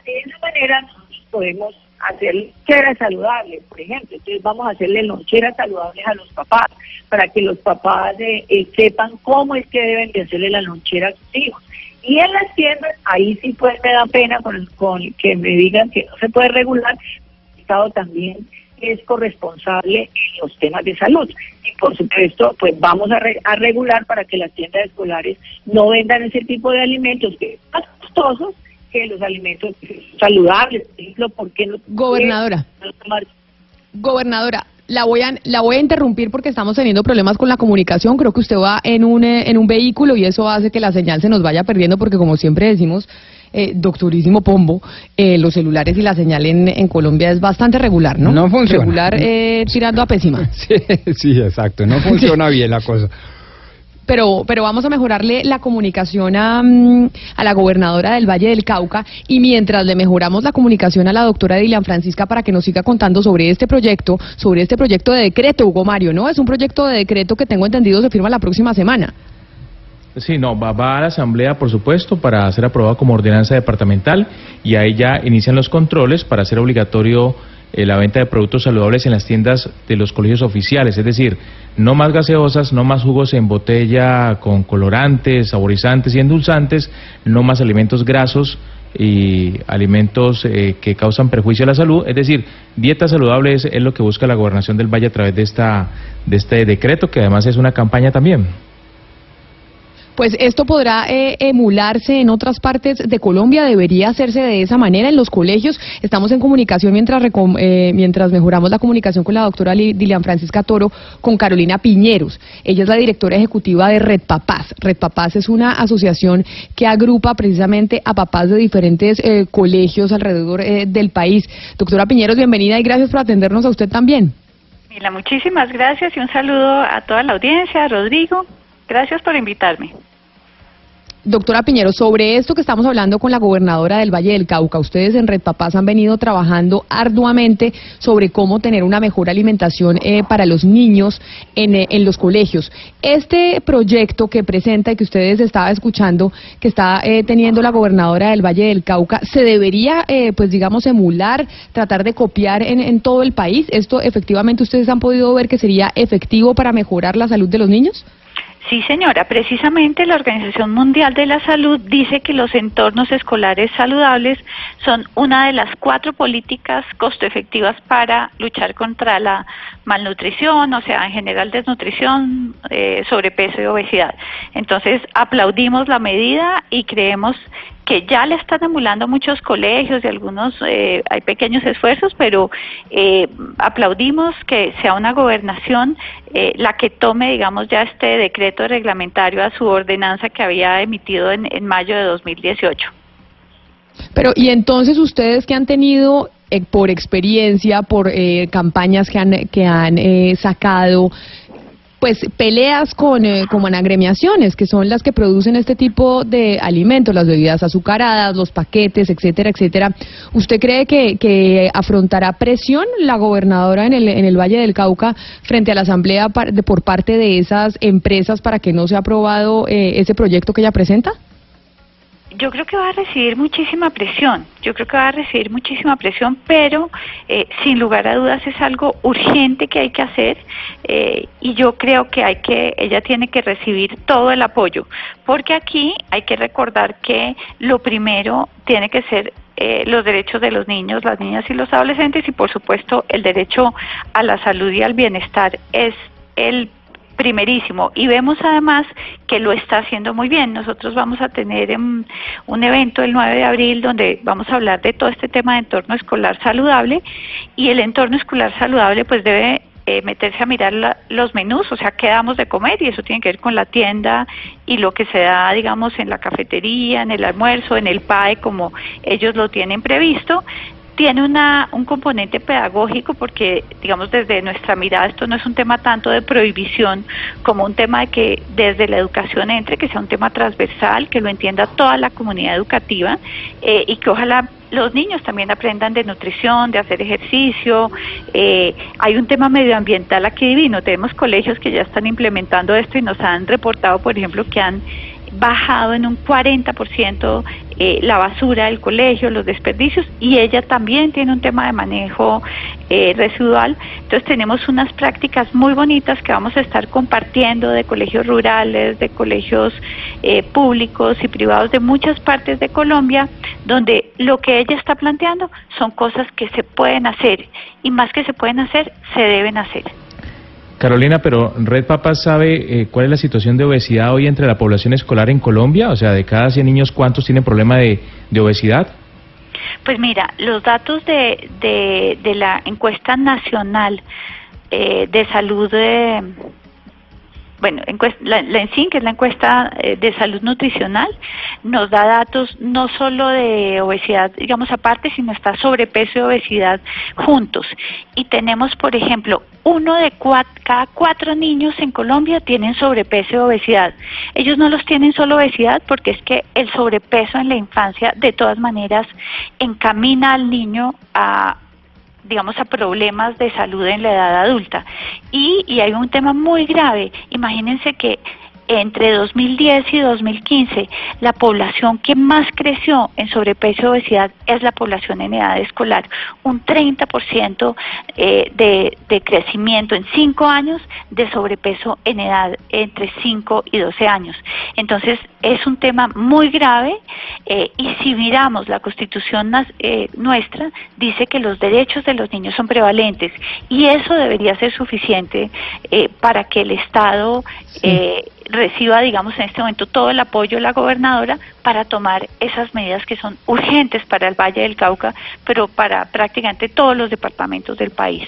De esa manera nosotros podemos hacer loncheras saludables, por ejemplo. Entonces vamos a hacerle loncheras saludables a los papás para que los papás eh, eh, sepan cómo es que deben de hacerle la lonchera a sus hijos. Y en las tiendas, ahí sí pues me da pena con, con que me digan que no se puede regular. El Estado también es corresponsable en los temas de salud. Y por supuesto, pues vamos a, re- a regular para que las tiendas escolares no vendan ese tipo de alimentos que son más costosos que los alimentos saludables. Por ejemplo, ¿por qué no? Gobernadora. Gobernadora, la voy a la voy a interrumpir porque estamos teniendo problemas con la comunicación. Creo que usted va en un eh, en un vehículo y eso hace que la señal se nos vaya perdiendo porque como siempre decimos, eh, doctorísimo Pombo, eh, los celulares y la señal en, en Colombia es bastante regular, ¿no? No funciona. Regular eh, tirando a pésima. Sí, sí, exacto. No funciona bien la cosa. Pero, pero vamos a mejorarle la comunicación a, mm, a la gobernadora del Valle del Cauca y mientras le mejoramos la comunicación a la doctora Dilian Francisca para que nos siga contando sobre este proyecto, sobre este proyecto de decreto, Hugo Mario, ¿no? Es un proyecto de decreto que tengo entendido se firma la próxima semana. Sí, no, va, va a la Asamblea, por supuesto, para ser aprobado como ordenanza departamental y ahí ya inician los controles para hacer obligatorio eh, la venta de productos saludables en las tiendas de los colegios oficiales, es decir, no más gaseosas, no más jugos en botella con colorantes, saborizantes y endulzantes, no más alimentos grasos y alimentos eh, que causan perjuicio a la salud, es decir, dieta saludable es, es lo que busca la gobernación del Valle a través de esta de este decreto que además es una campaña también. Pues esto podrá eh, emularse en otras partes de Colombia, debería hacerse de esa manera en los colegios. Estamos en comunicación mientras, eh, mientras mejoramos la comunicación con la doctora Li- Dilian Francisca Toro, con Carolina Piñeros. Ella es la directora ejecutiva de Red Papás. Red Papás es una asociación que agrupa precisamente a papás de diferentes eh, colegios alrededor eh, del país. Doctora Piñeros, bienvenida y gracias por atendernos a usted también. Camila, muchísimas gracias y un saludo a toda la audiencia, Rodrigo. Gracias por invitarme. Doctora Piñero, sobre esto que estamos hablando con la gobernadora del Valle del Cauca, ustedes en Red Papás han venido trabajando arduamente sobre cómo tener una mejor alimentación eh, para los niños en, eh, los colegios. Este proyecto que presenta y que ustedes estaban escuchando, que está eh, teniendo la gobernadora del Valle del Cauca, ¿se debería, eh, pues digamos, emular, tratar de copiar en todo el país? ¿Esto efectivamente ustedes han podido ver que sería efectivo para mejorar la salud de los niños? Sí, señora. Precisamente la Organización Mundial de la Salud dice que los entornos escolares saludables son una de las cuatro políticas costo efectivas para luchar contra la malnutrición, o sea, en general desnutrición, eh, sobrepeso y obesidad. Entonces, aplaudimos la medida y creemos que ya le están emulando muchos colegios y algunos eh, hay pequeños esfuerzos, pero eh, aplaudimos que sea una gobernación eh, la que tome, digamos, ya este decreto reglamentario a su ordenanza que había emitido en, en mayo de 2018. Pero, y entonces ustedes que han tenido eh, por experiencia, por eh, campañas que han, que han eh, sacado, pues peleas con eh, como en agremiaciones que son las que producen este tipo de alimentos, las bebidas azucaradas, los paquetes, etcétera, etcétera. ¿Usted cree que, que afrontará presión la gobernadora en el, en el Valle del Cauca frente a la asamblea par- de, por parte de esas empresas para que no sea aprobado eh, ese proyecto que ella presenta? Yo creo que va a recibir muchísima presión, yo creo que va a recibir muchísima presión, pero eh, sin lugar a dudas es algo urgente que hay que hacer eh, y yo creo que hay que, ella tiene que recibir todo el apoyo, porque aquí hay que recordar que lo primero tiene que ser eh, los derechos de los niños, las niñas y los adolescentes y por supuesto el derecho a la salud y al bienestar es el primerísimo. Y vemos además que lo está haciendo muy bien. Nosotros vamos a tener em, un evento el 9 de abril donde vamos a hablar de todo este tema de entorno escolar saludable. Y el entorno escolar saludable pues debe eh, meterse a mirar la- los menús, o sea, qué damos de comer. Y eso tiene que ver con la tienda y lo que se da, digamos, en la cafetería, en el almuerzo, en el PAE, como ellos lo tienen previsto tiene una, un componente pedagógico porque, digamos, desde nuestra mirada esto no es un tema tanto de prohibición como un tema de que desde la educación entre, que sea un tema transversal, que lo entienda toda la comunidad educativa eh, y que ojalá los niños también aprendan de nutrición, de hacer ejercicio. Eh, hay un tema medioambiental aquí divino. Tenemos colegios que ya están implementando esto y nos han reportado, por ejemplo, que han bajado en un 40% eh, la basura del colegio, los desperdicios, y ella también tiene un tema de manejo eh, residual. Entonces tenemos unas prácticas muy bonitas que vamos a estar compartiendo de colegios rurales, de colegios eh, públicos y privados de muchas partes de Colombia, donde lo que ella está planteando son cosas que se pueden hacer, y más que se pueden hacer, se deben hacer. Carolina, pero Red Papás sabe eh, cuál es la situación de obesidad hoy entre la población escolar en Colombia, o sea, de cada 100 niños, ¿cuántos tienen problema de, de obesidad? Pues mira, los datos de, de, de la encuesta nacional eh, de salud, eh, bueno, encuesta, la, la ENSIN, que es la encuesta eh, de salud nutricional, nos da datos no solo de obesidad, digamos aparte, sino está sobrepeso y obesidad juntos. Y tenemos, por ejemplo, uno de cada cuatro niños en Colombia tienen sobrepeso y obesidad. Ellos no los tienen solo obesidad porque es que el sobrepeso en la infancia de todas maneras encamina al niño a digamos, a problemas de salud en la edad adulta. Y, y hay un tema muy grave. Imagínense que entre 2010 y 2015, la población que más creció en sobrepeso y obesidad es la población en edad escolar. Un 30% eh, de, de crecimiento en 5 años de sobrepeso en edad entre 5 y 12 años. Entonces, es un tema muy grave eh, y si miramos la constitución nas- eh, nuestra, dice que los derechos de los niños son prevalentes y eso debería ser suficiente eh, para que el Estado eh, reciba, digamos, en este momento todo el apoyo de la gobernadora para tomar esas medidas que son urgentes para el Valle del Cauca, pero para prácticamente todos los departamentos del país.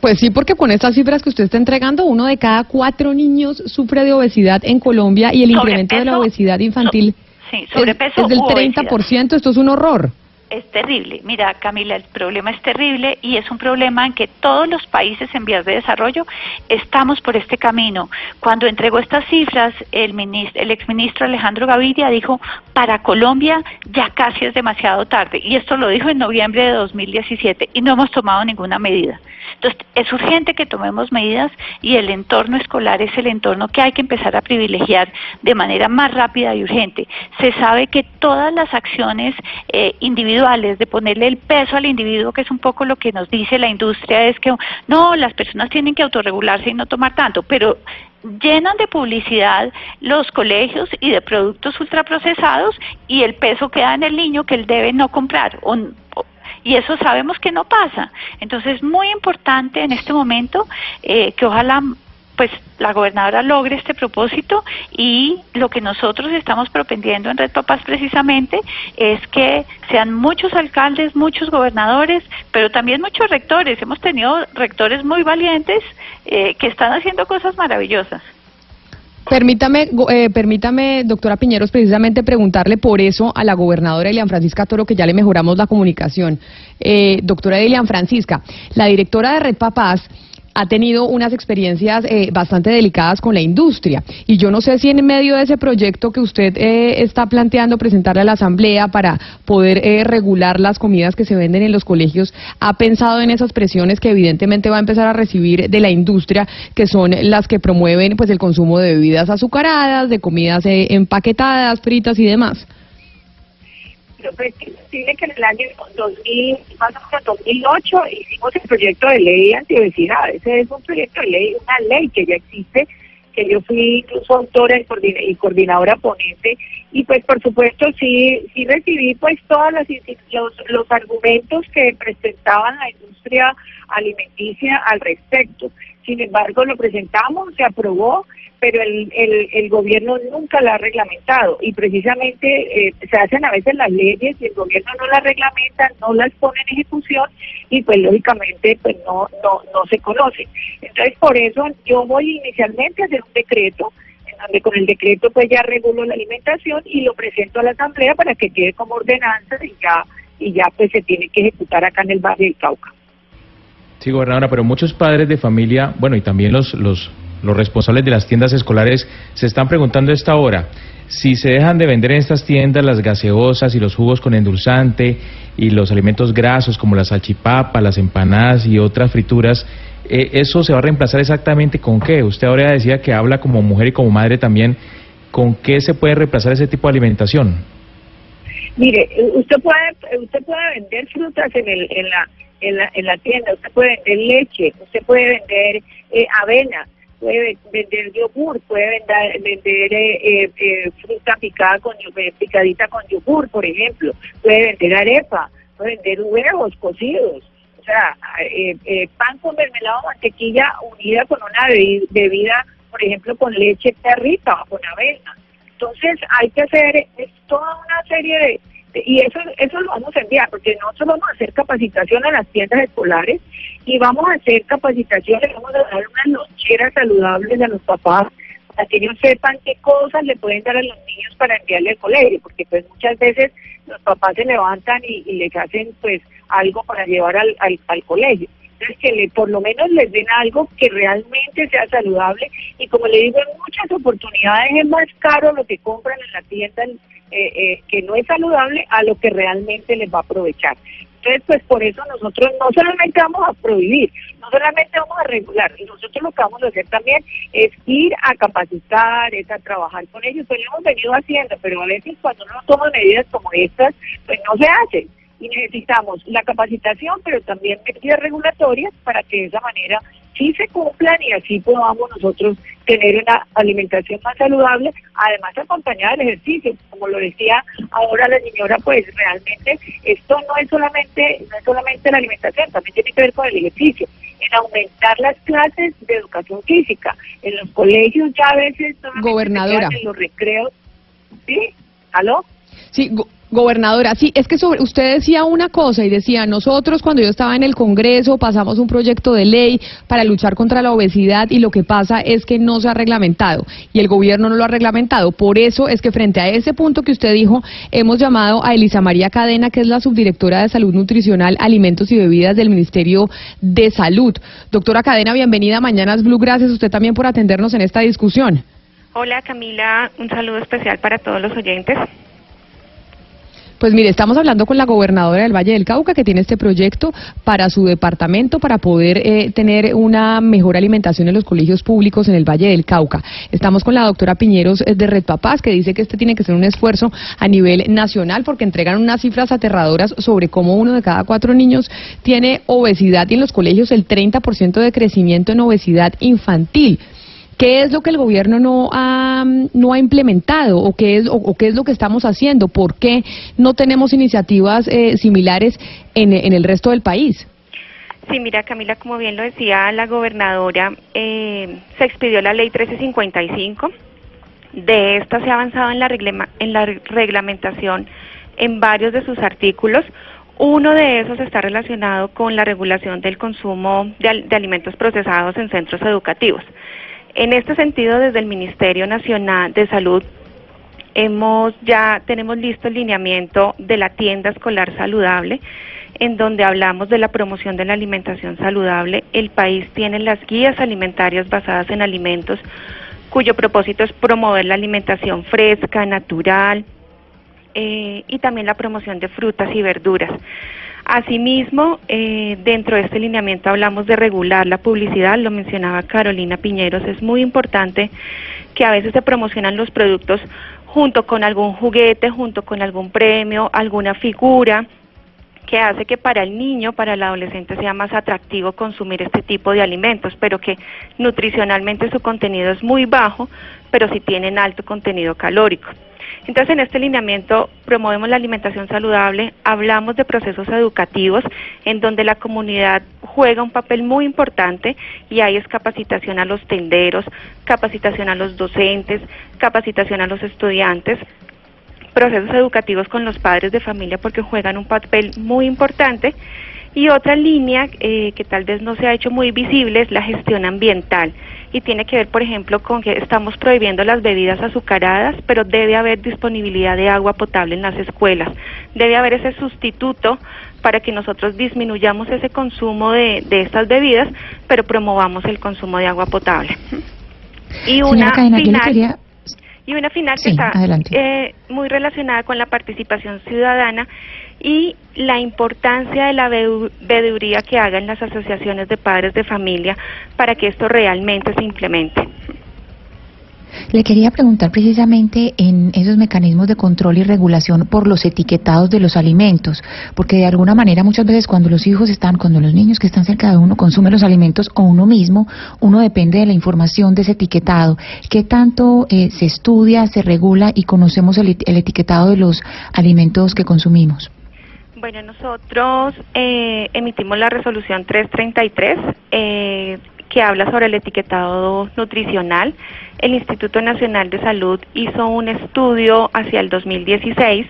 Pues sí, porque con estas cifras que usted está entregando, uno de cada cuatro niños sufre de obesidad en Colombia y el incremento de la obesidad infantil Sí, es, sobrepeso es del u obesidad. 30%. Esto es un horror. Es terrible. Mira, Camila, el problema es terrible y es un problema en que todos los países en vías de desarrollo estamos por este camino. Cuando entregó estas cifras, el, ministro, el exministro Alejandro Gaviria dijo, para Colombia ya casi es demasiado tarde. Y esto lo dijo en noviembre de 2017 y no hemos tomado ninguna medida. Entonces, es urgente que tomemos medidas y el entorno escolar es el entorno que hay que empezar a privilegiar de manera más rápida y urgente. Se sabe que todas las acciones eh, individuales de ponerle el peso al individuo, que es un poco lo que nos dice la industria, es que no, las personas tienen que autorregularse y no tomar tanto, pero llenan de publicidad los colegios y de productos ultraprocesados y el peso queda en el niño que él debe no comprar o, y eso sabemos que no pasa. Entonces es muy importante en este momento eh, que ojalá pues la gobernadora logre este propósito y lo que nosotros estamos propendiendo en Red Papás precisamente es que sean muchos alcaldes, muchos gobernadores, pero también muchos rectores. Hemos tenido rectores muy valientes eh, que están haciendo cosas maravillosas. Permítame, eh, permítame, doctora Piñeros, precisamente preguntarle por eso a la gobernadora Elian Francisca Toro, que ya le mejoramos la comunicación. Eh, doctora Elian Francisca, la directora de Red Papás ha tenido unas experiencias eh, bastante delicadas con la industria. Y yo no sé si en medio de ese proyecto que usted eh, está planteando presentarle a la Asamblea para poder eh, regular las comidas que se venden en los colegios, ha pensado en esas presiones que evidentemente va a empezar a recibir de la industria, que son las que promueven pues el consumo de bebidas azucaradas, de comidas empaquetadas, fritas y demás pues, que en el año 2000, más o menos 2008 hicimos el proyecto de ley antiobesidad. Ese es un proyecto de ley, una ley que ya existe, que yo fui incluso autora y coordinadora ponente. Y pues por supuesto sí, sí recibí pues todos los, los argumentos que presentaban la industria alimenticia al respecto. Sin embargo, lo presentamos, se aprobó pero el, el, el, gobierno nunca la ha reglamentado y precisamente eh, se hacen a veces las leyes y el gobierno no las reglamenta, no las pone en ejecución y pues lógicamente pues no, no, no se conoce. Entonces por eso yo voy inicialmente a hacer un decreto en donde con el decreto pues ya regulo la alimentación y lo presento a la asamblea para que quede como ordenanza y ya y ya pues se tiene que ejecutar acá en el barrio del Cauca. Sí, gobernadora, pero muchos padres de familia, bueno, y también los, los los responsables de las tiendas escolares se están preguntando a esta hora si se dejan de vender en estas tiendas las gaseosas y los jugos con endulzante y los alimentos grasos como la salchipapa, las empanadas y otras frituras, eh, ¿eso se va a reemplazar exactamente con qué? Usted ahora decía que habla como mujer y como madre también, ¿con qué se puede reemplazar ese tipo de alimentación? Mire, usted puede, usted puede vender frutas en, el, en, la, en, la, en la tienda, usted puede vender leche, usted puede vender eh, avena, puede vender yogur, puede vender, vender eh, eh, fruta picada con eh, picadita con yogur, por ejemplo, puede vender arepa, puede vender huevos cocidos, o sea, pan con mermelada o mantequilla unida con una bebida, por ejemplo, con leche perrita o con avena. Entonces hay que hacer es toda una serie de y eso eso lo vamos a enviar porque nosotros vamos a hacer capacitación a las tiendas escolares y vamos a hacer capacitaciones, vamos a dar unas loncheras saludables a los papás para que ellos sepan qué cosas le pueden dar a los niños para enviarle al colegio, porque pues muchas veces los papás se levantan y, les hacen pues algo para llevar al, al, colegio. Entonces que le, por lo menos les den algo que realmente sea saludable y como le digo en muchas oportunidades es más caro lo que compran en la tienda eh, eh, que no es saludable a lo que realmente les va a aprovechar. Entonces, pues por eso nosotros no solamente vamos a prohibir, no solamente vamos a regular, nosotros lo que vamos a hacer también es ir a capacitar, es a trabajar con ellos, pues lo hemos venido haciendo, pero a veces cuando uno toma medidas como estas, pues no se hacen y necesitamos la capacitación, pero también medidas regulatorias para que de esa manera sí se cumplan y así podamos nosotros tener una alimentación más saludable, además acompañada del ejercicio. Como lo decía ahora la señora, pues realmente esto no es solamente no es solamente la alimentación, también tiene que ver con el ejercicio, en aumentar las clases de educación física. En los colegios ya a veces Gobernadora. en los recreos. ¿Sí? ¿Aló? Sí, go- gobernadora, sí, es que sobre, usted decía una cosa y decía, nosotros cuando yo estaba en el Congreso pasamos un proyecto de ley para luchar contra la obesidad y lo que pasa es que no se ha reglamentado y el gobierno no lo ha reglamentado. Por eso es que frente a ese punto que usted dijo, hemos llamado a Elisa María Cadena, que es la subdirectora de Salud Nutricional, Alimentos y Bebidas del Ministerio de Salud. Doctora Cadena, bienvenida a Mañanas Blue. Gracias usted también por atendernos en esta discusión. Hola Camila, un saludo especial para todos los oyentes. Pues mire, estamos hablando con la gobernadora del Valle del Cauca que tiene este proyecto para su departamento para poder eh, tener una mejor alimentación en los colegios públicos en el Valle del Cauca. Estamos con la doctora Piñeros eh, de Red Papás que dice que este tiene que ser un esfuerzo a nivel nacional porque entregan unas cifras aterradoras sobre cómo uno de cada cuatro niños tiene obesidad y en los colegios el 30% de crecimiento en obesidad infantil. ¿Qué es lo que el gobierno no ha, ha implementado o qué, es, o, qué es lo que estamos haciendo? ¿Por qué no tenemos iniciativas eh, similares en, en el resto del país? Sí, mira Camila, como bien lo decía la gobernadora, eh, se expidió la ley 1355. De esta se ha avanzado en la, reglema- en la reglamentación en varios de sus artículos. Uno de esos está relacionado con la regulación del consumo de, de alimentos procesados en centros educativos. En este sentido, desde el Ministerio Nacional de Salud hemos ya tenemos listo el lineamiento de la tienda escolar saludable en donde hablamos de la promoción de la alimentación saludable. El país tiene las guías alimentarias basadas en alimentos cuyo propósito es promover la alimentación fresca, natural eh, y también la promoción de frutas y verduras. Asimismo, eh, dentro de este lineamiento hablamos de regular la publicidad, lo mencionaba Carolina Piñeros, es muy importante que a veces se promocionan los productos junto con algún juguete, junto con algún premio, alguna figura que hace que para el niño, para el adolescente sea más atractivo consumir este tipo de alimentos, pero que nutricionalmente su contenido es muy bajo, pero sí tienen alto contenido calórico. Entonces, en este lineamiento promovemos la alimentación saludable, hablamos de procesos educativos en donde la comunidad juega un papel muy importante y ahí es capacitación a los tenderos, capacitación a los docentes, capacitación a los estudiantes, procesos educativos con los padres de familia porque juegan un papel muy importante. Y otra línea eh, que tal vez no se ha hecho muy visible es la gestión ambiental y tiene que ver, por ejemplo, con que estamos prohibiendo las bebidas azucaradas, pero debe haber disponibilidad de agua potable en las escuelas. Debe haber ese sustituto para que nosotros disminuyamos ese consumo de, de estas bebidas, pero promovamos el consumo de agua potable. Y una final, y una final Sí, que está eh, muy relacionada con la participación ciudadana y la importancia de la veeduría que hagan las asociaciones de padres de familia para que esto realmente se implemente. Le quería preguntar precisamente en esos mecanismos de control y regulación por los etiquetados de los alimentos, porque de alguna manera muchas veces cuando los hijos están, cuando los niños que están cerca de uno consumen los alimentos o uno mismo, uno depende de la información de ese etiquetado. ¿Qué tanto eh, se estudia, se regula y conocemos el, el etiquetado de los alimentos que consumimos? Bueno, nosotros eh, emitimos la resolución 333 eh, que habla sobre el etiquetado nutricional. El Instituto Nacional de Salud hizo un estudio hacia el 2016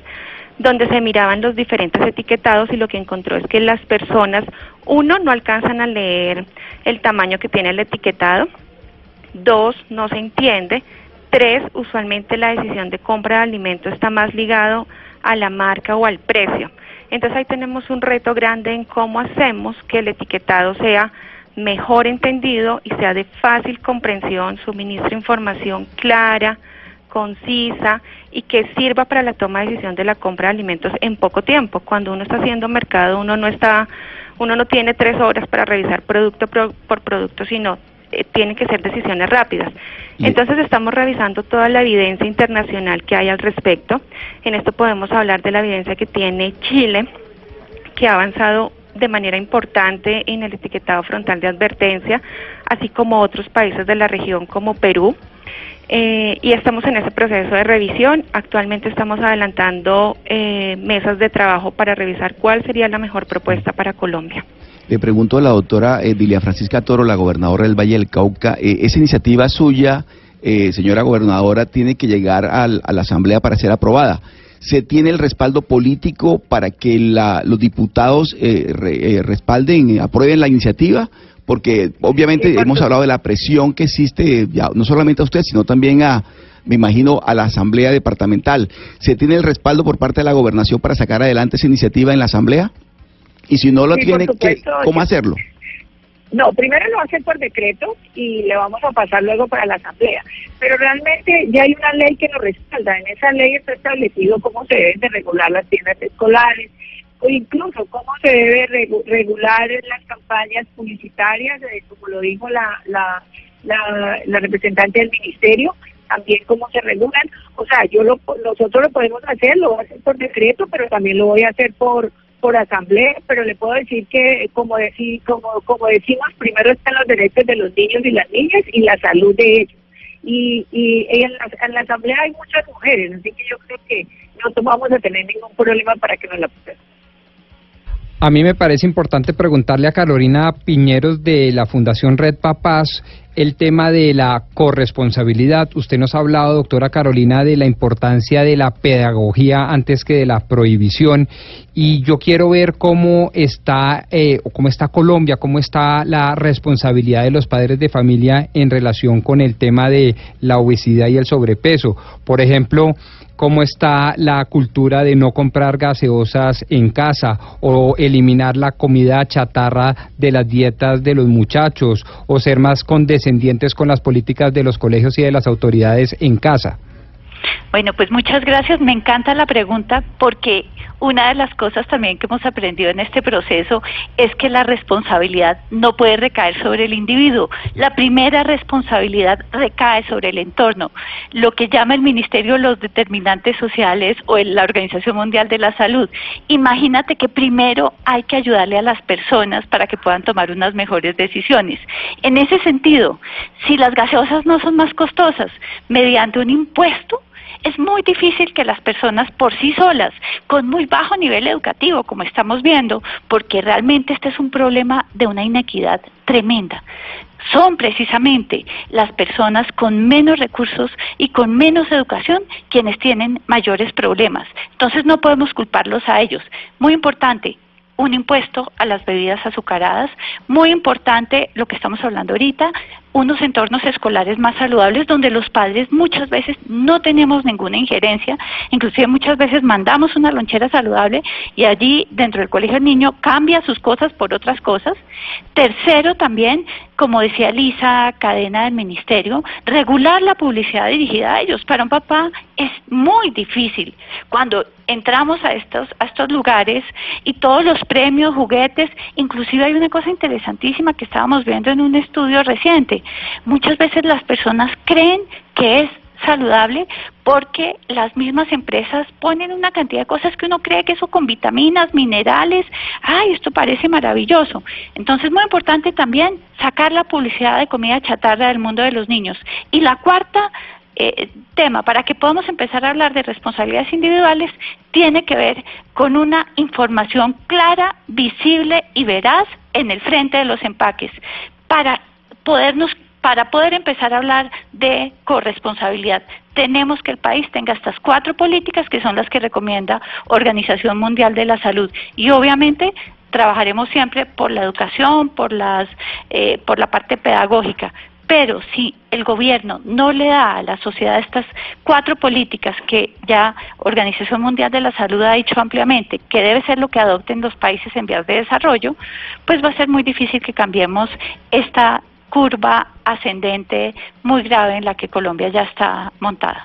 donde se miraban los diferentes etiquetados y lo que encontró es que las personas, uno, no alcanzan a leer el tamaño que tiene el etiquetado, dos, no se entiende, tres, usualmente la decisión de compra de alimento está más ligado a la marca o al precio. Entonces ahí tenemos un reto grande en cómo hacemos que el etiquetado sea mejor entendido y sea de fácil comprensión, suministre información clara, concisa y que sirva para la toma de decisión de la compra de alimentos en poco tiempo. Cuando uno está haciendo mercado, uno no está, uno no tiene tres horas para revisar producto pro- por producto, sino eh, tienen que ser decisiones rápidas. Entonces estamos revisando toda la evidencia internacional que hay al respecto. En esto podemos hablar de la evidencia que tiene Chile, que ha avanzado de manera importante en el etiquetado frontal de advertencia, así como otros países de la región como Perú. Eh, y estamos en ese proceso de revisión. Actualmente estamos adelantando eh, mesas de trabajo para revisar cuál sería la mejor propuesta para Colombia. Le pregunto a la doctora eh, Dilia Francisca Toro, la gobernadora del Valle del Cauca, eh, esa iniciativa suya, eh, señora gobernadora, tiene que llegar al- a la Asamblea para ser aprobada. ¿Se tiene el respaldo político para que la, los diputados eh, re- eh, respalden, aprueben la iniciativa? Porque obviamente hemos hablado de la presión que existe, ya, no solamente a usted, sino también a, me imagino, a la Asamblea Departamental. ¿Se tiene el respaldo por parte de la Gobernación para sacar adelante esa iniciativa en la Asamblea? Y si no lo Sí, tiene, por ¿qué- supuesto, ¿cómo hacerlo? No, primero lo hacer por decreto y le vamos a pasar luego para la asamblea. Pero realmente ya hay una ley que lo respalda. En esa ley está establecido cómo se deben de regular las tiendas escolares o incluso cómo se debe regu- regular las campañas publicitarias, eh, como lo dijo la, la, la, la representante del ministerio, también cómo se regulan. O sea, yo lo, nosotros lo podemos hacer, lo voy a hacer por decreto, pero también lo voy a hacer por por asamblea, pero le puedo decir que, como, como decimos, primero están los derechos de los niños y las niñas y la salud de ellos. Y, y en, la, en la asamblea hay muchas mujeres, así que yo creo que no vamos a tener ningún problema para que nos la puedan. A mí me parece importante preguntarle a Carolina Piñeros de la Fundación Red Papás el tema de la corresponsabilidad. Usted nos ha hablado, doctora Carolina, de la importancia de la pedagogía antes que de la prohibición. Y yo quiero ver cómo está, eh, cómo está Colombia, cómo está la responsabilidad de los padres de familia en relación con el tema de la obesidad y el sobrepeso. Por ejemplo, cómo está la cultura de no comprar gaseosas en casa o eliminar la comida chatarra de las dietas de los muchachos o ser más condescendientes con las políticas de los colegios y de las autoridades en casa. Bueno, pues muchas gracias. Me encanta la pregunta porque una de las cosas también que hemos aprendido en este proceso es que la responsabilidad no puede recaer sobre el individuo. La primera responsabilidad recae sobre el entorno. Lo que llama el Ministerio los determinantes sociales o la Organización Mundial de la Salud. Imagínate que primero hay que ayudarle a las personas para que puedan tomar unas mejores decisiones. En ese sentido, si las gaseosas no son más costosas, mediante un impuesto, es muy difícil que las personas por sí solas, con muy bajo nivel educativo, como estamos viendo, porque realmente este es un problema de una inequidad tremenda. Son precisamente las personas con menos recursos y con menos educación quienes tienen mayores problemas. Entonces no podemos culparlos a ellos. Muy importante, un impuesto a las bebidas azucaradas, muy importante lo que estamos hablando ahorita, unos entornos escolares más saludables donde los padres muchas veces no tenemos ninguna injerencia, inclusive muchas veces mandamos una lonchera saludable y allí dentro del colegio el niño cambia sus cosas por otras cosas. Tercero también, como decía Lisa Cadena del Ministerio, regular la publicidad dirigida a ellos. Para un papá es muy difícil cuando entramos a estos, a estos lugares y todos los premios, juguetes, inclusive hay una cosa interesantísima que estábamos viendo en un estudio reciente. Muchas veces las personas creen que es saludable porque las mismas empresas ponen una cantidad de cosas que uno cree que eso con vitaminas, minerales, ay, esto parece maravilloso. Entonces, muy importante también sacar la publicidad de comida chatarra del mundo de los niños. Y la cuarta eh, tema, para que podamos empezar a hablar de responsabilidades individuales, tiene que ver con una información clara, visible y veraz en el frente de los empaques, para podernos para poder empezar a hablar de corresponsabilidad, tenemos que el país tenga estas cuatro políticas que son las que recomienda Organización Mundial de la Salud y obviamente trabajaremos siempre por la educación, por las, eh, por la parte pedagógica. Pero si el gobierno no le da a la sociedad estas cuatro políticas que ya Organización Mundial de la Salud ha dicho ampliamente que debe ser lo que adopten los países en vías de desarrollo, pues va a ser muy difícil que cambiemos esta curva ascendente muy grave en la que Colombia ya está montada.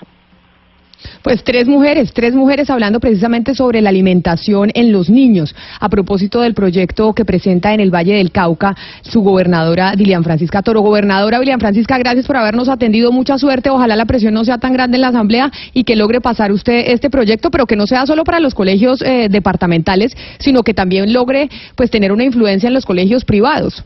Pues tres mujeres, tres mujeres hablando precisamente sobre la alimentación en los niños, a propósito del proyecto que presenta en el Valle del Cauca su gobernadora Dilian Francisca Toro. Gobernadora Dilian Francisca, gracias por habernos atendido, mucha suerte, ojalá la presión no sea tan grande en la Asamblea y que logre pasar usted este proyecto, pero que no sea solo para los colegios eh, departamentales, sino que también logre pues tener una influencia en los colegios privados.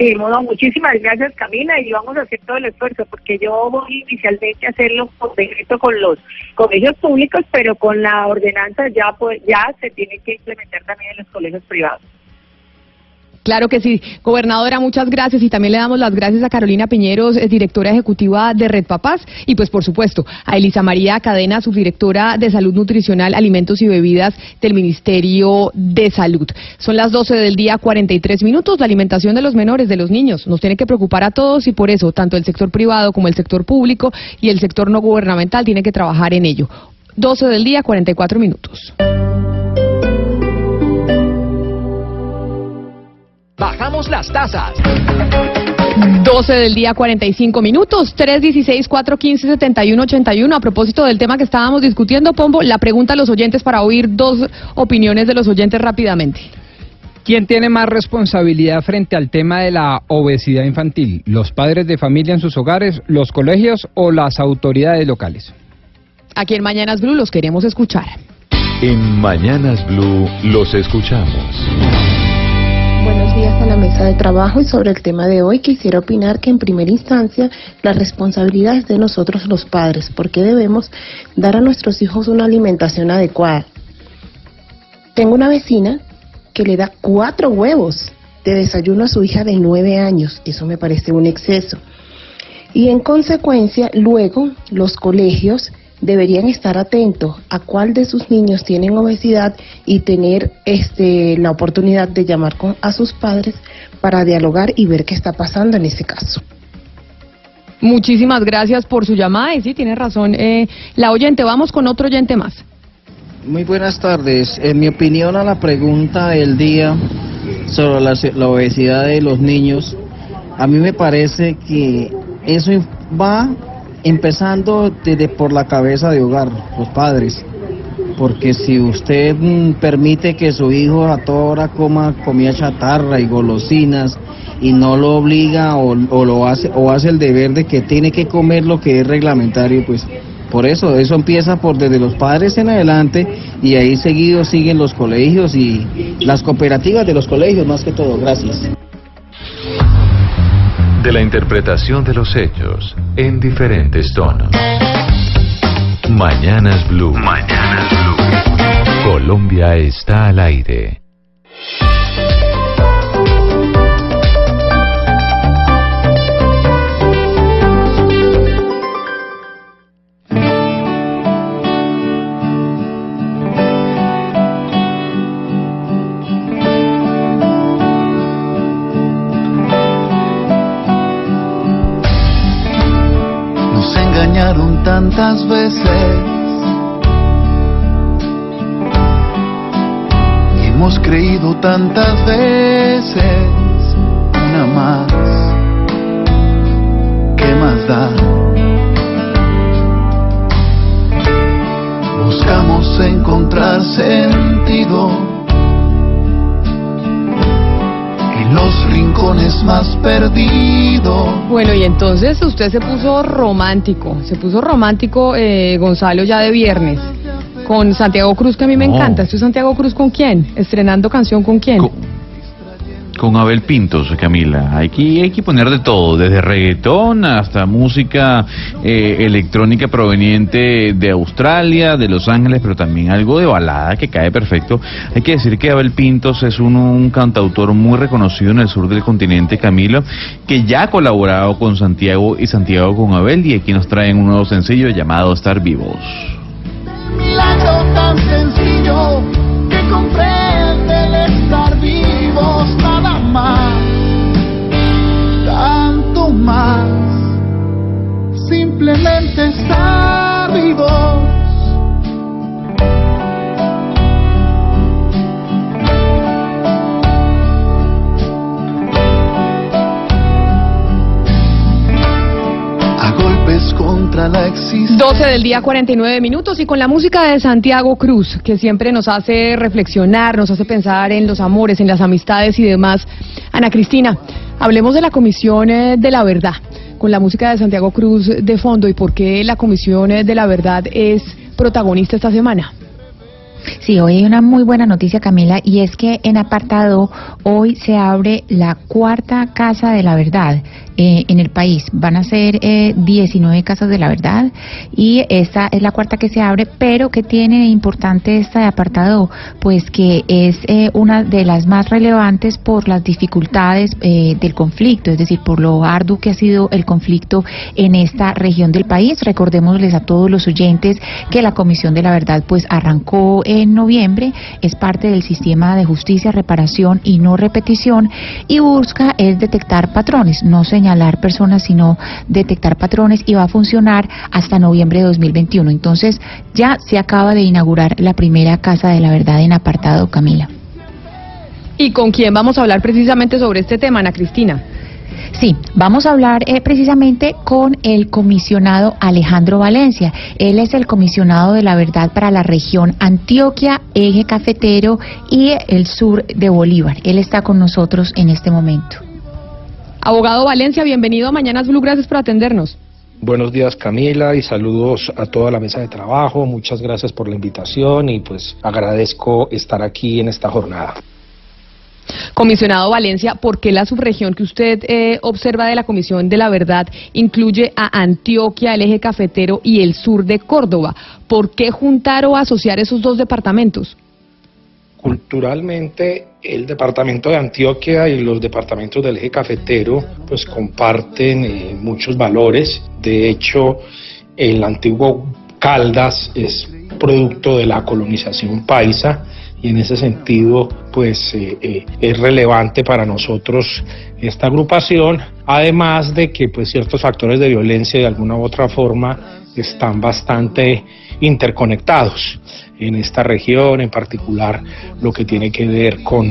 Sí, no, muchísimas gracias Camila y vamos a hacer todo el esfuerzo porque yo voy inicialmente a hacerlo por decreto con los colegios públicos, pero con la ordenanza ya pues ya se tiene que implementar también en los colegios privados. Claro que sí. Gobernadora, muchas gracias y también le damos las gracias a Carolina Piñeros, eh, directora ejecutiva de Red Papás y pues por supuesto a Elisa María Cadena, subdirectora de Salud Nutricional, Alimentos y Bebidas del Ministerio de Salud. Son las 12 del día, 43 minutos. La alimentación de los menores, de los niños, nos tiene que preocupar a todos y por eso tanto el sector privado como el sector público y el sector no gubernamental tiene que trabajar en ello. 12 del día, 44 minutos. Bajamos las tasas. 12 del día, 45 minutos, 316-415-7181. A propósito del tema que estábamos discutiendo, Pombo, la pregunta a los oyentes para oír dos opiniones de los oyentes rápidamente. ¿Quién tiene más responsabilidad frente al tema de la obesidad infantil? ¿Los padres de familia en sus hogares, los colegios o las autoridades locales? Aquí en Mañanas Blue los queremos escuchar. En Mañanas Blue los escuchamos. Días a la mesa de trabajo y sobre el tema de hoy quisiera opinar que en primera instancia la responsabilidad es de nosotros los padres porque debemos dar a nuestros hijos una alimentación adecuada. Tengo una vecina que le da cuatro huevos de desayuno a su hija de nueve años. Eso me parece un exceso. Y en consecuencia, luego los colegios deberían estar atentos a cuál de sus niños tienen obesidad y tener este, la oportunidad de llamar con, a sus padres para dialogar y ver qué está pasando en ese caso. Muchísimas gracias por su llamada y sí, tiene razón eh, la oyente. Vamos con otro oyente más. Muy buenas tardes. En mi opinión a la pregunta del día sobre la, la obesidad de los niños, a mí me parece que eso va empezando desde por la cabeza de hogar, los padres. Porque si usted mm, permite que su hijo a toda hora coma comida chatarra y golosinas y no lo obliga o, o lo hace o hace el deber de que tiene que comer lo que es reglamentario, pues por eso, eso empieza por desde los padres en adelante y ahí seguido siguen los colegios y las cooperativas de los colegios más que todo. Gracias. De la interpretación de los hechos en diferentes tonos. Mañanas Blue. Mañanas Blue. Colombia está al aire. Engañaron tantas veces. Hemos creído tantas veces. Una más. ¿Qué más da? Buscamos encontrar sentido los rincones más perdidos. Bueno, y entonces usted se puso romántico, se puso romántico eh, Gonzalo ya de viernes, con Santiago Cruz, que a mí me No. encanta. ¿Esto es Santiago Cruz con quién? ¿Estrenando canción con quién? Con Abel Pintos, Camila. Aquí hay que poner de todo, desde reggaetón hasta música eh, electrónica proveniente de Australia, de Los Ángeles, pero también algo de balada que cae perfecto. Hay que decir que Abel Pintos es un, un cantautor muy reconocido en el sur del continente, Camila, que ya ha colaborado con Santiago y Santiago con Abel y aquí nos traen un nuevo sencillo llamado Estar Vivos. Más, simplemente estar vivos. A contra la existencia. 12 del día 49 minutos y con la música de Santiago Cruz, que siempre nos hace reflexionar, nos hace pensar en los amores, en las amistades y demás. Ana Cristina, hablemos de la Comisión eh, de la Verdad, con la música de Santiago Cruz de fondo y por qué la Comisión eh, de la Verdad es protagonista esta semana. Sí, hoy hay una muy buena noticia, Camila, y es que en apartado hoy se abre la cuarta casa de la verdad eh, en el país. Van a ser eh, 19 casas de la verdad y esta es la cuarta que se abre, pero que tiene importante esta de apartado, pues que es eh, una de las más relevantes por las dificultades eh, del conflicto, es decir, por lo arduo que ha sido el conflicto en esta región del país. Recordémosles a todos los oyentes que la Comisión de la Verdad pues arrancó en noviembre, es parte del sistema de justicia, reparación y no repetición y busca es detectar patrones, no señalar personas, sino detectar patrones y va a funcionar hasta noviembre de 2021. Entonces ya se acaba de inaugurar la primera Casa de la Verdad en apartado, Camila. ¿Y con quién vamos a hablar precisamente sobre este tema, Ana Cristina? Sí, vamos a hablar eh, precisamente con el comisionado Alejandro Valencia. Él es el comisionado de la verdad para la región Antioquia, eje cafetero y el sur de Bolívar. Él está con nosotros en este momento. Abogado Valencia, bienvenido a Mañanas Blue, gracias por atendernos. Buenos días Camila y saludos a toda la mesa de trabajo. Muchas gracias por la invitación y pues agradezco estar aquí en esta jornada. Comisionado Valencia, ¿por qué la subregión que usted eh, observa de la Comisión de la Verdad incluye a Antioquia, el eje cafetero y el sur de Córdoba? ¿Por qué juntar o asociar esos dos departamentos? Culturalmente, el departamento de Antioquia y los departamentos del eje cafetero pues comparten eh, muchos valores. De hecho, el antiguo Caldas es producto de la colonización paisa y en ese sentido pues eh, eh, es relevante para nosotros esta agrupación además de que pues ciertos factores de violencia de alguna u otra forma están bastante interconectados en esta región en particular lo que tiene que ver con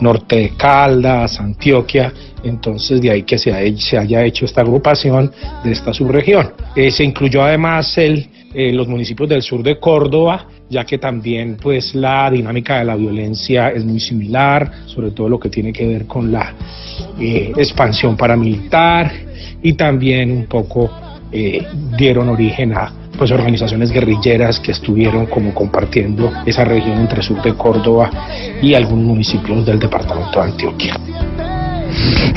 norte de Caldas, Antioquia, entonces de ahí que se, ha- se haya hecho esta agrupación de esta subregión. Eh, se incluyó además el, los municipios del sur de Córdoba, ya que también pues la dinámica de la violencia es muy similar, sobre todo lo que tiene que ver con la eh, expansión paramilitar y también un poco eh, dieron origen a pues organizaciones guerrilleras que estuvieron como compartiendo esa región entre sur de Córdoba y algunos municipios del departamento de Antioquia.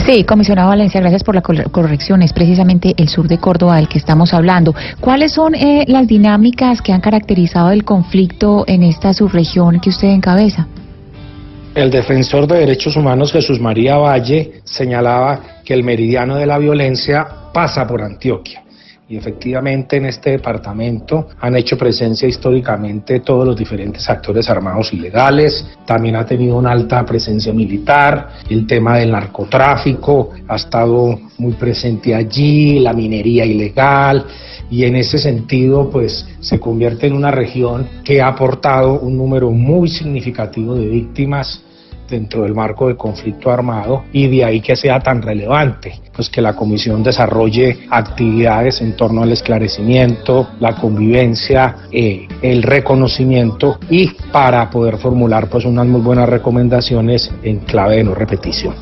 Sí, comisionado Valencia, gracias por la cor- corrección. Es precisamente el sur de Córdoba del que estamos hablando. ¿Cuáles son eh, las dinámicas que han caracterizado el conflicto en esta subregión que usted encabeza? El defensor de derechos humanos Jesús María Valle señalaba que el meridiano de la violencia pasa por Antioquia. Y efectivamente en este departamento han hecho presencia históricamente todos los diferentes actores armados ilegales, también ha tenido una alta presencia militar, el tema del narcotráfico ha estado muy presente allí, la minería ilegal, y en ese sentido pues se convierte en una región que ha aportado un número muy significativo de víctimas dentro del marco del conflicto armado y de ahí que sea tan relevante, pues que la comisión desarrolle actividades en torno al esclarecimiento, la convivencia, eh, el reconocimiento y para poder formular pues unas muy buenas recomendaciones en clave de no repetición.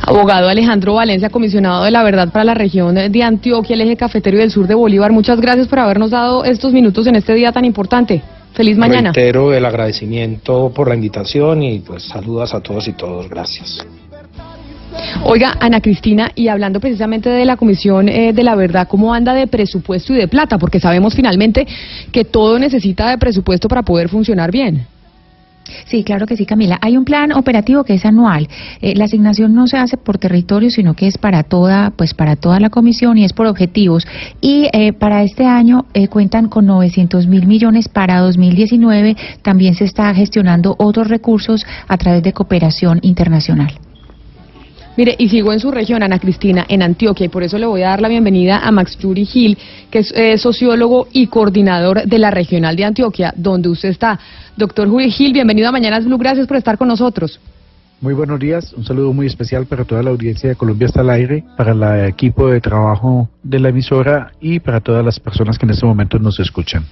Abogado Alejandro Valencia, comisionado de la verdad para la región de Antioquia, el eje cafetero y del sur de Bolívar. Muchas gracias por habernos dado estos minutos en este día tan importante. Feliz mañana. Reitero el agradecimiento por la invitación y pues saludos a todos y todos. Gracias. Oiga, Ana Cristina, y hablando precisamente de la Comisión eh, de la Verdad, ¿cómo anda de presupuesto y de plata? Porque sabemos finalmente que todo necesita de presupuesto para poder funcionar bien. Sí, claro que sí, Camila. Hay un plan operativo que es anual. Eh, la asignación no se hace por territorio, sino que es para toda, pues para toda la comisión y es por objetivos. Y eh, para este año eh, cuentan con 900 mil millones para 2019. También se está gestionando otros recursos a través de cooperación internacional. Mire, y sigo en su región, Ana Cristina, en Antioquia, y por eso le voy a dar la bienvenida a Max Yuri Gil, que es eh, sociólogo y coordinador de la Regional de Antioquia, donde usted está. Doctor Yuri Gil, bienvenido a Mañanas Blue, gracias por estar con nosotros. Muy buenos días, un saludo muy especial para toda la audiencia de Colombia hasta el aire, para el equipo de trabajo de la emisora y para todas las personas que en este momento nos escuchan.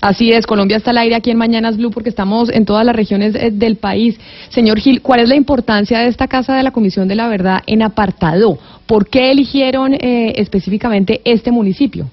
Así es, Colombia está al aire aquí en Mañanas Blue porque estamos en todas las regiones eh, del país. Señor Gil, ¿cuál es la importancia de esta Casa de la Comisión de la Verdad en apartado? ¿Por qué eligieron eh, específicamente este municipio?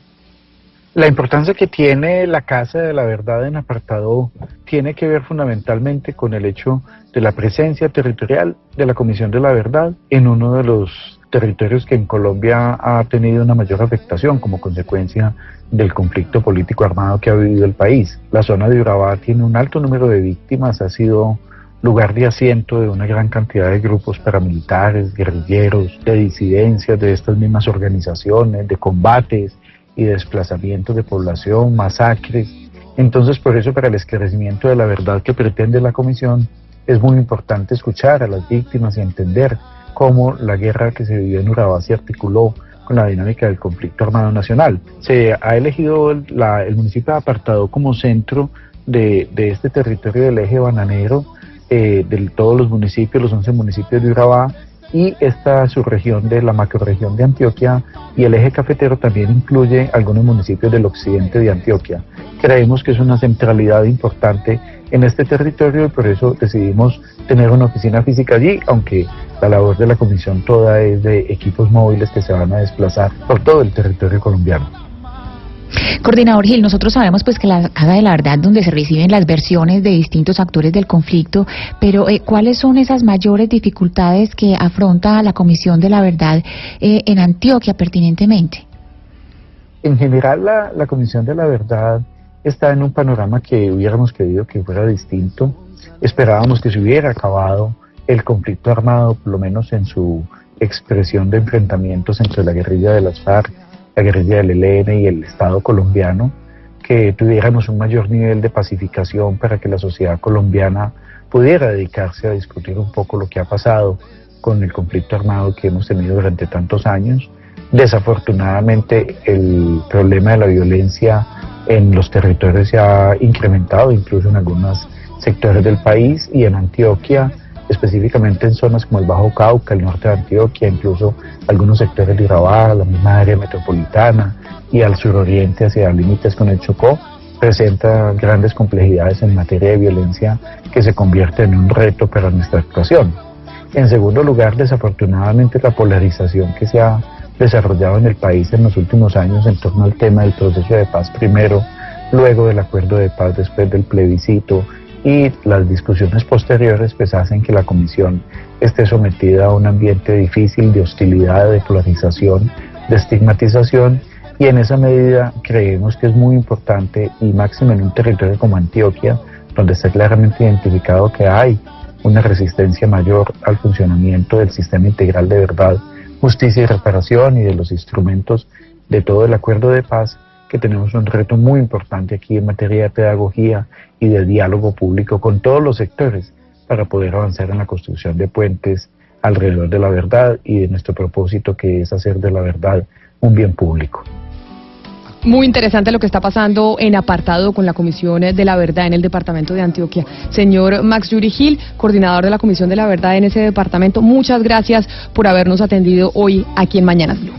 La importancia que tiene la Casa de la Verdad en apartado tiene que ver fundamentalmente con el hecho de la presencia territorial de la Comisión de la Verdad en uno de los territorios que en Colombia ha tenido una mayor afectación como consecuencia del conflicto político armado que ha vivido el país. La zona de Urabá tiene un alto número de víctimas, ha sido lugar de asiento de una gran cantidad de grupos paramilitares, guerrilleros, de disidencias de estas mismas organizaciones, de combates y desplazamientos de población, masacres. Entonces, por eso, para el esclarecimiento de la verdad que pretende la Comisión, es muy importante escuchar a las víctimas y entender cómo la guerra que se vivió en Urabá se articuló con la dinámica del conflicto armado nacional. Se ha elegido el, municipio de Apartado como centro de, de este territorio del eje bananero eh, de todos los municipios, los 11 municipios de Urabá y esta subregión de la macroregión de Antioquia y el eje cafetero también incluye algunos municipios del occidente de Antioquia. Creemos que es una centralidad importante en este territorio y por eso decidimos tener una oficina física allí, aunque la labor de la comisión toda es de equipos móviles que se van a desplazar por todo el territorio colombiano. Coordinador Gil, nosotros sabemos pues que la Casa de la Verdad donde se reciben las versiones de distintos actores del conflicto, pero eh, ¿cuáles son esas mayores dificultades que afronta la Comisión de la Verdad eh, en Antioquia pertinentemente? En general la, la Comisión de la Verdad está en un panorama que hubiéramos querido que fuera distinto. Esperábamos que se hubiera acabado el conflicto armado, por lo menos en su expresión de enfrentamientos entre la guerrilla de las FARC la guerrilla del ELN y el Estado colombiano, que tuviéramos un mayor nivel de pacificación para que la sociedad colombiana pudiera dedicarse a discutir un poco lo que ha pasado con el conflicto armado que hemos tenido durante tantos años. Desafortunadamente el problema de la violencia en los territorios se ha incrementado, incluso en algunos sectores del país y en Antioquia específicamente en zonas como el Bajo Cauca, el norte de Antioquia, incluso algunos sectores de Urabá, la misma área metropolitana y al suroriente hacia límites con el Chocó, presenta grandes complejidades en materia de violencia que se convierte en un reto para nuestra actuación. En segundo lugar, desafortunadamente la polarización que se ha desarrollado en el país en los últimos años en torno al tema del proceso de paz primero, luego del acuerdo de paz después del plebiscito y las discusiones posteriores pues hacen que la comisión esté sometida a un ambiente difícil de hostilidad, de polarización, de estigmatización y en esa medida creemos que es muy importante y máximo en un territorio como Antioquia, donde está claramente identificado que hay una resistencia mayor al funcionamiento del sistema integral de verdad, justicia y reparación y de los instrumentos de todo el acuerdo de paz, que tenemos un reto muy importante aquí en materia de pedagogía y de diálogo público con todos los sectores para poder avanzar en la construcción de puentes alrededor de la verdad y de nuestro propósito que es hacer de la verdad un bien público. Muy interesante lo que está pasando en apartado con la Comisión de la Verdad en el Departamento de Antioquia. Señor Max Yuri Gil, coordinador de la Comisión de la Verdad en ese departamento, muchas gracias por habernos atendido hoy aquí en Mañanas Blue.